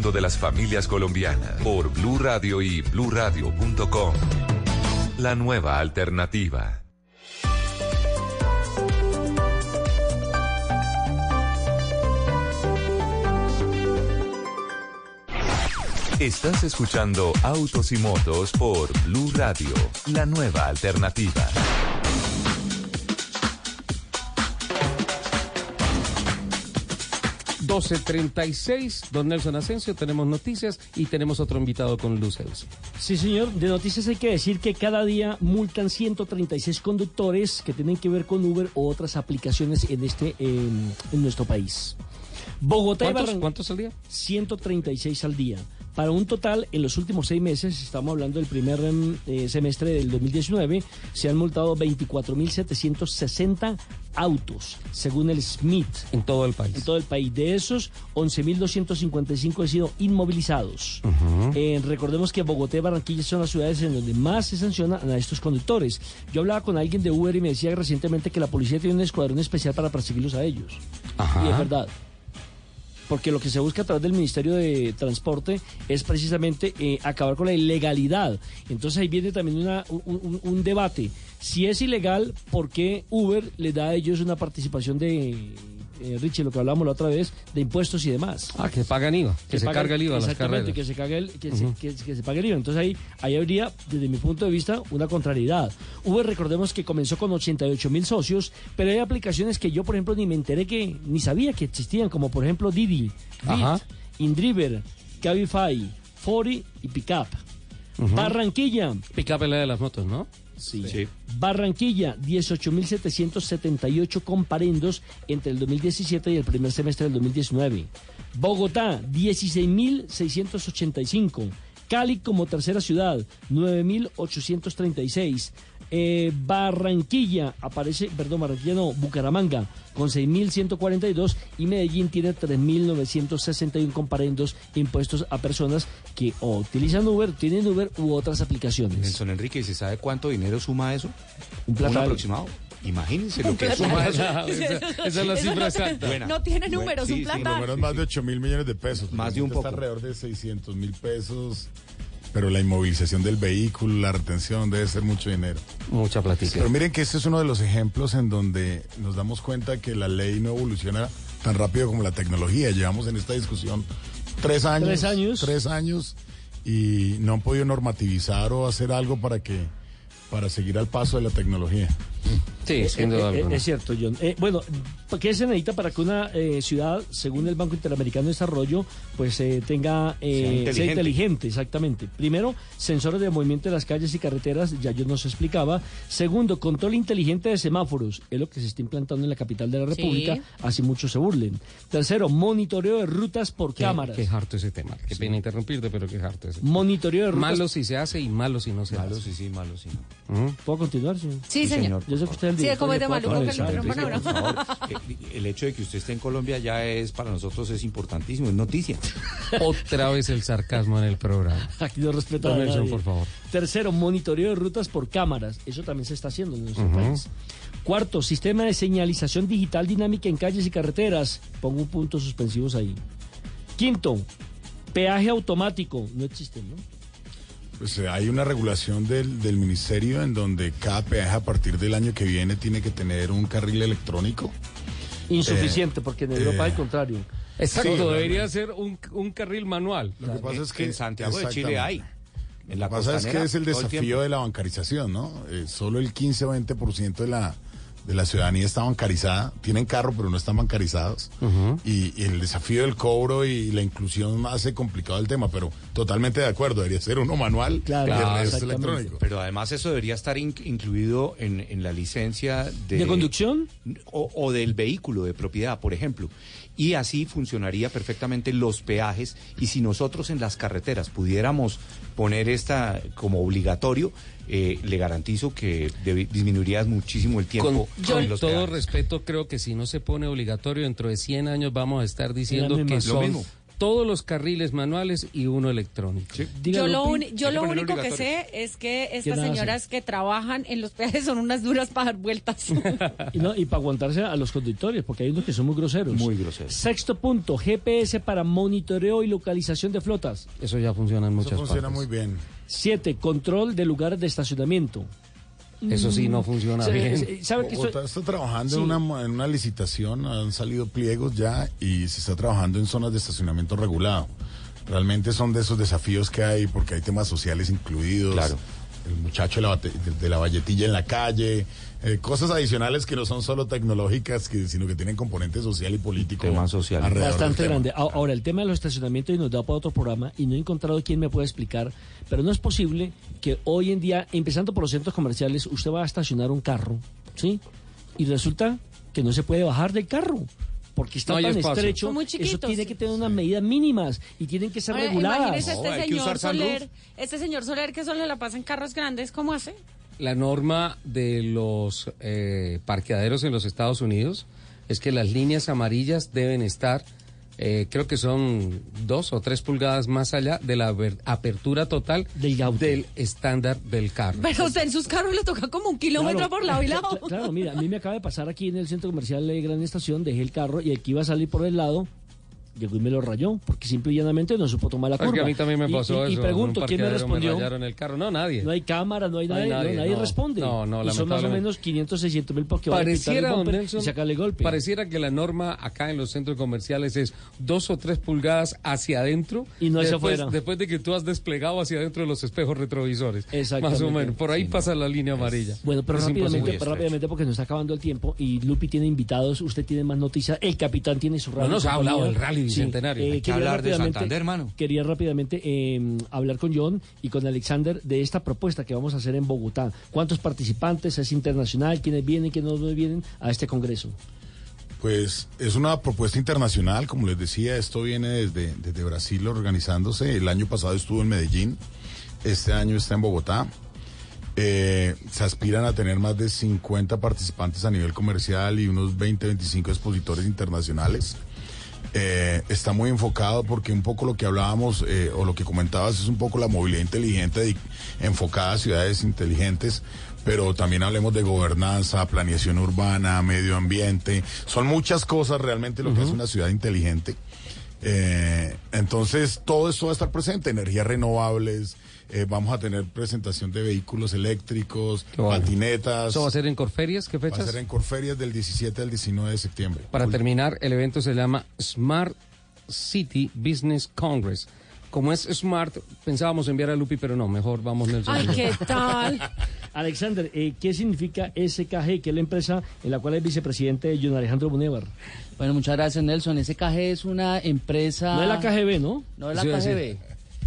de las familias colombianas por Blue Radio y bluradio.com. La nueva alternativa. Estás escuchando Autos y Motos por Blue Radio, la nueva alternativa. Seis, don Nelson Asensio, tenemos noticias y tenemos otro invitado con luces. Sí, señor. De noticias hay que decir que cada día multan 136 conductores que tienen que ver con Uber o otras aplicaciones en este en, en nuestro país. Bogotá y ¿Cuántos, Barranquilla. ¿Cuántos al día? 136 al día. Para un total, en los últimos seis meses, estamos hablando del primer em, eh, semestre del 2019, se han multado 24.760 autos, según el SMIT. En todo el país. En todo el país. De esos, 11.255 han sido inmovilizados. Eh, recordemos que Bogotá y Barranquilla son las ciudades en donde más se sancionan a estos conductores. Yo hablaba con alguien de Uber y me decía recientemente que la policía tiene un escuadrón especial para perseguirlos a ellos. Ajá. Y es verdad. Porque lo que se busca a través del Ministerio de Transporte es precisamente eh, acabar con la ilegalidad. Entonces ahí viene también una- un, debate. Si es ilegal, ¿por qué Uber le da a ellos una participación de, eh, Richie, lo que hablábamos la otra vez, de impuestos y demás? Ah, que pagan IVA, que, se pagan- carga el IVA las carreras. que se, cague el, que, se, que- que se pague el IVA. Entonces ahí, ahí habría, desde mi punto de vista, una contrariedad. Uber, recordemos que comenzó con 88 mil socios, pero hay aplicaciones que yo, por ejemplo, ni me enteré que, ni sabía que existían, como por ejemplo Didi. Bit, Indriver, Cabify, Fori y Pickup. Ujú. Barranquilla. Pickup es la de las motos, ¿no? Sí. Sí. Barranquilla, 18.778 comparendos entre el 2017 y el primer semestre del 2019. Bogotá, 16.685. Cali como tercera ciudad, 9.836. Eh, Barranquilla aparece, perdón, Barranquilla no, Bucaramanga con 6.142 y Medellín tiene 3.961 comparendos impuestos a personas que o utilizan Uber, tienen Uber u otras aplicaciones. Nelson Enrique, ¿y se sabe cuánto dinero suma eso? Un platal. aproximado. Imagínense lo Un que suma eso. Esa- esa es la cifra no- exacta. Buena. No tiene Bueno, números, sí, un sí, platal. Por lo menos más de 8 mil millones de pesos. Más de un Está poco. alrededor de 600 mil pesos. Pero la inmovilización del vehículo, la retención, debe ser mucho dinero. Mucha platica. Pero miren que este es uno de los ejemplos en donde nos damos cuenta que la ley no evoluciona tan rápido como la tecnología. Llevamos en esta discusión tres años. Tres años. Tres años y no han podido normativizar o hacer algo para que para seguir al paso de la tecnología. Sí, sin duda Eh, eh, alguna. Es cierto, John. Eh, bueno, ¿qué se necesita para que una eh, ciudad, según el Banco Interamericano de Desarrollo, pues eh, tenga eh, Sea sea inteligente. exactamente? Primero, sensores de movimiento de las calles y carreteras, ya yo nos explicaba. Segundo, control inteligente de semáforos, es lo que se está implantando en la capital de la Sí. República, así muchos se burlen. Tercero, monitoreo de rutas por Qué, cámaras. qué harto ese tema. Qué pena interrumpirte, pero qué harto ese tema. Monitoreo de rutas. Malo si se hace y malo si no se Malo, hace. sí, sí, malo, sí. Ujú. ¿Puedo continuar? Sí, Sí, señor. Yo sé que usted es el Sí, como de le maluco que actualizar. lo interrumpan a eh, el hecho de que usted esté en Colombia ya es para nosotros es importantísimo, es noticia. Otra vez el sarcasmo en el programa. Aquí no respeta Don a nadie. por favor. Tercero, monitoreo de rutas por cámaras. Eso también se está haciendo en nuestro Ujú. país. Cuarto, sistema de señalización digital dinámica en calles y carreteras. Pongo un punto suspensivos ahí. Quinto, peaje automático. No existe, ¿no? Pues eh, hay una regulación del, del ministerio en donde cada peaje a partir del año que viene tiene que tener un carril electrónico. Insuficiente, Eh, porque en Europa eh, al contrario. Exacto, Sí, debería ser un, un carril manual. Lo que pasa es que en Santiago de Chile hay. exactamente. En la Lo que pasa es que es el desafío de la bancarización, ¿no? Eh, solo el 15 o 20% de la, de la ciudadanía está bancarizada. Tienen carro, pero no están bancarizados. y, y el desafío del cobro y la inclusión hace complicado el tema, pero totalmente de acuerdo. Debería ser uno manual Claro, y el resto electrónico. Pero además eso debería estar in- incluido en, en la licencia de, ¿De conducción? O, o del vehículo de propiedad, por ejemplo. Y así funcionaría perfectamente los peajes. Y si nosotros en las carreteras pudiéramos poner esta como obligatorio, eh, le garantizo que debi- disminuiría muchísimo el tiempo. Con en los todo respeto, creo que si no se pone obligatorio, dentro de 100 años vamos a estar diciendo que lo son mismo. todos los carriles manuales y uno electrónico. Yo lo, yo único que sé es que estas señoras que trabajan en los peajes son unas duras para dar vueltas. Y, no, y para aguantarse a los conductores, porque hay unos que son muy groseros. Muy groseros. Sexto punto, GPS para monitoreo y localización de flotas. Eso ya funciona en muchas Eso funciona partes. muy bien. Siete, control de lugares de estacionamiento. Eso sí no funciona bien. se- ¿Sabe que Bogotá estoy- está trabajando Sí. en, una, en una licitación, han salido pliegos ya y se está trabajando en zonas de estacionamiento regulado. Realmente son de esos desafíos que hay porque hay temas sociales incluidos. Claro. El muchacho de la, de la valletilla en la calle, eh, cosas adicionales que no son solo tecnológicas, que, sino que tienen componente social y político. Tema social. Bastante tema. grande. A- Ahora, el tema de los estacionamientos y nos da para otro programa y no he encontrado quien me pueda explicar, pero no es posible que hoy en día, empezando por los centros comerciales, usted va a estacionar un carro, ¿sí? Y resulta que no se puede bajar del carro. Porque está No tan espacio. estrecho, muy eso tiene que tener unas medidas mínimas y tienen que ser Oye, reguladas. Imagínese No, este hay que usar señor. Soler, este señor Soler que solo la pasa en carros grandes, ¿cómo hace? La norma de los eh, parqueaderos en los Estados Unidos es que las líneas amarillas deben estar, eh, creo que son dos o tres pulgadas más allá de la apertura total del estándar del carro. Pero usted en sus carros le toca como un kilómetro Claro, por lado y lado. Claro, mira, a mí me acaba de pasar aquí en el centro comercial de Gran Estación, dejé el carro y el que iba a salir por el lado llegó y me lo rayó, porque simple y llanamente no supo tomar la Es que curva. a mí también me Y- pasó y, y eso. pregunto, en un ¿quién me respondió? rayaron el carro. No, nadie. No hay cámara, no hay No hay nadie, no, nadie, nadie no. responde. No, no, y son más o menos 500, 600 mil porque van a pintar el Pareciera, don bumper Nelson, y sacarle golpe. pareciera que la norma acá en los centros comerciales es dos o tres pulgadas hacia adentro Y no hacia después, afuera. después de que tú has desplegado hacia adentro de los espejos retrovisores. Exactamente. Más o menos. Por ahí pasa la línea amarilla. Bueno, pero Es rápidamente, pero rápidamente porque nos está acabando el tiempo y Lupi tiene invitados, usted tiene más noticias, el capitán tiene su radio. No nos ha hablado del rally y bicentenario. eh, Hay que quería hablar de rápidamente- Santander, hermano. Quería rápidamente eh, hablar con John y con Alexander de esta propuesta que vamos a hacer en Bogotá. ¿Cuántos participantes? ¿Es internacional? ¿Quiénes vienen? ¿Quiénes no vienen a este congreso? Pues es una propuesta internacional, como les decía, esto viene desde, desde Brasil organizándose. El año pasado estuvo en Medellín, este año está en Bogotá. Eh, se aspiran a tener más de 50 participantes a nivel comercial y unos 20, 25 expositores internacionales. Eh, está muy enfocado porque un poco lo que hablábamos eh, o lo que comentabas es un poco la movilidad inteligente de- enfocada a ciudades inteligentes, pero también hablemos de gobernanza, planeación urbana, medio ambiente. Son muchas cosas realmente lo que es una ciudad inteligente. Eh, entonces, todo esto va a estar presente, energías renovables, eh, vamos a tener presentación de vehículos eléctricos, patinetas. ¿Eso va a ser en Corferias? ¿Qué Va a fechas? ser en Corferias del 17 al 19 de septiembre. Para terminar, el evento se llama Smart City Business Congress. Como es Smart, pensábamos enviar a Lupi, pero no, mejor vamos Nelson. Ay, ¿qué tal? Alexander, eh, ¿qué significa SKG, que es la empresa en la cual es vicepresidente John Alejandro Bunevar? Bueno, muchas gracias, Nelson. SKG es una empresa... No es la KGB, ¿no? No es la Sí, sí.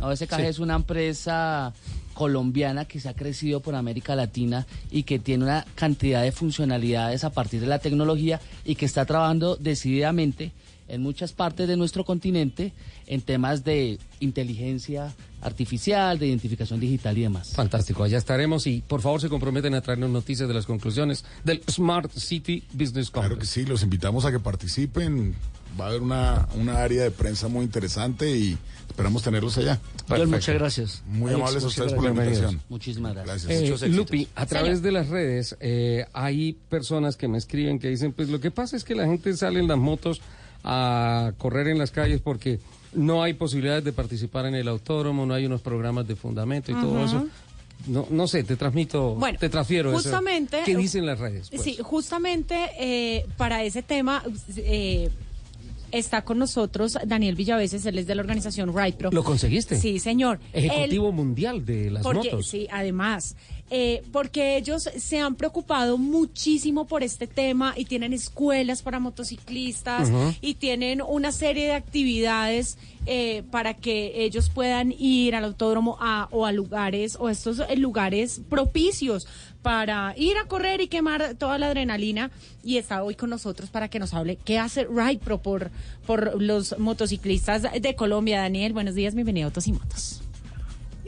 No, SKG Sí. es una empresa colombiana que se ha crecido por América Latina y que tiene una cantidad de funcionalidades a partir de la tecnología y que está trabajando decididamente en muchas partes de nuestro continente en temas de inteligencia artificial, de identificación digital y demás. Fantástico, allá estaremos y por favor se comprometen a traernos noticias de las conclusiones del Smart City Business Congress. Claro que sí, los invitamos a que participen. Va a haber una, una área de prensa muy interesante y esperamos tenerlos allá. John, muchas gracias. Muy Alex, amables a ustedes por la gracias. invitación. Muchísimas gracias. Eh, Muchos éxitos. Lupi, a través de las redes eh, hay personas que me escriben que dicen, pues lo que pasa es que la gente sale en las motos a correr en las calles porque no hay posibilidades de participar en el autódromo, no hay unos programas de fundamento y todo eso. No, no sé, te transmito, Bueno, te transfiero eso. justamente- ¿Qué dicen las redes? pues? Sí, justamente eh, para ese tema eh, está con nosotros Daniel Villaveses, él es de la organización Right Pro. ¿Lo conseguiste? Sí, señor. Ejecutivo Él- mundial de las porque, motos. Sí, además, eh, porque ellos se han preocupado muchísimo por este tema y tienen escuelas para motociclistas y tienen una serie de actividades eh, para que ellos puedan ir al autódromo a, o a lugares o estos eh, lugares propicios para ir a correr y quemar toda la adrenalina y está hoy con nosotros para que nos hable qué hace Ride Pro por, por los motociclistas de Colombia. Daniel, buenos días, bienvenido a Autos y Motos.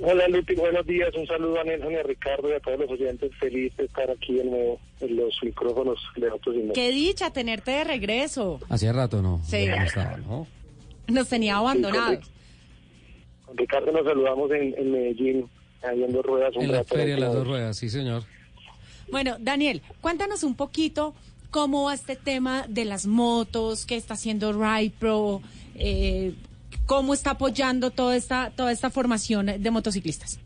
Hola Lupi, buenos días. Un saludo a Nelson y a Ricardo y a todos los oyentes. Feliz de estar aquí de nuevo en los micrófonos de Autos y Motos. Qué dicha tenerte de regreso. Hacía rato no. Sí. ya no estaba, ¿no? Nos tenía abandonados. Con Ricardo nos saludamos en, en Medellín, ahí en dos ruedas. Un En la rato, feria de las dos ruedas, sí señor. Bueno, Daniel, cuéntanos un poquito cómo va este tema de las motos, qué está haciendo Ride Pro, eh, cómo está apoyando toda esta, toda esta formación de motociclistas.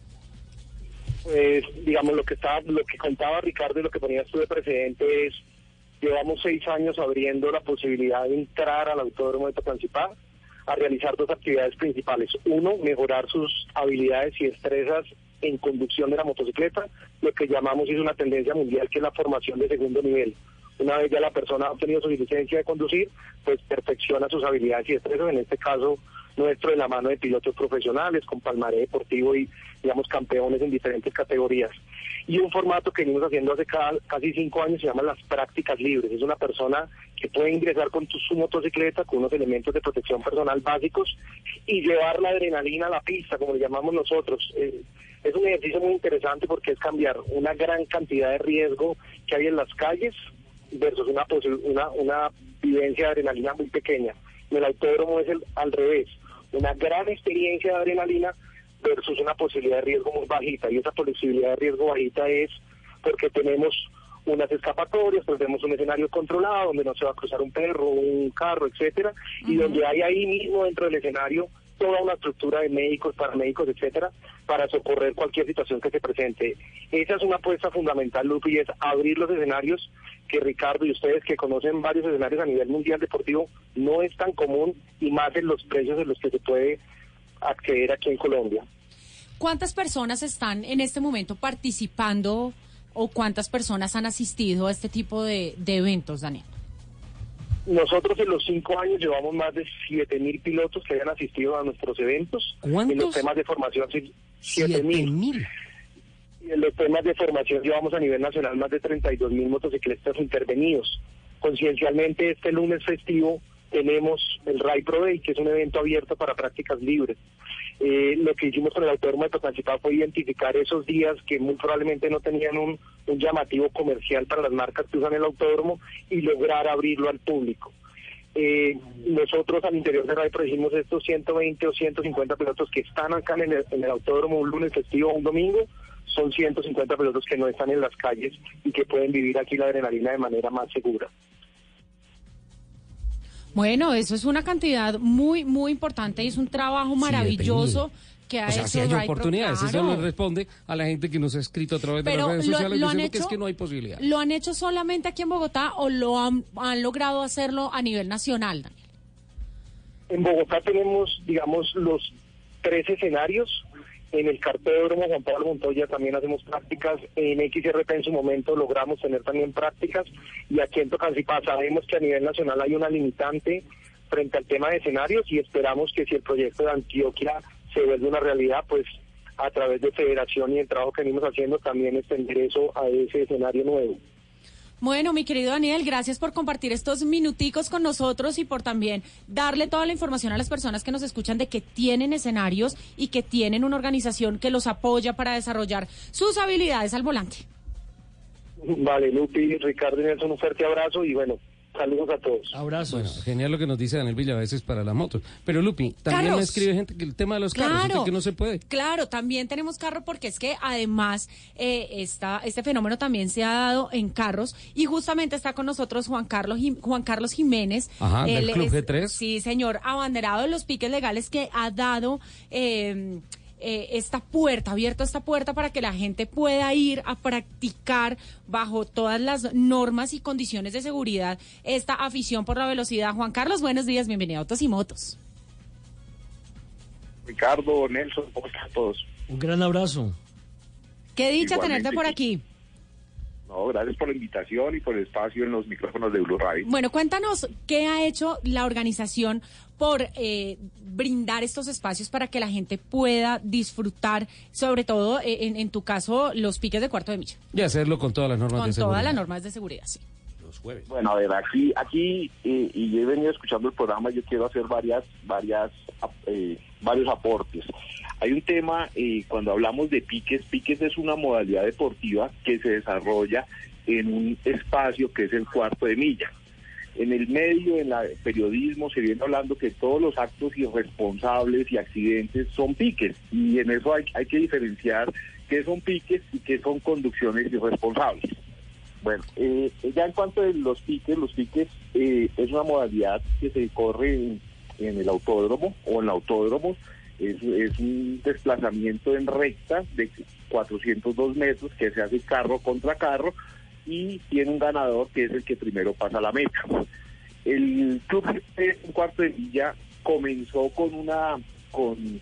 Pues, digamos, lo que estaba, lo que contaba Ricardo y lo que ponías tú de precedente es, llevamos seis años abriendo la posibilidad de entrar al Autódromo de Tocancipá a realizar dos actividades principales. Uno, mejorar sus habilidades y destrezas en conducción de la motocicleta, lo que llamamos es una tendencia mundial que es la formación de segundo nivel. Una vez ya la persona ha obtenido su licencia de conducir, pues perfecciona sus habilidades y destrezas, en este caso nuestro de la mano de pilotos profesionales con palmaré deportivo y digamos campeones en diferentes categorías. Y un formato que venimos haciendo hace ca- casi cinco años se llama las prácticas libres. Es una persona que puede ingresar con tu- su motocicleta con unos elementos de protección personal básicos y llevar la adrenalina a la pista, como le llamamos nosotros. Eh, es un ejercicio muy interesante porque es cambiar una gran cantidad de riesgo que hay en las calles versus una, posi- una, una vivencia de adrenalina muy pequeña. El autódromo es el, al revés, una gran experiencia de adrenalina versus una posibilidad de riesgo muy bajita. Y esa posibilidad de riesgo bajita es porque tenemos unas escapatorias, pues tenemos un escenario controlado donde no se va a cruzar un perro, un carro, etcétera, y donde hay ahí mismo dentro del escenario toda una estructura de médicos, paramédicos, etcétera, para socorrer cualquier situación que se presente. Esa es una apuesta fundamental, Lupi, y es abrir los escenarios que Ricardo y ustedes que conocen varios escenarios a nivel mundial deportivo no es tan común y más en los precios en los que se puede acceder aquí en Colombia. ¿Cuántas personas están en este momento participando o cuántas personas han asistido a este tipo de, de eventos, Daniel? Nosotros en los cinco años llevamos más de 7.000 pilotos que hayan asistido a nuestros eventos. En los ¿Cuántos? temas de formación, sí, 7.000. 7.000. Y en los temas de formación llevamos a nivel nacional más de 32.000 motociclistas intervenidos. Conciencialmente, este lunes festivo tenemos el RAI Pro Day, que es un evento abierto para prácticas libres. Eh, lo que hicimos con el Autódromo de Tocancipá fue identificar esos días que muy probablemente no tenían un, llamativo comercial para las marcas que usan el autódromo y lograr abrirlo al público. Eh, nosotros al interior de RAI Pro hicimos estos 120 o 150 pilotos que están acá en el autódromo un lunes festivo o un domingo, son 150 pilotos que no están en las calles y que pueden vivir aquí la adrenalina de manera más segura. Bueno, eso es una cantidad muy, muy importante y es un trabajo maravilloso que ha O sea, hecho si hay Ray Pro, oportunidades, eso claro. le responde a la gente que nos ha escrito a través de Pero las redes lo- sociales lo han diciendo que es hecho- que no hay posibilidad. ¿Lo han hecho solamente aquí en Bogotá o lo han, han logrado hacerlo a nivel nacional? Daniel? En Bogotá tenemos, digamos, los tres escenarios. En el cartódromo Juan Pablo Montoya también hacemos prácticas. En XRP en su momento logramos tener también prácticas. Y aquí en Tocancipá sabemos que a nivel nacional hay una limitante frente al tema de escenarios y esperamos que si el proyecto de Antioquia se vuelve una realidad, pues a través de federación y el trabajo que venimos haciendo también extender eso a ese escenario nuevo. Bueno, mi querido Daniel, gracias por compartir estos minuticos con nosotros y por también darle toda la información a las personas que nos escuchan de que tienen escenarios y que tienen una organización que los apoya para desarrollar sus habilidades al volante. Vale, Lupi, Ricardo y Nelson, un fuerte abrazo y bueno, saludos a todos. Bueno, genial lo que nos dice Daniel Villaveses para las motos. Pero Lupi, también Carros. me escribe gente que el tema de los carros, Claro. ¿usted que no se puede. Claro, también tenemos carro porque es que además eh, esta, este fenómeno también se ha dado en carros y justamente está con nosotros Juan Carlos Juan Carlos Jiménez. Ajá, del Club es- G3. Sí, señor, abanderado de los piques legales que ha dado eh, eh, esta puerta, ha abierto esta puerta para que la gente pueda ir a practicar bajo todas las normas y condiciones de seguridad esta afición por la velocidad. Juan Carlos, buenos días, bienvenido a Autos y Motos. Ricardo, Nelson, ¿cómo están todos? Un gran abrazo. Qué dicha Igualmente, tenerte por aquí. No, gracias por la invitación y por el espacio en los micrófonos de Blue Radio. Bueno, cuéntanos qué ha hecho la organización por eh, brindar estos espacios para que la gente pueda disfrutar, sobre todo eh, en, en tu caso, los piques de cuarto de milla, Y hacerlo con todas las normas con de seguridad. todas las normas de seguridad. Sí. Bueno, a ver, aquí, aquí eh, y he venido escuchando el programa, yo quiero hacer varias, varias, eh, varios aportes. Hay un tema, eh, cuando hablamos de piques, piques es una modalidad deportiva que se desarrolla en un espacio que es el cuarto de milla. En el medio, en el periodismo, se viene hablando que todos los actos irresponsables y accidentes son piques. Y en eso hay, hay que diferenciar qué son piques y qué son conducciones irresponsables. Bueno, eh, ya en cuanto a los piques, los piques eh, es una modalidad que se corre en, el autódromo o en autódromos. Es, un desplazamiento en recta de 402 metros que se hace carro contra carro y tiene un ganador que es el que primero pasa la meta. El club un cuarto de milla comenzó con una, con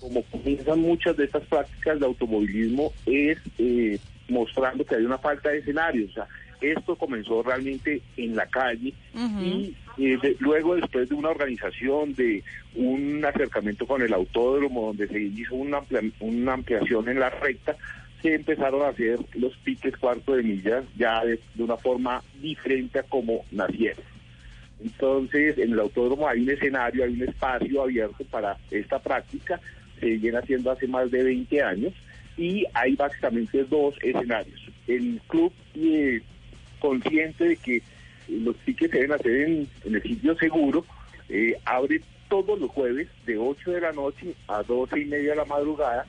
como comienzan muchas de estas prácticas de automovilismo, es eh, mostrando que hay una falta de escenarios. O sea, esto comenzó realmente en la calle y eh, de- luego después de una organización, de un acercamiento con el autódromo, donde se hizo una, amplia- una ampliación en la recta, se empezaron a hacer los piques cuarto de millas ya de, de una forma diferente a como nacieron. Entonces, en el autódromo hay un escenario, hay un espacio abierto para esta práctica, se viene haciendo hace más de 20 años y hay básicamente dos escenarios. El club, eh, consciente de que los piques se deben hacer en, el sitio seguro, eh, abre todos los jueves de 8 de la noche a 12 y media de la madrugada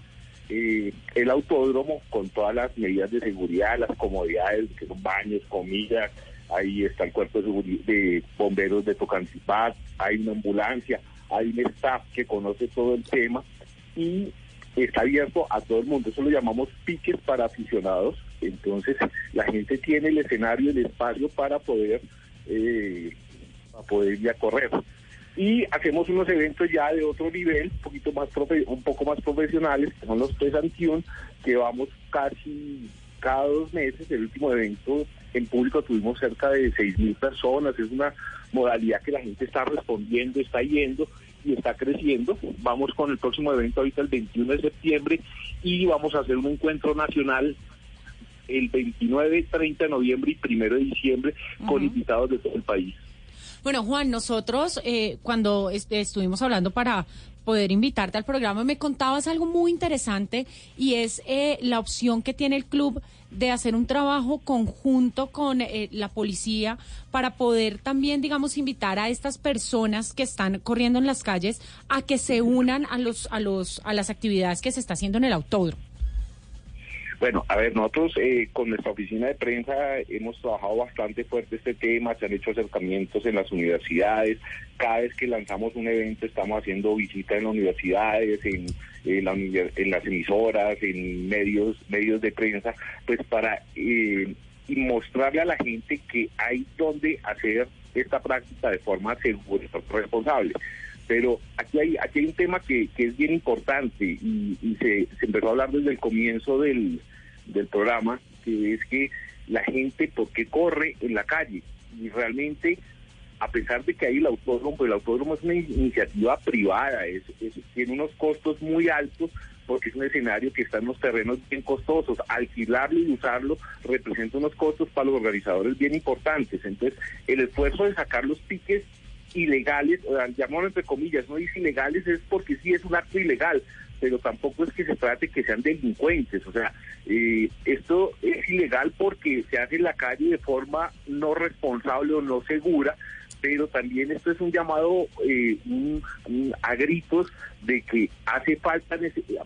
eh, el autódromo con todas las medidas de seguridad, las comodidades, que son baños, comidas, ahí está el cuerpo de, de bomberos de Tocancipá, hay una ambulancia, hay un staff que conoce todo el tema y está abierto a todo el mundo. Eso lo llamamos piques para aficionados. Entonces la gente tiene el escenario, el espacio para poder, eh, para poder ir a correr. Y hacemos unos eventos ya de otro nivel, un poquito más profe- un poco más profesionales, que son los Pesantión, que vamos casi cada dos meses. El último evento en público tuvimos cerca de seis mil personas. Es una modalidad que la gente está respondiendo, está yendo y está creciendo. Vamos con el próximo evento ahorita el 21 de septiembre y vamos a hacer un encuentro nacional el 29, 30 de noviembre y 1 de diciembre con invitados de todo el país. Bueno, Juan, nosotros eh, cuando est- estuvimos hablando para poder invitarte al programa, me contabas algo muy interesante y es eh, la opción que tiene el club de hacer un trabajo conjunto con eh, la policía para poder también, digamos, invitar a estas personas que están corriendo en las calles a que se unan a los a los a las actividades que se está haciendo en el autódromo. Bueno, a ver, nosotros eh, con nuestra oficina de prensa hemos trabajado bastante fuerte este tema, se han hecho acercamientos en las universidades, cada vez que lanzamos un evento estamos haciendo visitas en las universidades, en, la en las emisoras, en medios, medios de prensa, pues para eh, mostrarle a la gente que hay donde hacer esta práctica de forma segura y responsable. Pero aquí hay, aquí hay un tema que, que es bien importante y, y se, empezó a hablar desde el comienzo del, del programa, que es que la gente, ¿por qué corre en la calle? Y realmente, a pesar de que hay el autódromo, pues el autódromo es una in- iniciativa privada, es, es- tiene unos costos muy altos porque es un escenario que está en unos terrenos bien costosos. Alquilarlo y usarlo representa unos costos para los organizadores bien importantes. Entonces, el esfuerzo de sacar los piques ilegales, o entre comillas, no dice ilegales es porque sí es un acto ilegal, pero tampoco es que se trate que sean delincuentes, o sea, eh, esto es ilegal porque se hace en la calle de forma no responsable o no segura, pero también esto es un llamado eh, un- a gritos de que hace falta,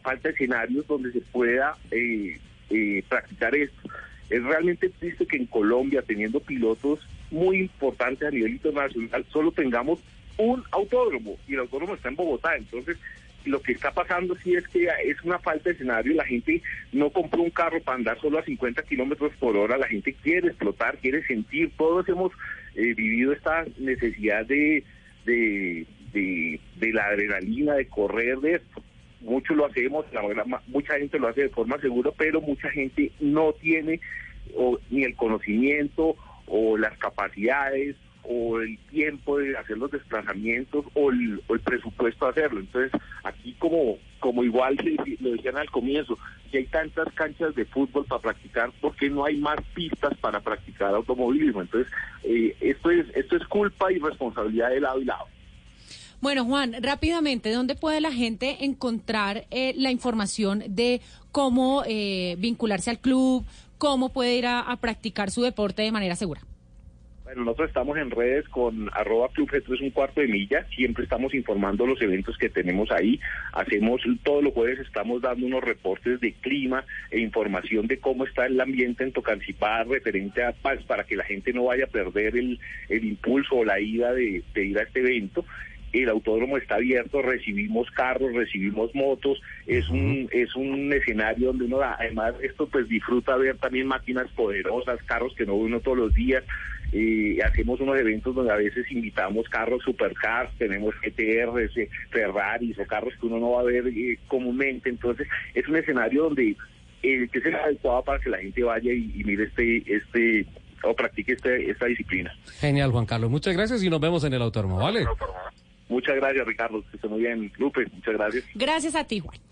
falta escenarios donde se pueda eh, eh, practicar esto. Es realmente triste que en Colombia, teniendo pilotos muy importantes a nivel internacional, solo tengamos un autódromo y el autódromo está en Bogotá. Entonces, lo que está pasando sí es que es una falta de escenario. La gente no compró un carro para andar solo a 50 kilómetros por hora. La gente quiere explotar, quiere sentir. Todos hemos eh, vivido esta necesidad de, de, de, de la adrenalina, de correr, de esto muchos lo hacemos, la verdad, mucha gente lo hace de forma segura, pero mucha gente no tiene o, ni el conocimiento o las capacidades o el tiempo de hacer los desplazamientos o el, o el presupuesto de hacerlo. Entonces, aquí como como igual lo decían al comienzo, si hay tantas canchas de fútbol para practicar, ¿por qué no hay más pistas para practicar automovilismo? Entonces, eh, esto es esto es culpa y responsabilidad de lado y lado. Bueno, Juan, rápidamente, ¿dónde puede la gente encontrar eh, la información de cómo eh, vincularse al club, cómo puede ir a, practicar su deporte de manera segura? Bueno, nosotros estamos en redes con arroba club G3 un cuarto de milla, siempre estamos informando los eventos que tenemos ahí, hacemos todos los jueves estamos dando unos reportes de clima e información de cómo está el ambiente en Tocancipá referente a paz para que la gente no vaya a perder el, el impulso o la ida de ir a este evento. El autódromo está abierto, recibimos carros, recibimos motos, es un es un escenario donde uno además esto pues disfruta ver también máquinas poderosas, carros que no ve uno todos los días, eh, hacemos unos eventos donde a veces invitamos carros supercars, tenemos GTRs, eh, Ferraris o carros que uno no va a ver eh, comúnmente, entonces es un escenario donde eh, que es el adecuado para que la gente vaya y, y mire este este o practique este, esta disciplina. Genial, Juan Carlos. Muchas gracias y nos vemos en el autódromo, ¿vale? Muchas gracias, Ricardo. Que esté muy bien, Lupe. Muchas gracias. Gracias a ti, Juan.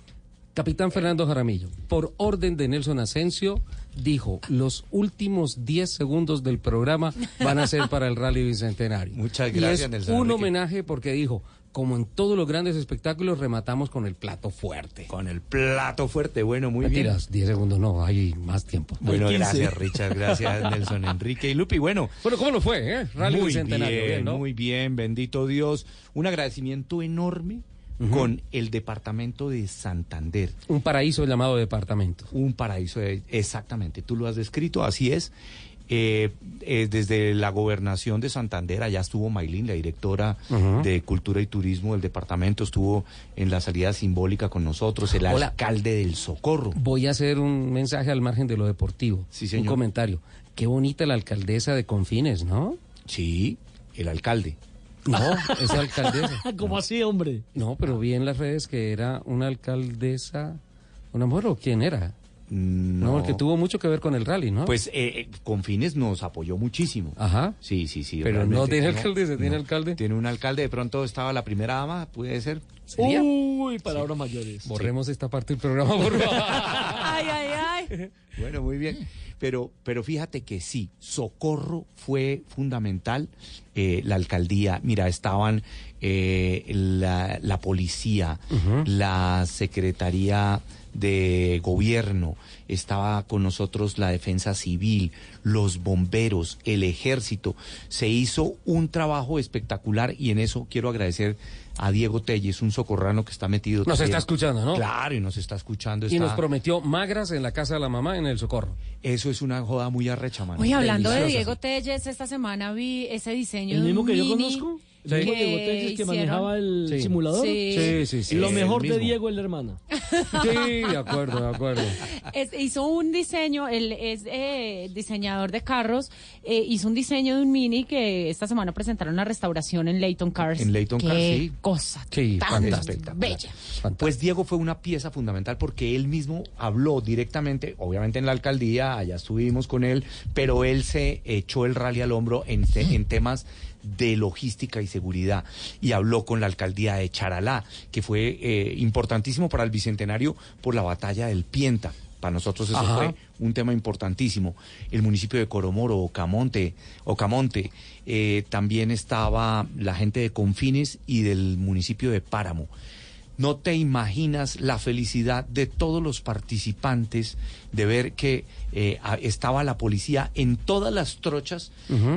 Capitán Fernando Jaramillo, por orden de Nelson Asensio, dijo, los últimos 10 segundos del programa van a ser para el Rally Bicentenario. Muchas Y gracias, es Nelson un Enrique. homenaje porque dijo, como en todos los grandes espectáculos, rematamos con el plato fuerte. Con el plato fuerte, bueno, muy bien. Mentiras, 10 segundos no, hay más tiempo. Bueno, Hay 15. gracias, Richard. Gracias, Nelson Enrique y Lupi. Bueno, Bueno, ¿cómo lo fue, eh? Rally muy Bicentenario, bien, bien, ¿no? muy bien, bendito Dios. Un agradecimiento enorme con el departamento de Santander. Un paraíso llamado departamento. Un paraíso, de- exactamente. Tú lo has descrito, así es. Eh, eh, desde la gobernación de Santander, allá estuvo Maylin, la directora de Cultura y Turismo del departamento, estuvo en la salida simbólica con nosotros, el Hola. alcalde del Socorro. Voy a hacer un mensaje al margen de lo deportivo. Sí, Un señor. comentario. Qué bonita la alcaldesa de Confines, ¿no? Sí, el alcalde. No, esa alcaldesa. ¿Cómo así, hombre? No, pero vi en las redes que era una alcaldesa, una mujer o quién era. No, No, porque tuvo mucho que ver con el rally, ¿no? Pues eh, eh, Confines nos apoyó muchísimo. Ajá. Sí, sí, sí. Pero no tiene alcalde, ¿se tiene alcalde? Tiene un alcalde, de pronto estaba la primera dama, puede ser. ¿Sería? Uy, palabras mayores. Borremos esta parte del programa, por favor. Ay, ay, ay. Bueno, muy bien. Pero, pero fíjate que sí, Socorro fue fundamental. eh, la alcaldía, mira, estaban eh, la, la policía, la Secretaría de Gobierno, estaba con nosotros la Defensa Civil, los bomberos, el ejército. Se hizo un trabajo espectacular y en eso quiero agradecer a Diego Telles, un socorrano que está metido. Nos también. está escuchando, ¿no? Claro, y nos está escuchando. Y nos prometió magras en la casa de la mamá en el Socorro. Eso es una joda muy arrecha, mano. Oye, hablando de Diego Telles, esta semana vi ese diseño ¿El de mismo un que yo conozco? Sí. ¿El mismo que Diego que hicieron. manejaba el Sí. simulador? Sí. Sí, sí, sí. Lo mejor de. Diego es la hermana. Sí, de acuerdo, de acuerdo. Es- hizo un diseño, él es eh, diseñador de carros, eh, hizo un diseño de un mini que esta semana presentaron la restauración en Leighton Cars. En Leighton Cars, sí. cosa Sí, tan fantástico. bella. Pues Diego fue una pieza fundamental porque él mismo habló directamente, obviamente en la alcaldía, allá estuvimos con él, pero él se echó el rally al hombro en, te- en temas de logística y seguridad y habló con la alcaldía de Charalá, que fue eh, importantísimo para el Bicentenario por la batalla del Pienta. Para nosotros eso Ajá. fue un tema importantísimo. El municipio de Coromoro, Ocamonte, Ocamonte, eh, también estaba la gente de Confines y del municipio de Páramo. No te imaginas la felicidad de todos los participantes de ver que eh, estaba la policía en todas las trochas.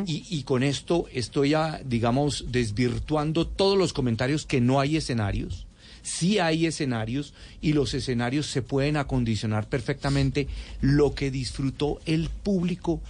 Y, y con esto estoy, a, digamos, desvirtuando todos los comentarios que no hay escenarios. Sí hay escenarios y los escenarios se pueden acondicionar perfectamente. Lo que disfrutó el público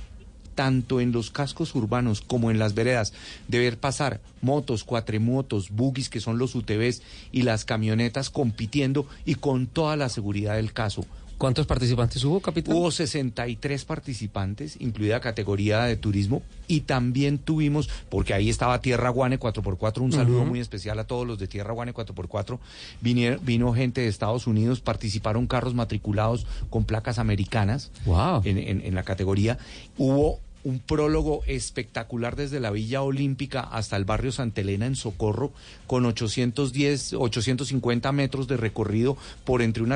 tanto en los cascos urbanos como en las veredas, de ver pasar motos, cuatrimotos, buggies, que son los UTVs, y las camionetas compitiendo y con toda la seguridad del caso. ¿Cuántos participantes hubo, capitán? Hubo 63 participantes, incluida categoría de turismo, y también tuvimos, porque ahí estaba Tierra Guane 4x4, un saludo muy especial a todos los de Tierra Guane 4x4. Vinieron, vino gente de Estados Unidos, participaron carros matriculados con placas americanas Wow. en, en- en la categoría. Hubo un prólogo espectacular desde la Villa Olímpica hasta el barrio Santa Elena en Socorro, con 810, 850 metros de recorrido por entre una